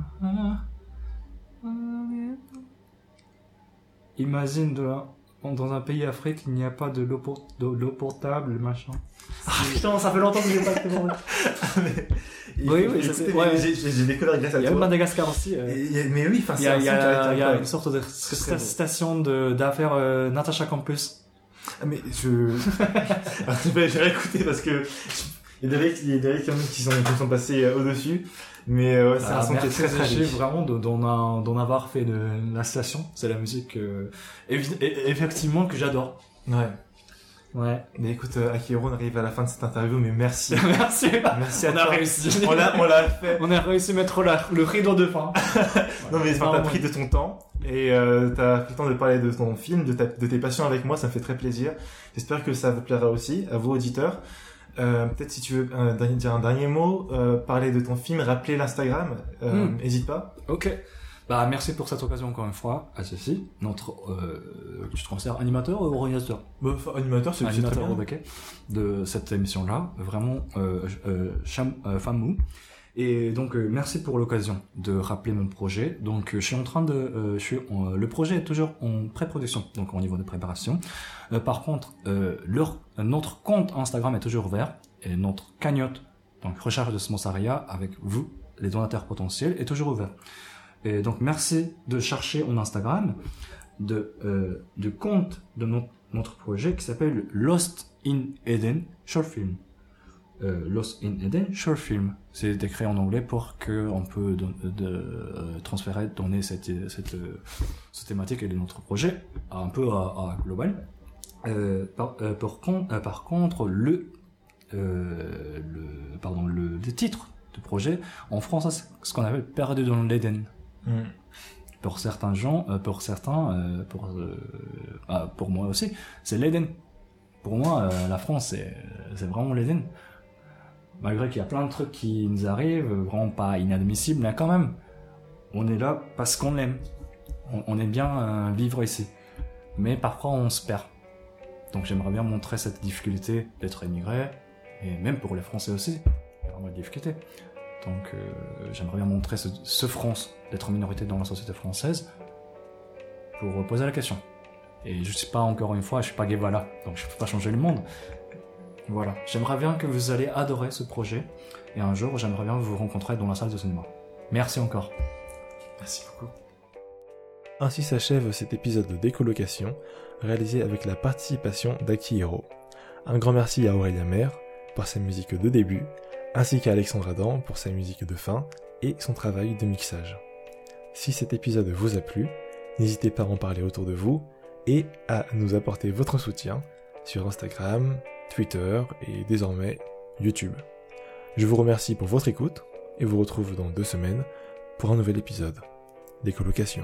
B: Imagine dans un pays Afrique, il n'y a pas de l'eau l'eau potable, machin. Ah putain, ça fait longtemps que j'ai pas fait Oui, oui,
A: j'ai- découvert grâce à
B: Il y a
A: toi.
B: Madagascar aussi. euh.
A: Mais oui, enfin,
B: Il
A: c'est
B: y a,
A: un
B: il y a- une sorte de station d'affaires euh, Natasha Campus.
A: Ah, mais je. Vais réécouter parce que. Il y a des il y a qui sont, qui sont passés euh, au-dessus. Mais euh, ouais, c'est un
B: Ah,
A: son qui est
B: merci
A: très très riche.
B: vraiment de- d'en avoir fait de la station. C'est la musique euh, effectivement que j'adore.
A: Ouais.
B: Ouais.
A: Mais écoute, euh, Akiro, on arrive à la fin de cette interview, mais merci.
B: merci.
A: merci à
B: On a réussi.
A: On l'a, on l'a fait.
B: On a réussi à mettre la- le rideau de fin.
A: Non mais enfin, t'as pris de ton temps et euh, t'as pris le temps de parler de ton film, de, ta- de tes passions avec moi, ça me fait très plaisir. J'espère que ça vous plaira aussi, à vous auditeurs. Euh, Peut-être si tu veux euh, dire un dernier mot, euh, parler de ton film, rappeler l'Instagram, euh,
B: Hmm.
A: n'hésite pas.
B: Ok. Bah, merci pour cette occasion encore une fois à Cécile, notre, euh, tu te considères animateur ou organisateur
A: Bah, animateur, c'est
B: Animateur au de cette émission-là, vraiment euh, euh, euh, fameux. Et donc euh, merci pour l'occasion de rappeler mon projet. Donc euh, je suis en train de, euh, je suis en- le projet est toujours en pré-production, donc au niveau de préparation. Euh, par contre, euh, leur, notre compte Instagram est toujours ouvert et notre cagnotte, donc recherche de Smosaria avec vous, les donateurs potentiels, est toujours ouvert. Et donc merci de chercher en Instagram de euh, compte de notre projet qui s'appelle Lost in Eden Short Film. Euh, Lost in Eden Short Film. C'est écrit en anglais pour que on peut euh, transférer, donner cette, cette, cette thématique et de notre projet un peu à, global. Par, par, con- par contre, le, pardon, le, le titre du projet, en français, c'est ce qu'on appelle Perdu dans l'Éden Pour certains gens, euh, pour certains, euh, pour, euh, ah, pour moi aussi, c'est l'Éden. Pour moi, la France, c'est vraiment l'Éden. Malgré qu'il y a plein de trucs qui nous arrivent, vraiment pas inadmissibles, mais quand même, on est là parce qu'on l'aime. On, on aime bien vivre ici. Mais parfois, on se perd. Donc j'aimerais bien montrer cette difficulté d'être émigré, et même pour les Français aussi, il y vraiment de difficultés. Donc euh, j'aimerais bien montrer ce, ce France d'être minorité dans la société française pour poser la question. Et je suis pas encore une fois, je suis pas Guevara, donc je peux pas changer le monde. Voilà, j'aimerais bien que vous allez adorer ce projet et un jour j'aimerais bien vous rencontrer dans la salle de cinéma. Merci encore.
A: Merci beaucoup. Ainsi s'achève cet épisode de décolocation réalisé avec la participation d'Aki Hero. Un grand merci à Aurélien Maire pour sa musique de début, ainsi qu'à Alexandre Adam pour sa musique de fin et son travail de mixage. Si cet épisode vous a plu, n'hésitez pas à en parler autour de vous et à nous apporter votre soutien sur Instagram, Twitter et désormais YouTube. Je vous remercie pour votre écoute et vous retrouve dans deux semaines pour un nouvel épisode. Décolocation.